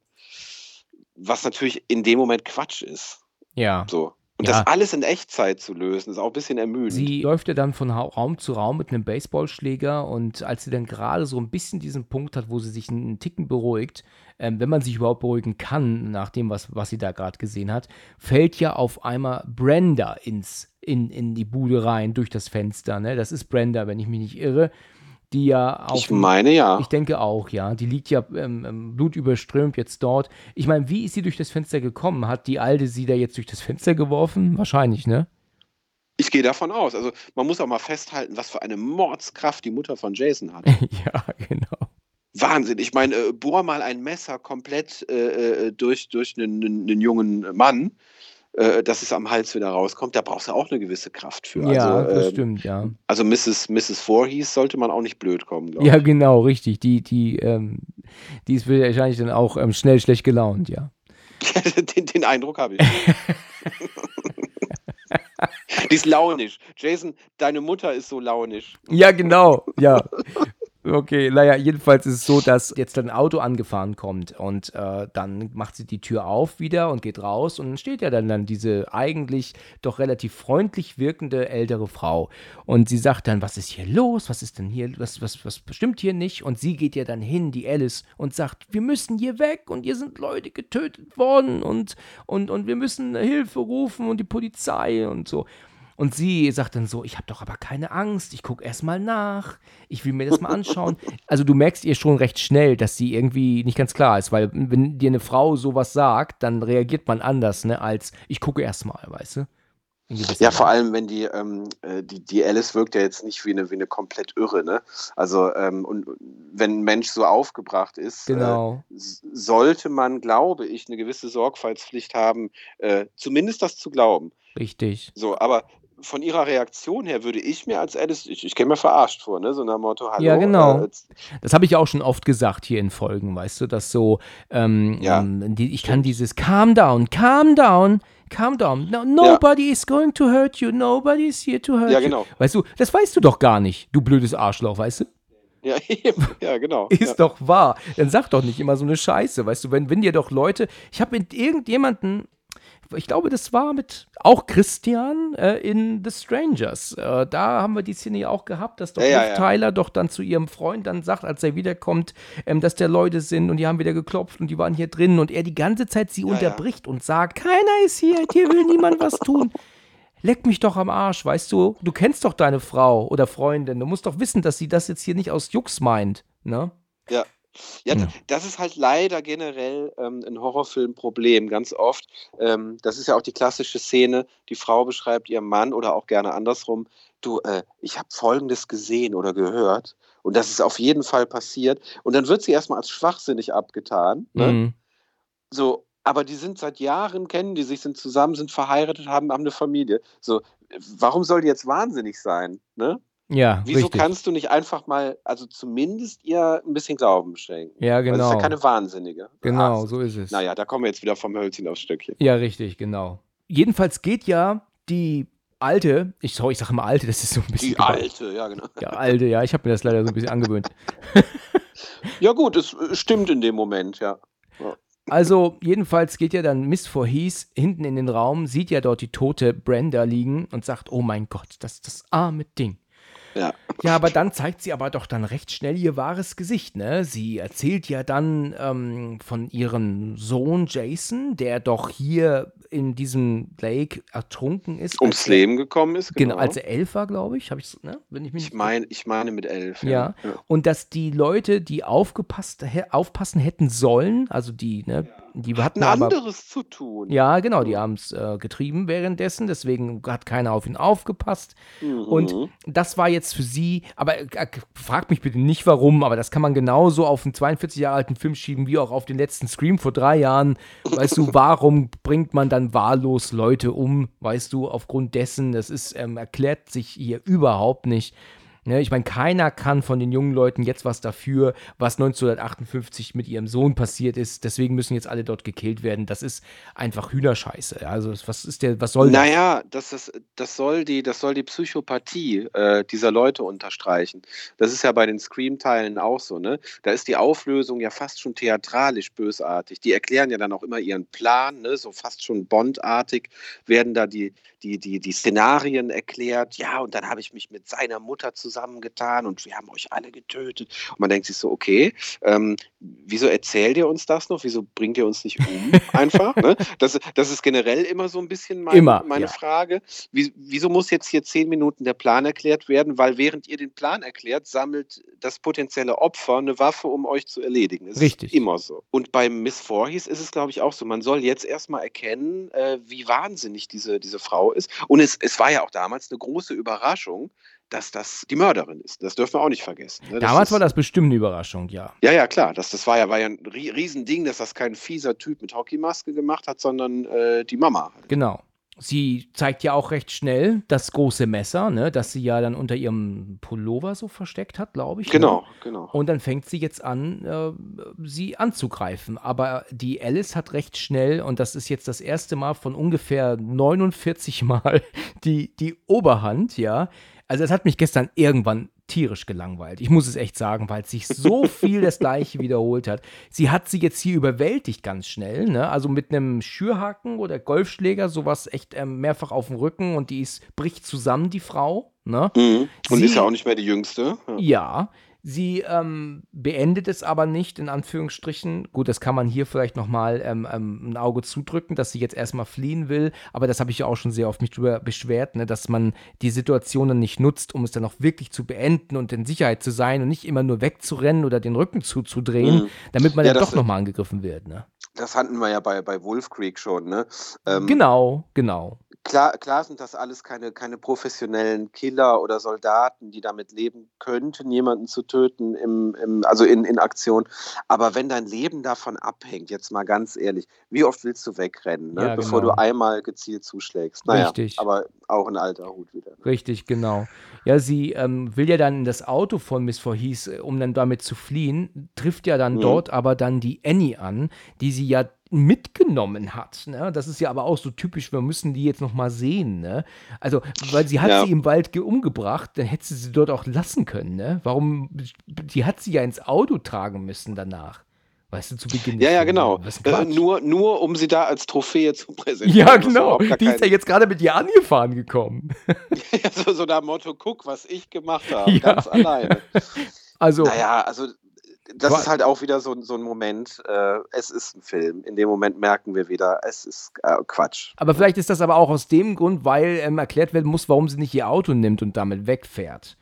was natürlich in dem Moment Quatsch ist. Ja. So. Und Ja. das alles in Echtzeit zu lösen, ist auch ein bisschen ermüdend. Sie läuft ja dann von Raum zu Raum mit einem Baseballschläger und als sie dann gerade so ein bisschen diesen Punkt hat, wo sie sich einen Ticken beruhigt, ähm, wenn man sich überhaupt beruhigen kann, nach dem, was, was sie da gerade gesehen hat, fällt ja auf einmal Brenda ins, in, in die Bude rein durch das Fenster. Ne? Das ist Brenda, wenn ich mich nicht irre, die ja auf ich meine ja. Ich denke auch, ja. Die liegt ja ähm, ähm, blutüberströmt jetzt dort. Ich meine, wie ist sie durch das Fenster gekommen? Hat die Alte sie da jetzt durch das Fenster geworfen? Wahrscheinlich, ne? Ich gehe davon aus. Also man muss auch mal festhalten, was für eine Mordskraft die Mutter von Jason hat. ja, genau. Wahnsinn. Ich meine, äh, bohr mal ein Messer komplett äh, äh, durch, durch einen, einen, einen jungen Mann, äh, dass es am Hals wieder rauskommt. Da brauchst du auch eine gewisse Kraft für. Ja, also, das ähm, stimmt, ja. Also Mrs. Mrs. Voorhees sollte man auch nicht blöd kommen, glaube Ja, genau, richtig. Die, die, ähm, die ist wahrscheinlich dann auch ähm, schnell schlecht gelaunt, ja. ich. den, den Eindruck habe ich. Die ist launisch. Jason, deine Mutter ist so launisch. Ja, genau, ja. Okay, naja, jedenfalls ist es so, dass jetzt ein Auto angefahren kommt und äh, dann macht sie die Tür auf wieder und geht raus und dann steht ja dann, dann diese eigentlich doch relativ freundlich wirkende ältere Frau. Und sie sagt dann, was ist hier los, was ist denn hier, was, was, was bestimmt hier nicht? Und sie geht ja dann hin, die Alice, und sagt, wir müssen hier weg und hier sind Leute getötet worden und, und, und wir müssen Hilfe rufen und die Polizei und so. Und sie sagt dann so, ich habe doch aber keine Angst, ich gucke erst mal nach, ich will mir das mal anschauen. Also du merkst ihr schon recht schnell, dass sie irgendwie nicht ganz klar ist, weil wenn dir eine Frau sowas sagt, dann reagiert man anders, ne, als ich gucke erst mal, weißt du? Ja, vor allem, wenn die, ähm, äh, die, die Alice wirkt ja jetzt nicht wie eine, wie eine komplett irre, ne? Also, ähm, und wenn ein Mensch so aufgebracht ist, genau. äh, sollte man, glaube ich, eine gewisse Sorgfaltspflicht haben, äh, zumindest das zu glauben. Richtig. So, aber von ihrer Reaktion her würde ich mir als Alice, ich, ich käme mir verarscht vor, ne? So nach Motto, hallo. Ja, genau. Äh, das habe ich auch schon oft gesagt hier in Folgen, weißt du, dass so, ähm, ja, die, ich kann dieses Calm down, calm down, calm down. No, nobody ja. is going to hurt you, nobody is here to hurt ja, genau. you. Weißt du, das weißt du doch gar nicht, du blödes Arschloch, weißt du? Ja, eben. ja, genau. Ist ja. doch wahr. Dann sag doch nicht immer so eine Scheiße, weißt du, wenn, wenn dir doch Leute, ich habe mit irgendjemanden ich glaube, das war mit auch Christian äh, in The Strangers. Äh, da haben wir die Szene ja auch gehabt, dass doch ja, ja, Tyler doch dann zu ihrem Freund dann sagt, als er wiederkommt, ähm, dass da Leute sind und die haben wieder geklopft und die waren hier drin und er die ganze Zeit sie unterbricht und sagt, keiner ist hier, hier will niemand was tun. Leck mich doch am Arsch, weißt du? Du kennst doch deine Frau oder Freundin. Du musst doch wissen, dass sie das jetzt hier nicht aus Jux meint, ne? Ja, ja, ja, das ist halt leider generell ähm, ein Horrorfilmproblem, ganz oft. Ähm, das ist ja auch die klassische Szene, die Frau beschreibt ihrem Mann oder auch gerne andersrum, du, äh, ich habe Folgendes gesehen oder gehört und das ist auf jeden Fall passiert. Und dann wird sie erstmal als schwachsinnig abgetan. Ne? Mhm. So, aber die sind seit Jahren, kennen die sich, sind zusammen, sind verheiratet, haben, haben eine Familie. So, warum soll die jetzt wahnsinnig sein? Ne? Ja, Wieso richtig. kannst du nicht einfach mal, also zumindest ihr ein bisschen Glauben schenken? Ja, genau. Weil das ist ja genau. keine Wahnsinnige. Genau, so ist es. Naja, da kommen wir jetzt wieder vom Hölzchen aufs Stöckchen. Ja, richtig, genau. Jedenfalls geht ja die alte, ich, sorry, ich sage immer alte, das ist so ein bisschen. Die gebaut. alte, ja, genau. Ja, alte, ja, ich habe mir das leider so ein bisschen angewöhnt. ja, gut, es stimmt in dem Moment, ja. ja. Also, jedenfalls geht ja dann Miss Voorhees hinten in den Raum, sieht ja dort die tote Brenda liegen und sagt: Oh mein Gott, das ist das arme Ding. Ja. ja, aber dann zeigt sie aber doch dann recht schnell ihr wahres Gesicht, ne? Sie erzählt ja dann ähm, von ihrem Sohn Jason, der doch hier in diesem Lake ertrunken ist. Ums Leben gekommen ist, genau. genau. als er elf war, glaube ich. Habe ich, ne? Wenn ich, mich ich, mein, ich meine mit elf. Ja. ja. ja. Und dass die Leute, die aufgepasst, aufpassen hätten sollen, also die, ne? Ja die hatten aber, anderes zu tun. Ja, genau, die haben es äh, getrieben währenddessen, deswegen hat keiner auf ihn aufgepasst. Mhm. Und das war jetzt für sie, aber äh, fragt mich bitte nicht warum, aber das kann man genauso auf einen 42 Jahre alten Film schieben, wie auch auf den letzten Scream vor drei Jahren. Weißt du, warum bringt man dann wahllos Leute um? Weißt du, aufgrund dessen, das ist, ähm, erklärt sich hier überhaupt nicht. Ne, ich meine, keiner kann von den jungen Leuten jetzt was dafür, was 1958 mit ihrem Sohn passiert ist. Deswegen müssen jetzt alle dort gekillt werden. Das ist einfach Hühnerscheiße. Also was ist der, was soll das? Naja, das, das, soll, die, das soll die Psychopathie äh, dieser Leute unterstreichen. Das ist ja bei den Scream-Teilen auch so. Ne? Da ist die Auflösung ja fast schon theatralisch bösartig. Die erklären ja dann auch immer ihren Plan, ne? so fast schon Bondartig werden da die, die, die, die Szenarien erklärt. Ja, und dann habe ich mich mit seiner Mutter zusammen zusammengetan und wir haben euch alle getötet. Und man denkt sich so, okay, ähm, wieso erzählt ihr uns das noch? Wieso bringt ihr uns nicht um? Einfach. Ne? Das, das ist generell immer so ein bisschen mein, immer, meine ja. Frage. Wie, wieso muss jetzt hier zehn Minuten der Plan erklärt werden? Weil während ihr den Plan erklärt, sammelt das potenzielle Opfer eine Waffe, um euch zu erledigen. Das Richtig. ist immer so. Und bei Miss Voorhees ist es, glaube ich, auch so. Man soll jetzt erstmal erkennen, äh, wie wahnsinnig diese, diese Frau ist. Und es, es war ja auch damals eine große Überraschung, dass das die Mörderin ist. Das dürfen wir auch nicht vergessen. Ne? Damals ist, war das bestimmt eine Überraschung, ja. Ja, ja, klar. Das, das war, ja, war ja ein Riesending, dass das kein fieser Typ mit Hockeymaske gemacht hat, sondern äh, die Mama. Halt. Genau. Sie zeigt ja auch recht schnell das große Messer, ne, das sie ja dann unter ihrem Pullover so versteckt hat, glaube ich. Genau, ne? genau. Und dann fängt sie jetzt an, äh, sie anzugreifen. Aber die Alice hat recht schnell, und das ist jetzt das erste Mal von ungefähr 49 Mal die, die Oberhand, ja. Also es hat mich gestern irgendwann tierisch gelangweilt. Ich muss es echt sagen, weil sich so viel das Gleiche wiederholt hat. Sie hat sie jetzt hier überwältigt ganz schnell, ne? Also mit einem Schürhaken oder Golfschläger, sowas echt ähm, mehrfach auf dem Rücken und die ist, bricht zusammen, die Frau. Ne? Mhm. Und sie, ist ja auch nicht mehr die Jüngste. Ja. ja Sie ähm, beendet es aber nicht, in Anführungsstrichen. Gut, das kann man hier vielleicht nochmal ähm, ähm, ein Auge zudrücken, dass sie jetzt erstmal fliehen will. Aber das habe ich ja auch schon sehr oft mich drüber beschwert, ne, dass man die Situationen nicht nutzt, um es dann auch wirklich zu beenden und in Sicherheit zu sein und nicht immer nur wegzurennen oder den Rücken zuzudrehen, mhm. damit man ja, dann doch nochmal angegriffen wird. Ne? Das hatten wir ja bei, bei Wolf Creek schon, ne? Ähm, genau, genau klar, klar sind das alles keine, keine professionellen Killer oder Soldaten, die damit leben könnten, jemanden zu töten, im, im, also in, in Aktion. Aber wenn dein Leben davon abhängt, jetzt mal ganz ehrlich, wie oft willst du wegrennen, ne? Ja, bevor genau. du einmal gezielt zuschlägst? Naja, Richtig. aber auch ein alter Hut wieder. Richtig, genau. Ja, sie ähm, will ja dann in das Auto von Miss Voorhees, äh, um dann damit zu fliehen, trifft ja dann Mhm. dort aber dann die Annie an, die sie ja mitgenommen hat. Ne? Das ist ja aber auch so typisch, wir müssen die jetzt noch mal sehen. Ne? Also, weil sie hat Ja. sie im Wald ge- umgebracht, dann hätte sie sie dort auch lassen können. Ne? Warum? Die hat sie ja ins Auto tragen müssen danach. Weißt du, zu Beginn. Ja, ja, genau. Was Äh, nur, nur um sie da als Trophäe zu präsentieren. ja, genau. Die ist ja kein- jetzt gerade mit ihr angefahren gekommen. Ja, so, so nach Motto, guck, was ich gemacht habe, Ja. ganz alleine. Also, Naja, also das Wa- ist halt auch wieder so, ein- so ein Moment, äh, es ist ein Film. In dem Moment merken wir wieder, es ist äh, Quatsch. Aber vielleicht ist das aber auch aus dem Grund, weil ähm, erklärt werden muss, warum sie nicht ihr Auto nimmt und damit wegfährt.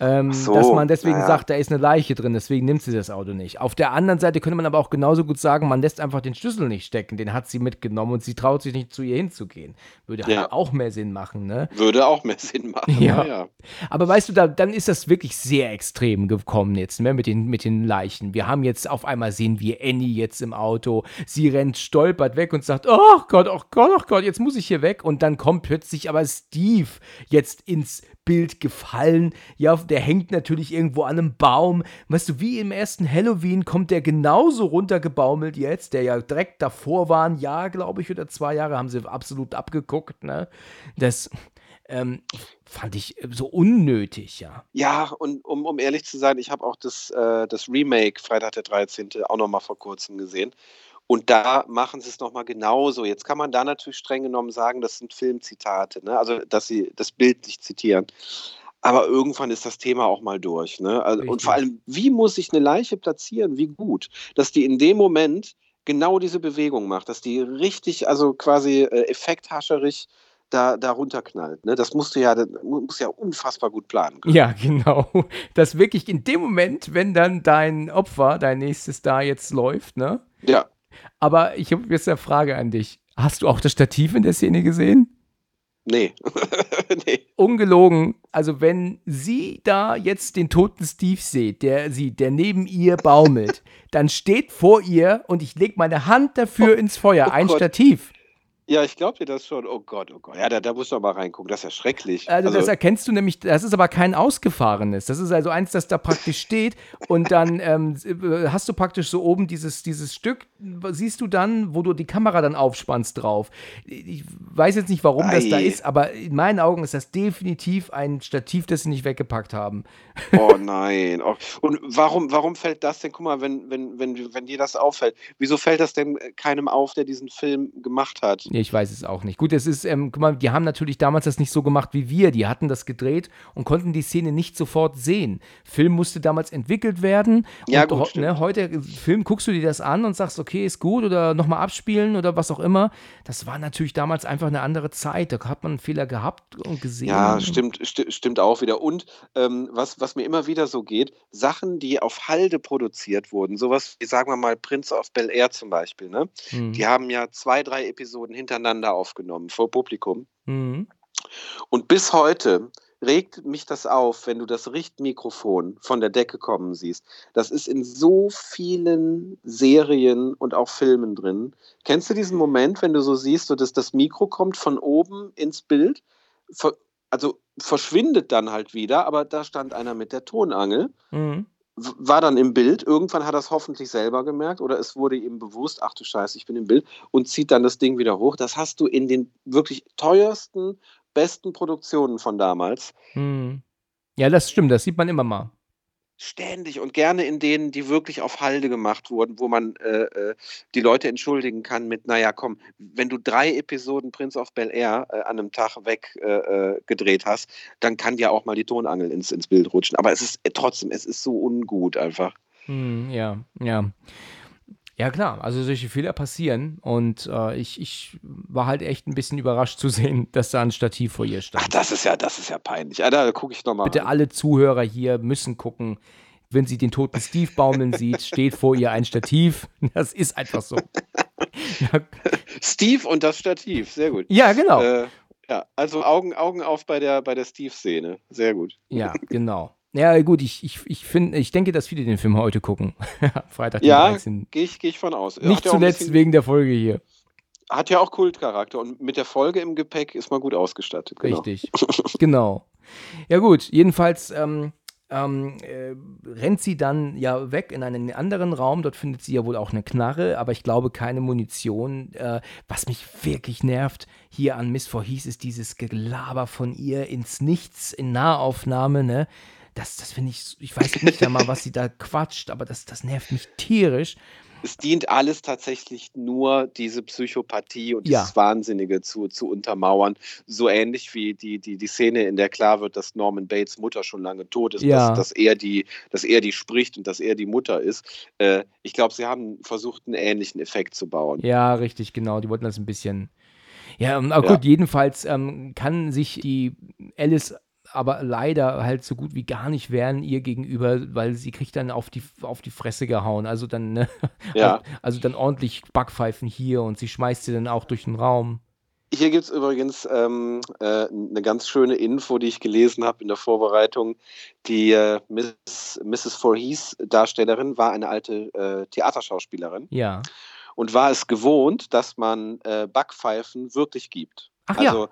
Ähm, so, dass man deswegen naja. sagt, da ist eine Leiche drin, deswegen nimmt sie das Auto nicht. Auf der anderen Seite könnte man aber auch genauso gut sagen, man lässt einfach den Schlüssel nicht stecken, den hat sie mitgenommen und sie traut sich nicht zu ihr hinzugehen. Würde halt Ja. auch mehr Sinn machen, ne? Würde auch mehr Sinn machen. Ja. naja. Aber weißt du, da, dann ist das wirklich sehr extrem gekommen jetzt, ne, mit den, mit den Leichen. Wir haben jetzt auf einmal sehen wir Annie jetzt im Auto. Sie rennt, stolpert weg und sagt, oh Gott, oh Gott, oh Gott, jetzt muss ich hier weg. Und dann kommt plötzlich aber Steve jetzt ins Bild gefallen. Ja, der hängt natürlich irgendwo an einem Baum. Weißt du, wie im ersten Halloween kommt der genauso runtergebaumelt jetzt, der ja direkt davor war, ein Jahr, glaube ich, oder zwei Jahre, haben sie absolut abgeguckt, ne? Das ähm, fand ich so unnötig, ja. Ja, und um, um ehrlich zu sein, ich habe auch das, äh, das Remake Freitag der 13. auch noch mal vor kurzem gesehen. Und da machen sie es nochmal genauso. Jetzt kann man da natürlich streng genommen sagen, das sind Filmzitate, ne? also dass sie das bildlich zitieren. Aber irgendwann ist das Thema auch mal durch. Ne? Also, und vor allem, wie muss sich eine Leiche platzieren? Wie gut? Dass die in dem Moment genau diese Bewegung macht, dass die richtig, also quasi äh, effekthascherig da, da runterknallt. Ne? Das musst du ja, das musst du ja unfassbar gut planen können. Ja, genau. Dass wirklich in dem Moment, wenn dann dein Opfer, dein nächstes da jetzt läuft, ne? Ja. Aber ich habe jetzt eine Frage an dich. Hast du auch das Stativ in der Szene gesehen? Nee. nee. Ungelogen. Also, wenn sie da jetzt den toten Steve sieht, der sie, der neben ihr baumelt, dann steht vor ihr und ich lege meine Hand dafür ins Feuer. oh ein Gott. Stativ. Ja, ich glaube dir das schon. Oh Gott, oh Gott. Ja, da, da musst du aber reingucken. Das ist ja schrecklich. Also, das erkennst du nämlich, das ist aber kein ausgefahrenes. Das ist also eins, das da praktisch steht und dann ähm, hast du praktisch so oben dieses, dieses Stück, siehst du dann, wo du die Kamera dann aufspannst drauf. Ich weiß jetzt nicht, warum das da Ei. ist, aber in meinen Augen ist das definitiv ein Stativ, das sie nicht weggepackt haben. oh nein. Oh. Und warum, warum fällt das denn? Guck mal, wenn, wenn, wenn, wenn dir das auffällt, wieso fällt das denn keinem auf, der diesen Film gemacht hat? Nee, ich weiß es auch nicht. Gut, es ist, ähm, guck mal, die haben natürlich damals das nicht so gemacht wie wir. Die hatten das gedreht und konnten die Szene nicht sofort sehen. Film musste damals entwickelt werden. Ja, und gut, ne, heute äh, Film guckst du dir das an und sagst, okay, ist gut oder nochmal abspielen oder was auch immer. Das war natürlich damals einfach eine andere Zeit. Da hat man einen Fehler gehabt und gesehen. Ja, stimmt, sti stimmt auch wieder. Und ähm, was, was mir immer wieder so geht, Sachen, die auf Halde produziert wurden, sowas wie, sagen wir mal, Prince of Bel Air zum Beispiel, ne? Mhm. Die haben ja zwei, drei Episoden hintereinander aufgenommen vor Publikum. Mhm. Und bis heute regt mich das auf, wenn du das Richtmikrofon von der Decke kommen siehst. Das ist in so vielen Serien und auch Filmen drin. Kennst du diesen Moment, wenn du so siehst, so dass das Mikro kommt von oben ins Bild, also verschwindet dann halt wieder, aber da stand einer mit der Tonangel, Mhm. War dann im Bild, irgendwann hat er es hoffentlich selber gemerkt oder es wurde ihm bewusst, ach du Scheiße, ich bin im Bild und zieht dann das Ding wieder hoch. Das hast du in den wirklich teuersten, besten Produktionen von damals Mhm. Ja, das stimmt, das sieht man immer mal. Ständig und gerne in denen, die wirklich auf Halde gemacht wurden, wo man äh, äh, die Leute entschuldigen kann mit, naja, komm, wenn du drei Episoden Prince of Bel Air äh, an einem Tag weg äh, äh, hast, dann kann dir auch mal die Tonangel ins, ins Bild rutschen. Aber es ist äh, trotzdem, es ist so ungut einfach. Mhm, ja, ja. Ja, klar, also solche Fehler passieren und äh, ich, ich war halt echt ein bisschen überrascht zu sehen, dass da ein Stativ vor ihr stand. Ach, das ist ja, das ist ja peinlich. Ja, da gucke ich nochmal. Bitte alle Zuhörer hier müssen gucken, wenn sie den toten Steve baumeln sieht, steht vor ihr ein Stativ. Das ist einfach so. Steve und das Stativ, sehr gut. ja, genau. Äh, Ja, also Augen, Augen auf bei der, bei der Steve-Szene. Sehr gut. Ja, genau. Ja, gut, ich, ich, ich, find, ich denke, dass viele den Film heute gucken. Freitag, den Ja, 13. gehe ich, geh ich von aus. Nicht zuletzt bisschen- wegen der Folge hier. Hat ja auch Kultcharakter und mit der Folge im Gepäck ist man gut ausgestattet. Genau. Richtig. genau. Ja, gut, jedenfalls ähm, ähm, äh, rennt sie dann ja weg in einen anderen Raum. Dort findet sie ja wohl auch eine Knarre, aber ich glaube keine Munition. Äh, was mich wirklich nervt hier an Miss Voorhees ist dieses Gelaber von ihr ins Nichts, in Nahaufnahme, ne? Das, das finde ich, ich weiß nicht einmal, was sie da quatscht, aber das, das nervt mich tierisch. Es dient alles tatsächlich nur, diese Psychopathie und Ja. dieses Wahnsinnige zu, zu untermauern. So ähnlich wie die, die, die Szene, in der klar wird, dass Norman Bates Mutter schon lange tot ist, Ja. dass, dass, er die, dass er die spricht und dass er die Mutter ist. Äh, ich glaube, sie haben versucht, einen ähnlichen Effekt zu bauen. Ja, richtig, genau. Die wollten das ein bisschen. Ja, ähm, aber Ja. gut, jedenfalls ähm, kann sich die Alice aber leider halt so gut wie gar nicht wehren ihr gegenüber, weil sie kriegt dann auf die, auf die Fresse gehauen. Also dann, ne? Ja. also, also dann ordentlich Backpfeifen hier und sie schmeißt sie dann auch durch den Raum. Hier gibt es übrigens ähm, äh, eine ganz schöne Info, die ich gelesen habe in der Vorbereitung. Die äh, Miss, Mrs. Voorhees Darstellerin war eine alte äh, Theaterschauspielerin Ja. und war es gewohnt, dass man äh, Backpfeifen wirklich gibt. Ach ja.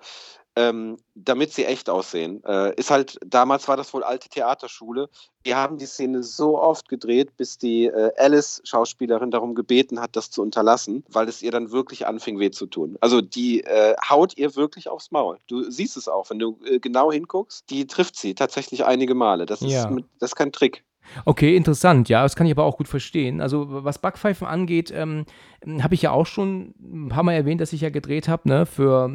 Ähm, damit sie echt aussehen. Äh, ist halt, damals war das wohl alte Theaterschule. Die haben die Szene so oft gedreht, bis die äh, Alice-Schauspielerin darum gebeten hat, das zu unterlassen, weil es ihr dann wirklich anfing, weh zu tun. Also die äh, haut ihr wirklich aufs Maul. Du siehst es auch, wenn du äh, genau hinguckst, die trifft sie tatsächlich einige Male. Das ist, Ja. das ist kein Trick. Okay, interessant, ja, das kann ich aber auch gut verstehen. Also, was Backpfeifen angeht, ähm, habe ich ja auch schon ein paar Mal erwähnt, dass ich ja gedreht habe, ne, für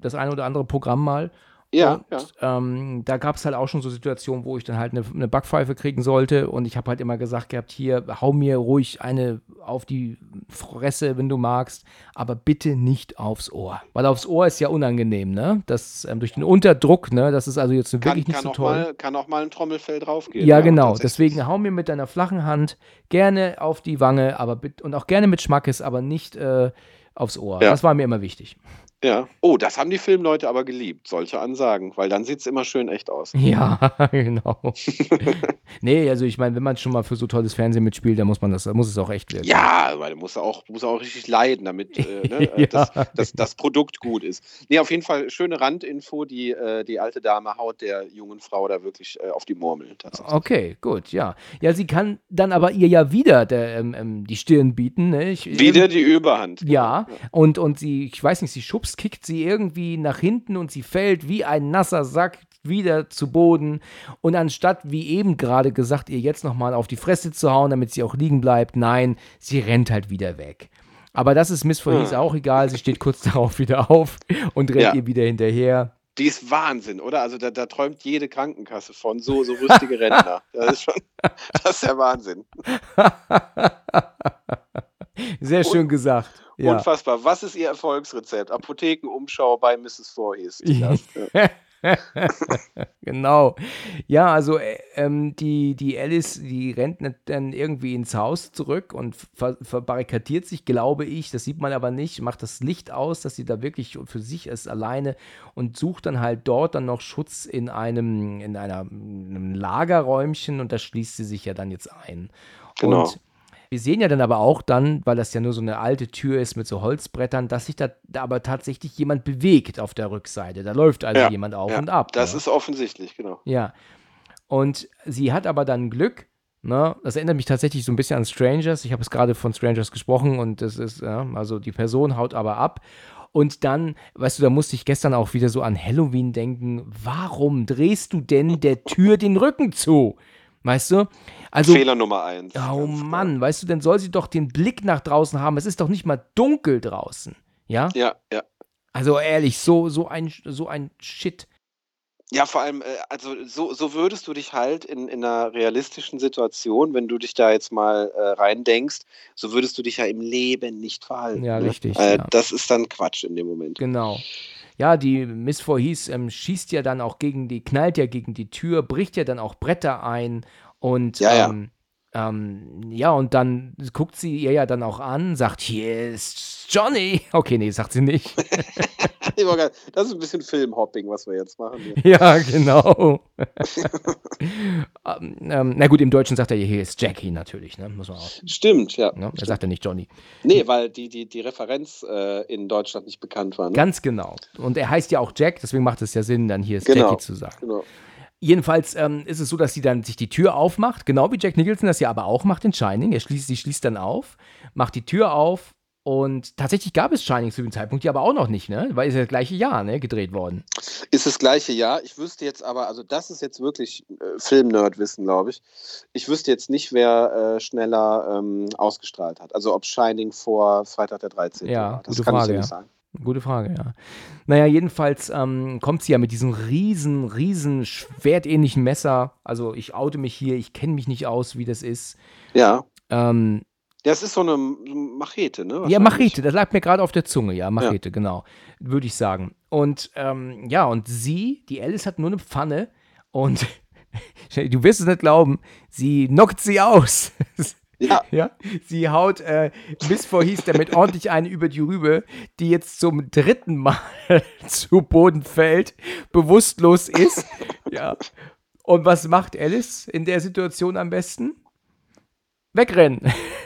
das eine oder andere Programm mal. Ja, und, ja. Ähm, da gab es halt auch schon so Situationen, wo ich dann halt eine, eine Backpfeife kriegen sollte und ich habe halt immer gesagt gehabt, hier, hau mir ruhig eine auf die Fresse, wenn du magst, aber bitte nicht aufs Ohr. Weil aufs Ohr ist ja unangenehm, ne? Das ähm, durch den Unterdruck, ne? Das ist also jetzt Kann, wirklich nicht kann, so toll. mal, kann auch mal ein Trommelfell draufgehen. Ja, genau. tatsächlich. Deswegen hau mir mit deiner flachen Hand gerne auf die Wange, aber und auch gerne mit Schmackes, aber nicht äh, aufs Ohr. Ja. Das war mir immer wichtig. Ja. Oh, das haben die Filmleute aber geliebt, solche Ansagen, weil dann sieht es immer schön echt aus. Ja, genau. nee, also ich meine, wenn man schon mal für so tolles Fernsehen mitspielt, dann muss man das, muss es auch echt werden. Ja, weil du musst auch, musst auch richtig leiden, damit äh, ne, äh, Ja. das, das, das Produkt gut ist. Nee, auf jeden Fall schöne Randinfo, die, äh, die alte Dame haut der jungen Frau da wirklich äh, auf die Murmel. Okay, gut, ja. Ja, sie kann dann aber ihr ja wieder der, ähm, ähm, die Stirn bieten. Ne? Ich, Wieder die Überhand. Ja, und, und sie, ich weiß nicht, sie schubst, kickt sie irgendwie nach hinten und sie fällt wie ein nasser Sack wieder zu Boden. Und anstatt, wie eben gerade gesagt, ihr jetzt nochmal auf die Fresse zu hauen, damit sie auch liegen bleibt, nein, sie rennt halt wieder weg. Aber das ist Miss Voorhees Hm. auch egal. Sie steht kurz darauf wieder auf und rennt Ja. ihr wieder hinterher. Die ist Wahnsinn, oder? Also da, da träumt jede Krankenkasse von so, so rüstige Rentner. Das ist schon, das ist der Wahnsinn. Sehr schön gesagt. Ja. Unfassbar. Was ist Ihr Erfolgsrezept? Apothekenumschau bei Mrs. Voorhees. Genau. Ja, also äh, ähm, die, die Alice, die rennt dann irgendwie ins Haus zurück und ver verbarrikadiert sich, glaube ich. Das sieht man aber nicht. Macht das Licht aus, dass sie da wirklich für sich ist alleine und sucht dann halt dort dann noch Schutz in einem, in einer, einem Lagerräumchen und da schließt sie sich ja dann jetzt ein. Genau. Und wir sehen ja dann aber auch dann, weil das ja nur so eine alte Tür ist mit so Holzbrettern, dass sich da, da aber tatsächlich jemand bewegt auf der Rückseite. Da läuft also Ja, jemand auf ja, und ab. Das ne? ist offensichtlich, genau. Ja. Und sie hat aber dann Glück. Ne? Das erinnert mich tatsächlich so ein bisschen an Strangers. Ich habe es gerade von Strangers gesprochen und das ist, ja, also die Person haut aber ab. Und dann, weißt du, da musste ich gestern auch wieder so an Halloween denken. Warum drehst du denn der Tür den Rücken zu? Weißt du? Also, Fehler Nummer eins. Oh Ganz klar. Mann, weißt du, dann soll sie doch den Blick nach draußen haben. Es ist doch nicht mal dunkel draußen. Ja? Ja, ja. Also ehrlich, so, so, ein, so ein Shit. Ja, vor allem, äh, also so, so würdest du dich halt in, in einer realistischen Situation, wenn du dich da jetzt mal äh, reindenkst, so würdest du dich ja im Leben nicht verhalten. Ja, ne? richtig, Äh, ja. Das ist dann Quatsch in dem Moment. Genau. Ja, die Miss Voorhees ähm, schießt ja dann auch gegen die, knallt ja gegen die Tür, bricht ja dann auch Bretter ein und Ja, ja. Ähm, ähm, ja, und dann guckt sie ihr ja dann auch an, sagt, hier ist Johnny. Okay, nee, sagt sie nicht. das ist ein bisschen Filmhopping, was wir jetzt machen. Hier. Ja, genau. ähm, ähm, na gut, im Deutschen sagt er, hier ist Jackie natürlich, ne? Muss man auch. Stimmt, ja. Ne? Er sagt ja nicht Johnny. Nee, weil die, die, die Referenz äh, in Deutschland nicht bekannt war. Ne? Ganz genau. Und er heißt ja auch Jack, deswegen macht es ja Sinn, dann hier ist genau, Jackie zu sagen. Genau. Jedenfalls ähm, ist es so, dass sie dann sich die Tür aufmacht, genau wie Jack Nicholson das ja aber auch macht in Shining. Er schließt, sie schließt dann auf, macht die Tür auf und tatsächlich gab es Shining zu dem Zeitpunkt ja aber auch noch nicht, ne? Weil es ja das gleiche Jahr, ne, gedreht worden. Ist das gleiche Jahr. Ich wüsste jetzt aber, also das ist jetzt wirklich äh, Film-Nerd-Wissen, glaube ich. Ich wüsste jetzt nicht, wer äh, schneller ähm, ausgestrahlt hat. Also ob Shining vor Freitag der 13. Ja, war. Das gute kann Frage, ich ja. nicht sagen. Gute Frage, ja. Naja, jedenfalls ähm, kommt sie ja mit diesem riesen, riesen schwertähnlichen Messer. Also ich oute mich hier, ich kenne mich nicht aus, wie das ist. Ja. Ähm, das ist so eine Machete, ne? Ja, Machete, das lag mir gerade auf der Zunge, ja, Machete, ja. genau, würde ich sagen. Und ähm, ja, und sie, die Alice hat nur eine Pfanne und du wirst es nicht glauben, sie knockt sie aus. Ja. ja. Sie haut äh, Miss Vorhies damit ordentlich eine über die Rübe, die jetzt zum dritten Mal zu Boden fällt, bewusstlos ist. ja. Und was macht Alice in der Situation am besten? Wegrennen.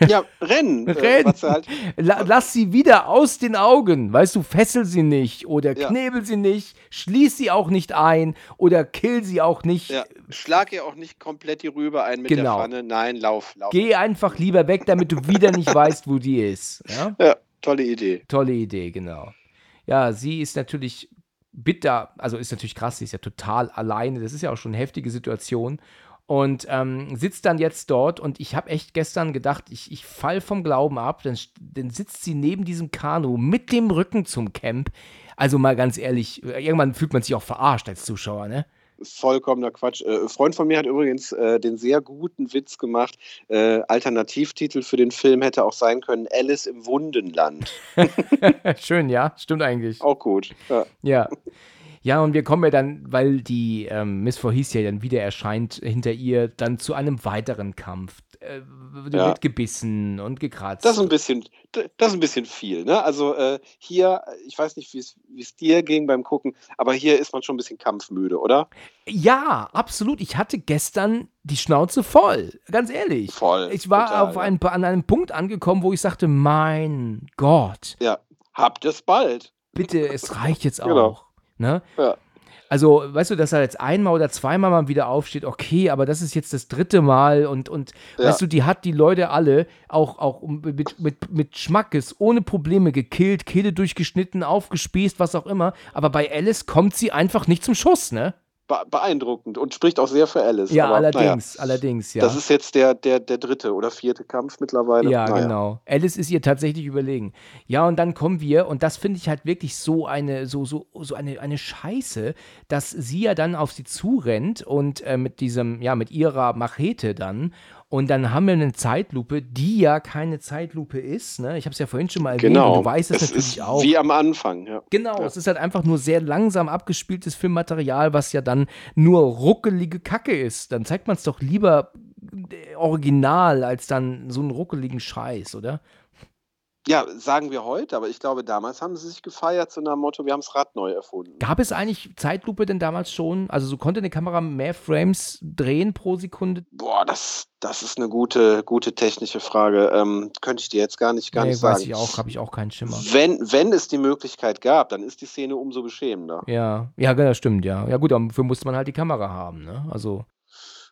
Ja, rennen. Rennen. Äh, halt La lass sie wieder aus den Augen. Weißt du, fessel sie nicht oder ja. knebel sie nicht, schließ sie auch nicht ein oder kill sie auch nicht. Ja. Schlag ihr auch nicht komplett die Rübe ein mit genau. der Pfanne. Nein, lauf, lauf. Geh einfach lieber weg, damit du wieder nicht weißt, wo die ist. Ja? ja, tolle Idee. Tolle Idee, genau. Ja, sie ist natürlich bitter, also ist natürlich krass, sie ist ja total alleine. Das ist ja auch schon eine heftige Situation und ähm, sitzt dann jetzt dort und ich habe echt gestern gedacht, ich, ich fall vom Glauben ab, dann, dann sitzt sie neben diesem Kanu mit dem Rücken zum Camp. Also mal ganz ehrlich, irgendwann fühlt man sich auch verarscht als Zuschauer, ne? Vollkommener Quatsch. Äh, ein Freund von mir hat übrigens äh, den sehr guten Witz gemacht. Äh, Alternativtitel für den Film hätte auch sein können: Alice im Wundenland. Schön, ja, stimmt eigentlich. Auch gut. Ja. ja. Ja, und wir kommen ja dann, weil die ähm, Miss Voorhees ja dann wieder erscheint, hinter ihr dann zu einem weiteren Kampf. Äh, ja. Wird gebissen und gekratzt. Das ist ein bisschen, das ist ein bisschen viel. Ne? Also äh, hier, ich weiß nicht, wie es dir ging beim Gucken, aber hier ist man schon ein bisschen kampfmüde, oder? Ja, absolut. Ich hatte gestern die Schnauze voll, ganz ehrlich. Voll. Ich war total, auf ein, an einem Punkt angekommen, wo ich sagte, mein Gott. Ja, habt es bald. Bitte, es reicht jetzt genau. Ne? Ja. Also, weißt du, dass er jetzt einmal oder zweimal mal wieder aufsteht, okay, aber das ist jetzt das dritte Mal und, und ja. weißt du, die hat die Leute alle auch, auch mit, mit, mit Schmackes, ohne Probleme gekillt, Kehle durchgeschnitten, aufgespießt, was auch immer. Aber bei Alice kommt sie einfach nicht zum Schuss, ne? Beeindruckend und spricht auch sehr für Alice. Ja, Aber, allerdings, naja, allerdings, ja. Das ist jetzt der, der, der dritte oder vierte Kampf mittlerweile. Ja, naja. genau. Alice ist ihr tatsächlich überlegen. Ja, und dann kommen wir, und das finde ich halt wirklich so eine, so, so, so eine, eine Scheiße, dass sie ja dann auf sie zurennt und äh, mit diesem, ja, mit ihrer Machete dann und dann haben wir eine Zeitlupe, die ja keine Zeitlupe ist. Ne? Ich habe es ja vorhin schon mal erwähnt. Genau. du weißt es, es natürlich auch. Wie am Anfang, ja. Genau, ja. es ist halt einfach nur sehr langsam abgespieltes Filmmaterial, was ja dann nur ruckelige Kacke ist. Dann zeigt man es doch lieber äh, original als dann so einen ruckeligen Scheiß, oder? Ja, sagen wir heute, aber ich glaube, damals haben sie sich gefeiert zu einem Motto, wir haben das Rad neu erfunden. Gab es eigentlich Zeitlupe denn damals schon? Also so konnte eine Kamera mehr Frames drehen pro Sekunde? Boah, das, das ist eine gute, gute technische Frage. Ähm, könnte ich dir jetzt gar nicht, gar nee, nicht weiß sagen. weiß ich auch, habe ich auch keinen Schimmer. Wenn, wenn es die Möglichkeit gab, dann ist die Szene umso beschämender. Ja, ja, das stimmt, ja. Ja gut, dafür musste man halt die Kamera haben, ne? Also.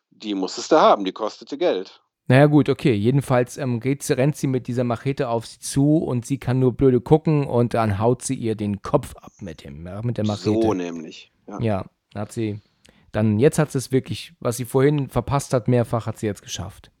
Die musstest du haben, die kostete Geld. Naja, gut, okay. Jedenfalls ähm, geht, rennt sie mit dieser Machete auf sie zu und sie kann nur blöde gucken und dann haut sie ihr den Kopf ab mit dem, ja, mit der Machete. So nämlich. Ja, ja hat sie. Dann, jetzt hat sie es wirklich, was sie vorhin verpasst hat, mehrfach hat sie jetzt geschafft.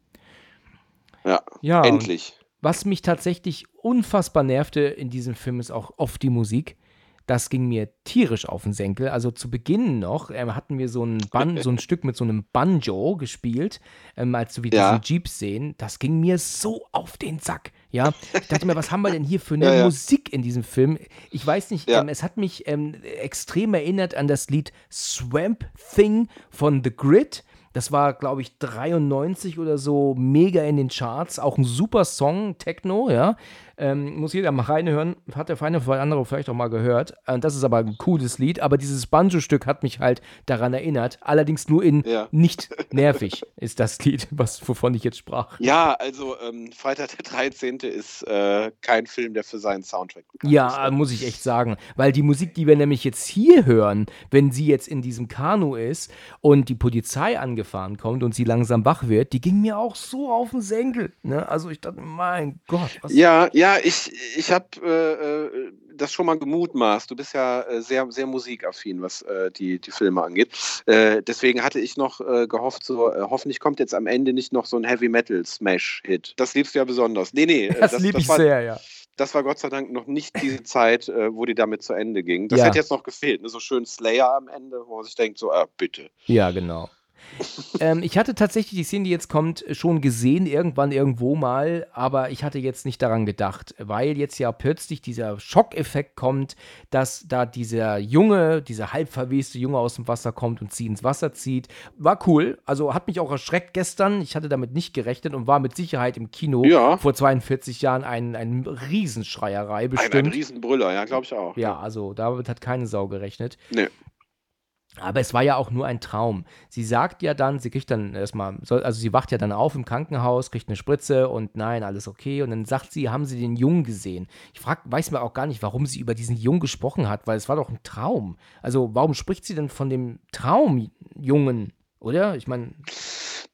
Ja, ja endlich. Was mich tatsächlich unfassbar nervte in diesem Film ist auch oft die Musik. Das ging mir tierisch auf den Senkel. Also zu Beginn noch äh, hatten wir so ein, Ban so ein Stück mit so einem Banjo gespielt, ähm, als wir ja. diesen Jeep sehen. Das ging mir so auf den Sack. Ja, ich dachte mir, was haben wir denn hier für eine ja, ja. Musik in diesem Film? Ich weiß nicht, ähm, es hat mich ähm, extrem erinnert an das Lied Swamp Thing von The Grid. Das war, glaube ich, 93 oder so mega in den Charts. Auch ein super Song, Techno, ja. Ähm, muss jeder mal reinhören. Hat der Feine für andere vielleicht auch mal gehört. Äh, das ist aber ein cooles Lied. Aber dieses Banjo-Stück hat mich halt daran erinnert. Allerdings nur in Ja. nicht nervig ist das Lied, was, wovon ich jetzt sprach. Ja, also ähm, Freitag der 13. ist äh, kein Film, der für seinen Soundtrack bekannt ist. Ja, äh, muss ich echt sagen. Weil die Musik, die wir nämlich jetzt hier hören, wenn sie jetzt in diesem Kanu ist und die Polizei angefahren kommt und sie langsam wach wird, die ging mir auch so auf den Senkel. Ne? Also ich dachte, mein Gott, was Ja, ja, ich, ich habe äh, äh, das schon mal gemutmaßt. Du bist ja äh, sehr, sehr musikaffin, was äh, die, die Filme angeht. Äh, deswegen hatte ich noch gehofft, so, hoffentlich kommt jetzt am Ende nicht noch so ein Heavy Metal Smash-Hit. Das liebst du ja besonders. Nee, nee, äh, das, liebe ich war, sehr, ja. das war Gott sei Dank noch nicht diese Zeit, wo die damit zu Ende ging. Das Ja. hätte jetzt noch gefehlt. Ne? So schön Slayer am Ende, wo man sich denkt, so, ah, bitte. Ja, genau. Ähm, ich hatte tatsächlich die Szene, die jetzt kommt, schon gesehen, irgendwann irgendwo mal, aber ich hatte jetzt nicht daran gedacht, weil jetzt ja plötzlich dieser Schockeffekt kommt, dass da dieser Junge, dieser halb verweste Junge aus dem Wasser kommt und sie ins Wasser zieht. War cool, also hat mich auch erschreckt gestern. Ich hatte damit nicht gerechnet und war mit Sicherheit im Kino Ja. vor 42 Jahren ein, ein Riesenschreierei Ein, bestimmt. ein Riesenbrüller, ja, glaube ich auch. Ja, also damit hat keine Sau gerechnet. Nee. Aber es war ja auch nur ein Traum. Sie sagt ja dann, sie kriegt dann erstmal, also sie wacht ja dann auf im Krankenhaus, kriegt eine Spritze und nein, alles okay. Und dann sagt sie, haben sie den Jungen gesehen? Ich frag, weiß mir auch gar nicht, warum sie über diesen Jungen gesprochen hat, weil es war doch ein Traum. Also warum spricht sie denn von dem Traumjungen, oder? Ich meine,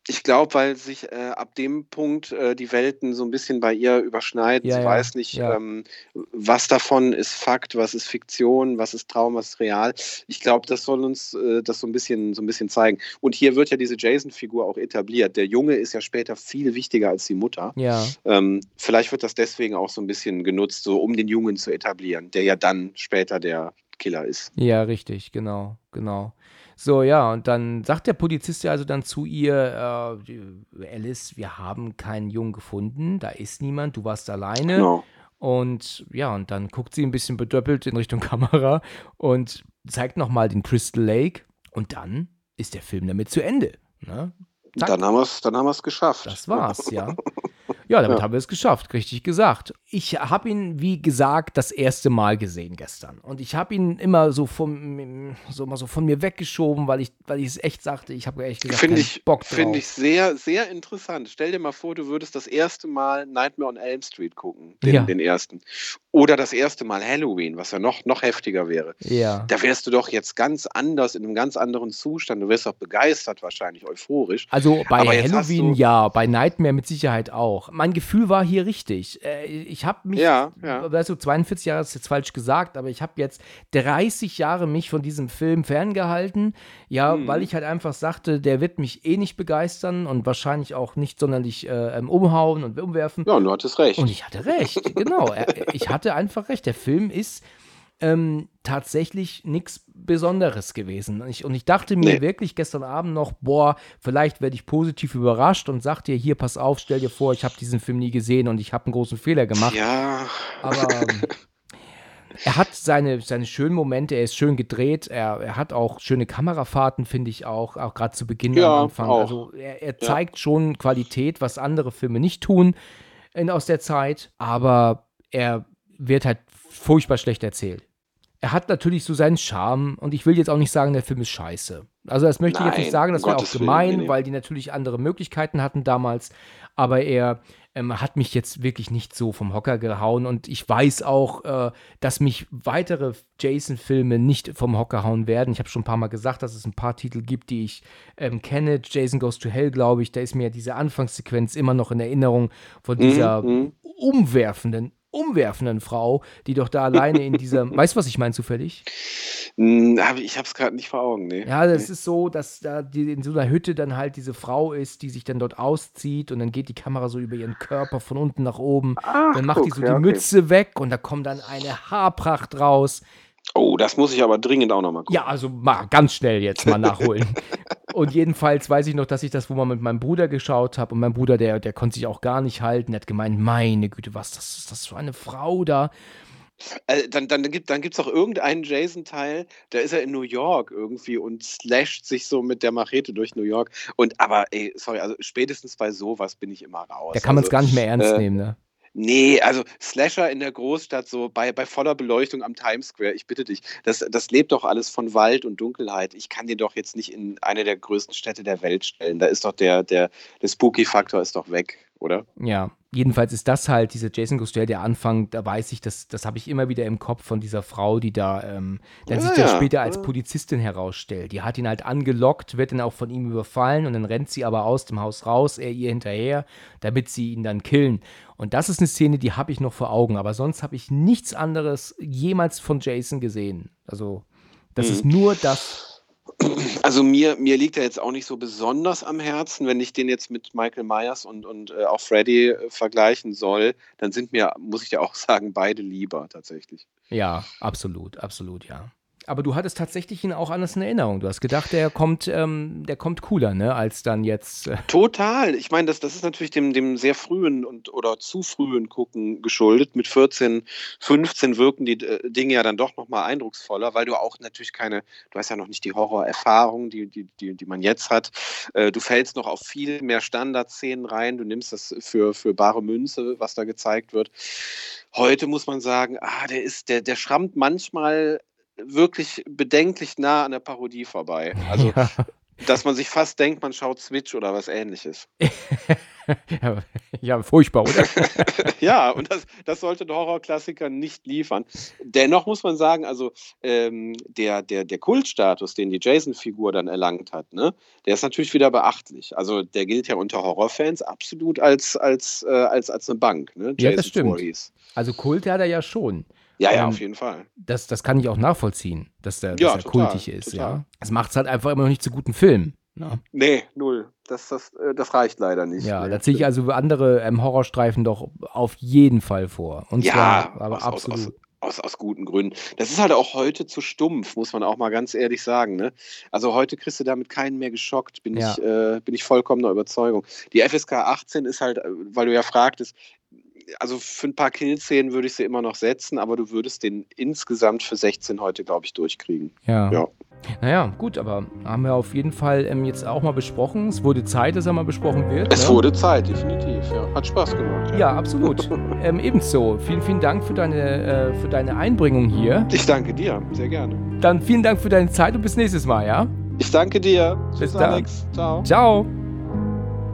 Ich glaube, weil sich äh, ab dem Punkt äh, die Welten so ein bisschen bei ihr überschneiden. Ja, Sie ja, weiß nicht, ja. ähm, was davon ist Fakt, was ist Fiktion, was ist Traum, was ist real. Ich glaube, das soll uns äh, das so ein bisschen so ein bisschen zeigen. Und hier wird ja diese Jason-Figur auch etabliert. Der Junge ist ja später viel wichtiger als die Mutter. ja. Ähm, vielleicht wird das deswegen auch so ein bisschen genutzt, so um den Jungen zu etablieren, der ja dann später der Killer ist. Ja, richtig, genau, genau. So, ja, und dann sagt der Polizist ja also dann zu ihr, äh, Alice, wir haben keinen Jungen gefunden, da ist niemand, du warst alleine. Genau. Und ja, und dann guckt sie ein bisschen bedöppelt in Richtung Kamera und zeigt nochmal den Crystal Lake. Und dann ist der Film damit zu Ende. Ne? Dann haben wir es dann haben wir's geschafft. Das war's, ja. Ja, damit Ja. haben wir es geschafft, richtig gesagt. Ich habe ihn, wie gesagt, das erste Mal gesehen gestern. Und ich habe ihn immer so von, so, mal so von mir weggeschoben, weil ich, weil ich es echt sagte, ich habe echt gesagt, keinen ich, Bock drauf. finde ich sehr, sehr interessant. Stell dir mal vor, du würdest das erste Mal Nightmare on Elm Street gucken, den, Ja. den ersten. Oder das erste Mal Halloween, was ja noch, noch heftiger wäre. ja. Da wärst du doch jetzt ganz anders, in einem ganz anderen Zustand. Du wärst doch begeistert, wahrscheinlich euphorisch. Also bei Aber Halloween ja, bei Nightmare mit Sicherheit auch. Mein Gefühl war hier richtig. Äh, ich habe mich, Ja, ja. weißt du, 42 Jahre ist jetzt falsch gesagt, aber ich habe jetzt 30 Jahre mich von diesem Film ferngehalten. Ja, Mhm. weil ich halt einfach sagte, der wird mich eh nicht begeistern und wahrscheinlich auch nicht sonderlich äh, ähm, umhauen und umwerfen. Ja, und du hattest recht. Und ich hatte recht, genau. Ich hatte einfach recht. Der Film ist ähm, tatsächlich nichts Besonderes gewesen. Und ich, und ich dachte mir Nee. wirklich gestern Abend noch, boah, vielleicht werde ich positiv überrascht und sag dir, hier, pass auf, stell dir vor, ich habe diesen Film nie gesehen und ich habe einen großen Fehler gemacht. ja, Aber ähm, er hat seine, seine schönen Momente, er ist schön gedreht, er, er hat auch schöne Kamerafahrten, finde ich auch, auch gerade zu Beginn Ja, am Anfang. auch. Also er, er zeigt schon Qualität, was andere Filme nicht tun in, aus der Zeit, aber er wird halt furchtbar schlecht erzählt. Er hat natürlich so seinen Charme und ich will jetzt auch nicht sagen, der Film ist scheiße. Also das möchte ich jetzt nicht Nein, sagen, das wäre auch Willen, gemein, nee. weil die natürlich andere Möglichkeiten hatten damals, aber er ähm, hat mich jetzt wirklich nicht so vom Hocker gehauen und ich weiß auch, äh, dass mich weitere Jason-Filme nicht vom Hocker hauen werden. Ich habe schon ein paar Mal gesagt, dass es ein paar Titel gibt, die ich ähm, kenne. Jason Goes to Hell, glaube ich, da ist mir diese Anfangssequenz immer noch in Erinnerung von dieser mhm. umwerfenden, umwerfenden Frau, die doch da alleine in dieser, weißt du, was ich meine zufällig? Hm, ich hab's gerade nicht vor Augen, nee. Ja, das ist so, dass da die, in so einer Hütte dann halt diese Frau ist, die sich dann dort auszieht und dann geht die Kamera so über ihren Körper von unten nach oben. Ach, dann macht die guck, so ja, die okay. Mütze weg und da kommt dann eine Haarpracht raus. Oh, das muss ich aber dringend auch nochmal gucken. Ja, also mal ganz schnell jetzt mal nachholen. und jedenfalls weiß ich noch, dass ich das wohl mal mit meinem Bruder geschaut habe und mein Bruder, der, der konnte sich auch gar nicht halten. Der hat gemeint, meine Güte, was das ist das für eine Frau da? Äh, dann dann gibt dann gibt's auch irgendeinen Jason-Teil, da ist er in New York irgendwie und slasht sich so mit der Machete durch New York. Und aber ey, sorry, also spätestens bei sowas bin ich immer raus. Da kann man es also, gar nicht mehr ernst äh, nehmen, ne? Nee, also Slasher in der Großstadt, so bei, bei voller Beleuchtung am Times Square, ich bitte dich, das, das lebt doch alles von Wald und Dunkelheit. Ich kann den doch jetzt nicht in eine der größten Städte der Welt stellen. Da ist doch der, der, der Spooky-Faktor ist doch weg, oder? Ja, jedenfalls ist das halt dieser Jason Gustell, der Anfang, da weiß ich, das, das habe ich immer wieder im Kopf von dieser Frau, die da ähm, dann Ja, sich ja. später als Polizistin herausstellt. Die hat ihn halt angelockt, wird dann auch von ihm überfallen und dann rennt sie aber aus dem Haus raus, er ihr hinterher, damit sie ihn dann killen. Und das ist eine Szene, die habe ich noch vor Augen, aber sonst habe ich nichts anderes jemals von Jason gesehen. Also, das Mhm. ist nur das. Also mir, mir liegt er jetzt auch nicht so besonders am Herzen. Wenn ich den jetzt mit Michael Myers und, und äh, auch Freddy äh, vergleichen soll, dann sind mir, muss ich dir auch sagen, beide lieber tatsächlich. Ja, absolut, absolut, ja. Aber du hattest tatsächlich ihn auch anders in Erinnerung. Du hast gedacht, der kommt, ähm, der kommt cooler, ne, als dann jetzt. Äh, Total. Ich meine, das, das ist natürlich dem, dem sehr frühen und oder zu frühen Gucken geschuldet. Mit 14, 15 wirken die äh, Dinge ja dann doch nochmal eindrucksvoller, weil du auch natürlich keine, du hast ja noch nicht die Horrorerfahrung, die, die, die, die man jetzt hat. Äh, du fällst noch auf viel mehr Standardszenen rein. Du nimmst das für, für bare Münze, was da gezeigt wird. Heute muss man sagen, ah, der ist, der, der schrammt manchmal wirklich bedenklich nah an der Parodie vorbei. Also, ja, dass man sich fast denkt, man schaut Switch oder was ähnliches. ja, furchtbar, oder? ja, und das, das sollte der Horrorklassiker nicht liefern. Dennoch muss man sagen, also ähm, der, der, der Kultstatus, den die Jason-Figur dann erlangt hat, ne, der ist natürlich wieder beachtlich. Also der gilt ja unter Horrorfans absolut als, als, äh, als, als eine Bank. Ne? Ja, das stimmt. Voorhees. Also Kult hat er ja schon. Ja, ja, Ähm, auf jeden Fall. Das, das kann ich auch nachvollziehen, dass der, Ja, dass er total, kultig ist, total. ja. Das macht es halt einfach immer noch nicht zu guten Film. Ne? Nee, null. Das, das, äh, das reicht leider nicht. Ja, nee. da ziehe ich also andere ähm, Horrorstreifen doch auf jeden Fall vor. Und Ja, zwar aber aus, aus, absolut. aus, aus, aus guten Gründen. Das ist halt auch heute zu stumpf, muss man auch mal ganz ehrlich sagen. Ne? Also heute kriegst du damit keinen mehr geschockt, bin, Ja. ich, äh, bin ich vollkommener Überzeugung. Die FSK 18 ist halt, äh, weil du ja fragtest, also für ein paar Killszenen würde ich sie immer noch setzen, aber du würdest den insgesamt für 16 heute, glaube ich, durchkriegen. Ja. Ja. Naja, gut, aber haben wir auf jeden Fall ähm, jetzt auch mal besprochen. Es wurde Zeit, dass er mal besprochen wird. Es ne? wurde Zeit, definitiv. Ja. Hat Spaß gemacht. Ja, absolut. ähm, ebenso. Vielen, vielen Dank für deine, äh, für deine Einbringung hier. Ich danke dir, sehr gerne. Dann vielen Dank für deine Zeit und bis nächstes Mal, ja? Ich danke dir. Bis Tschüss, dann. Alex. Ciao. Ciao.